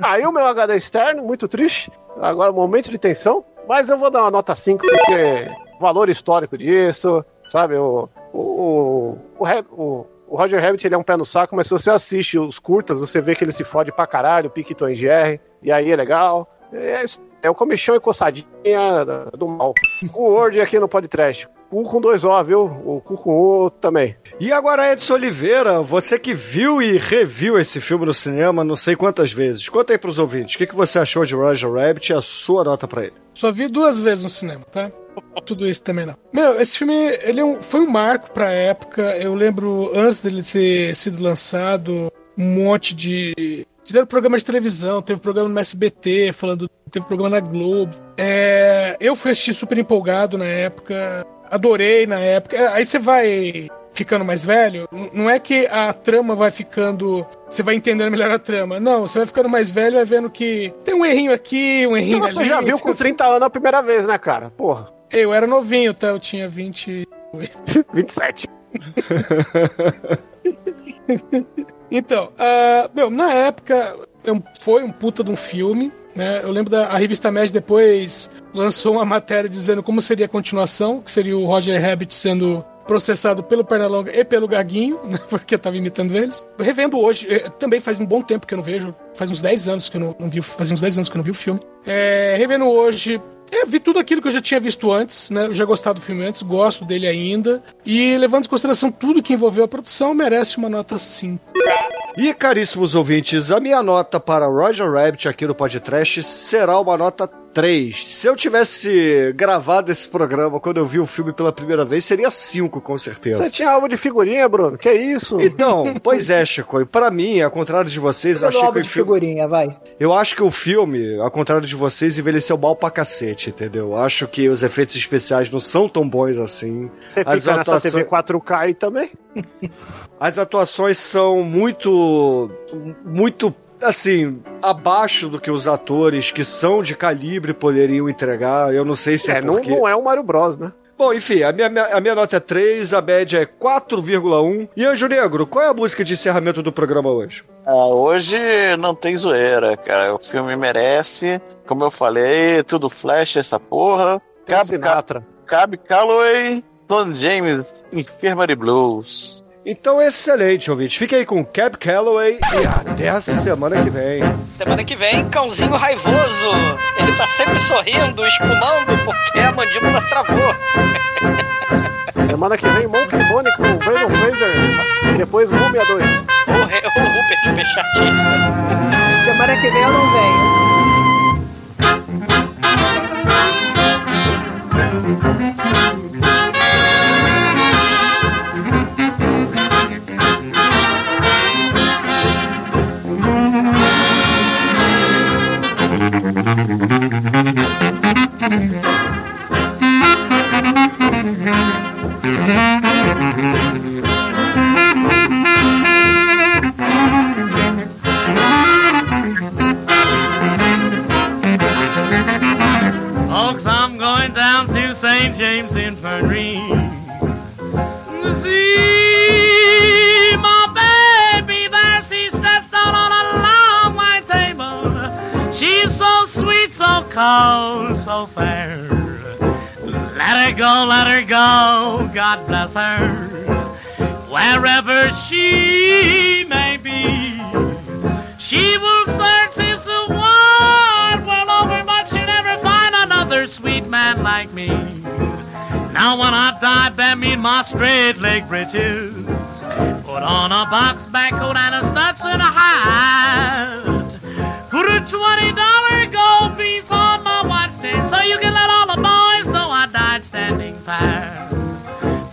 Aí o meu HD externo, muito triste. Agora, momento de tensão. Mas eu vou dar uma nota 5 porque o valor histórico disso, sabe? O, o, o, o, o- o Roger Rabbit ele é um pé no saco, mas se você assiste os curtas, você vê que ele se fode pra caralho, Tom e Jerry, e aí é legal. É, é o comichão e coçadinha do mal. O Word aqui no podcast. Cu com dois O, viu? O cu com O também. E agora, Edson Oliveira, você que viu e reviu esse filme no cinema não sei quantas vezes. Conta aí pros ouvintes, o que, que você achou de Roger Rabbit e a sua nota pra ele? Só vi duas vezes no cinema, tá? Tudo isso também não. Meu, esse filme ele é um- foi um marco pra época. Eu lembro antes dele ter sido lançado, um monte de. Fizeram programa de televisão, teve programa no SBT, falando, teve programa na Globo. É, eu fui assistir super empolgado na época, adorei na época. É, Aí você vai ficando mais velho, não é que a trama vai ficando. Você vai entendendo melhor a trama. Não, você vai ficando mais velho e vai vendo que tem um errinho aqui, um errinho você ali. já viu com 30 anos a primeira vez, né, cara? Porra, Eu era novinho, tá? Eu tinha 20. 27. Então, ah, meu, na época eu- foi um puta de um filme, né? Eu lembro da a revista Mad depois lançou uma matéria dizendo como seria a continuação, que seria o Roger Rabbit sendo processado pelo Pernalonga e pelo Gaguinho, né? porque eu tava imitando eles. Revendo hoje, eh, também faz um bom tempo que eu não vejo, faz uns 10 anos que eu não, não vi, faz uns 10 anos que eu não vi o filme. É, revendo hoje, é, vi tudo aquilo que eu já tinha visto antes, né? Eu já gostava do filme antes, gosto dele ainda. E levando em consideração tudo que envolveu a produção, merece uma nota 5. E caríssimos ouvintes, a minha nota para Roger Rabbit aqui no podcast será uma nota 3. Se eu tivesse gravado esse programa quando eu vi o filme pela primeira vez, seria 5, com certeza. Você tinha álbum de figurinha, Bruno? Que isso? Então, pois é, Chico. E pra mim, ao contrário de vocês, eu Pelo achei que álbum o de filme. figurinha, vai. Eu acho que o filme, ao contrário de vocês, envelheceu mal pra cacete, entendeu? Acho que os efeitos especiais não são tão bons assim. Você As fica nessa atuações- TV 4K aí também? As atuações são muito. muito. Assim, abaixo do que os atores que são de calibre poderiam entregar. Eu não sei se é, É, não, porque. não é o Mario Bros, né? Bom, enfim, a minha, minha- a minha nota é 3, a média é 4,1. E Anjo Negro, qual é a música de encerramento do programa hoje? Ah, hoje não tem zoeira, cara. O filme merece. Como eu falei, tudo flash essa porra. Cabe, Sinatra. Cabe Calloway, Don James, Infirmary Blues. Então, excelente, ouvinte. Fique aí com Cab Calloway e até a semana que vem. Semana que vem, cãozinho raivoso. Ele tá sempre sorrindo, espumando, porque a mandíbula travou. Semana que vem, Monkey Bone com o Brandon Fraser. E depois Múmia 2. O, Re- o Rupert Pechatista. Semana que vem eu não venho. Folks, go. God bless her. Wherever she may be, she will search this wide world over, but she'll never find another sweet man like me. Now when I die, bear me in my straight leg breeches. Put on a box back coat and a Stetson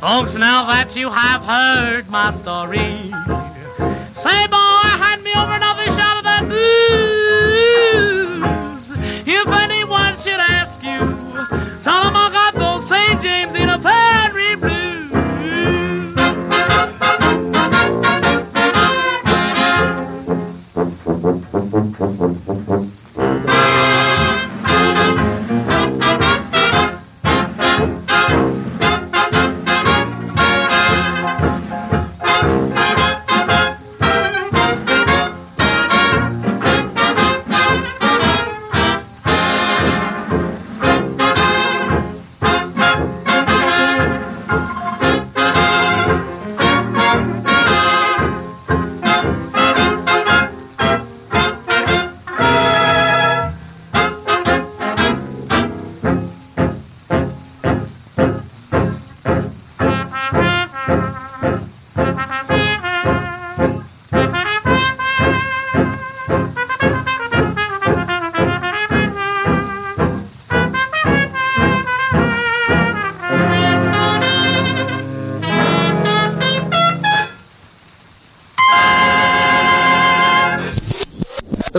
Folks, now that you have heard my story,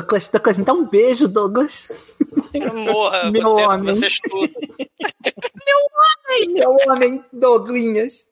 Douglas, Douglas, me dá um beijo, Douglas. Morra, Meu você, homem. tudo. Meu homem, meu homem, Douglinhas.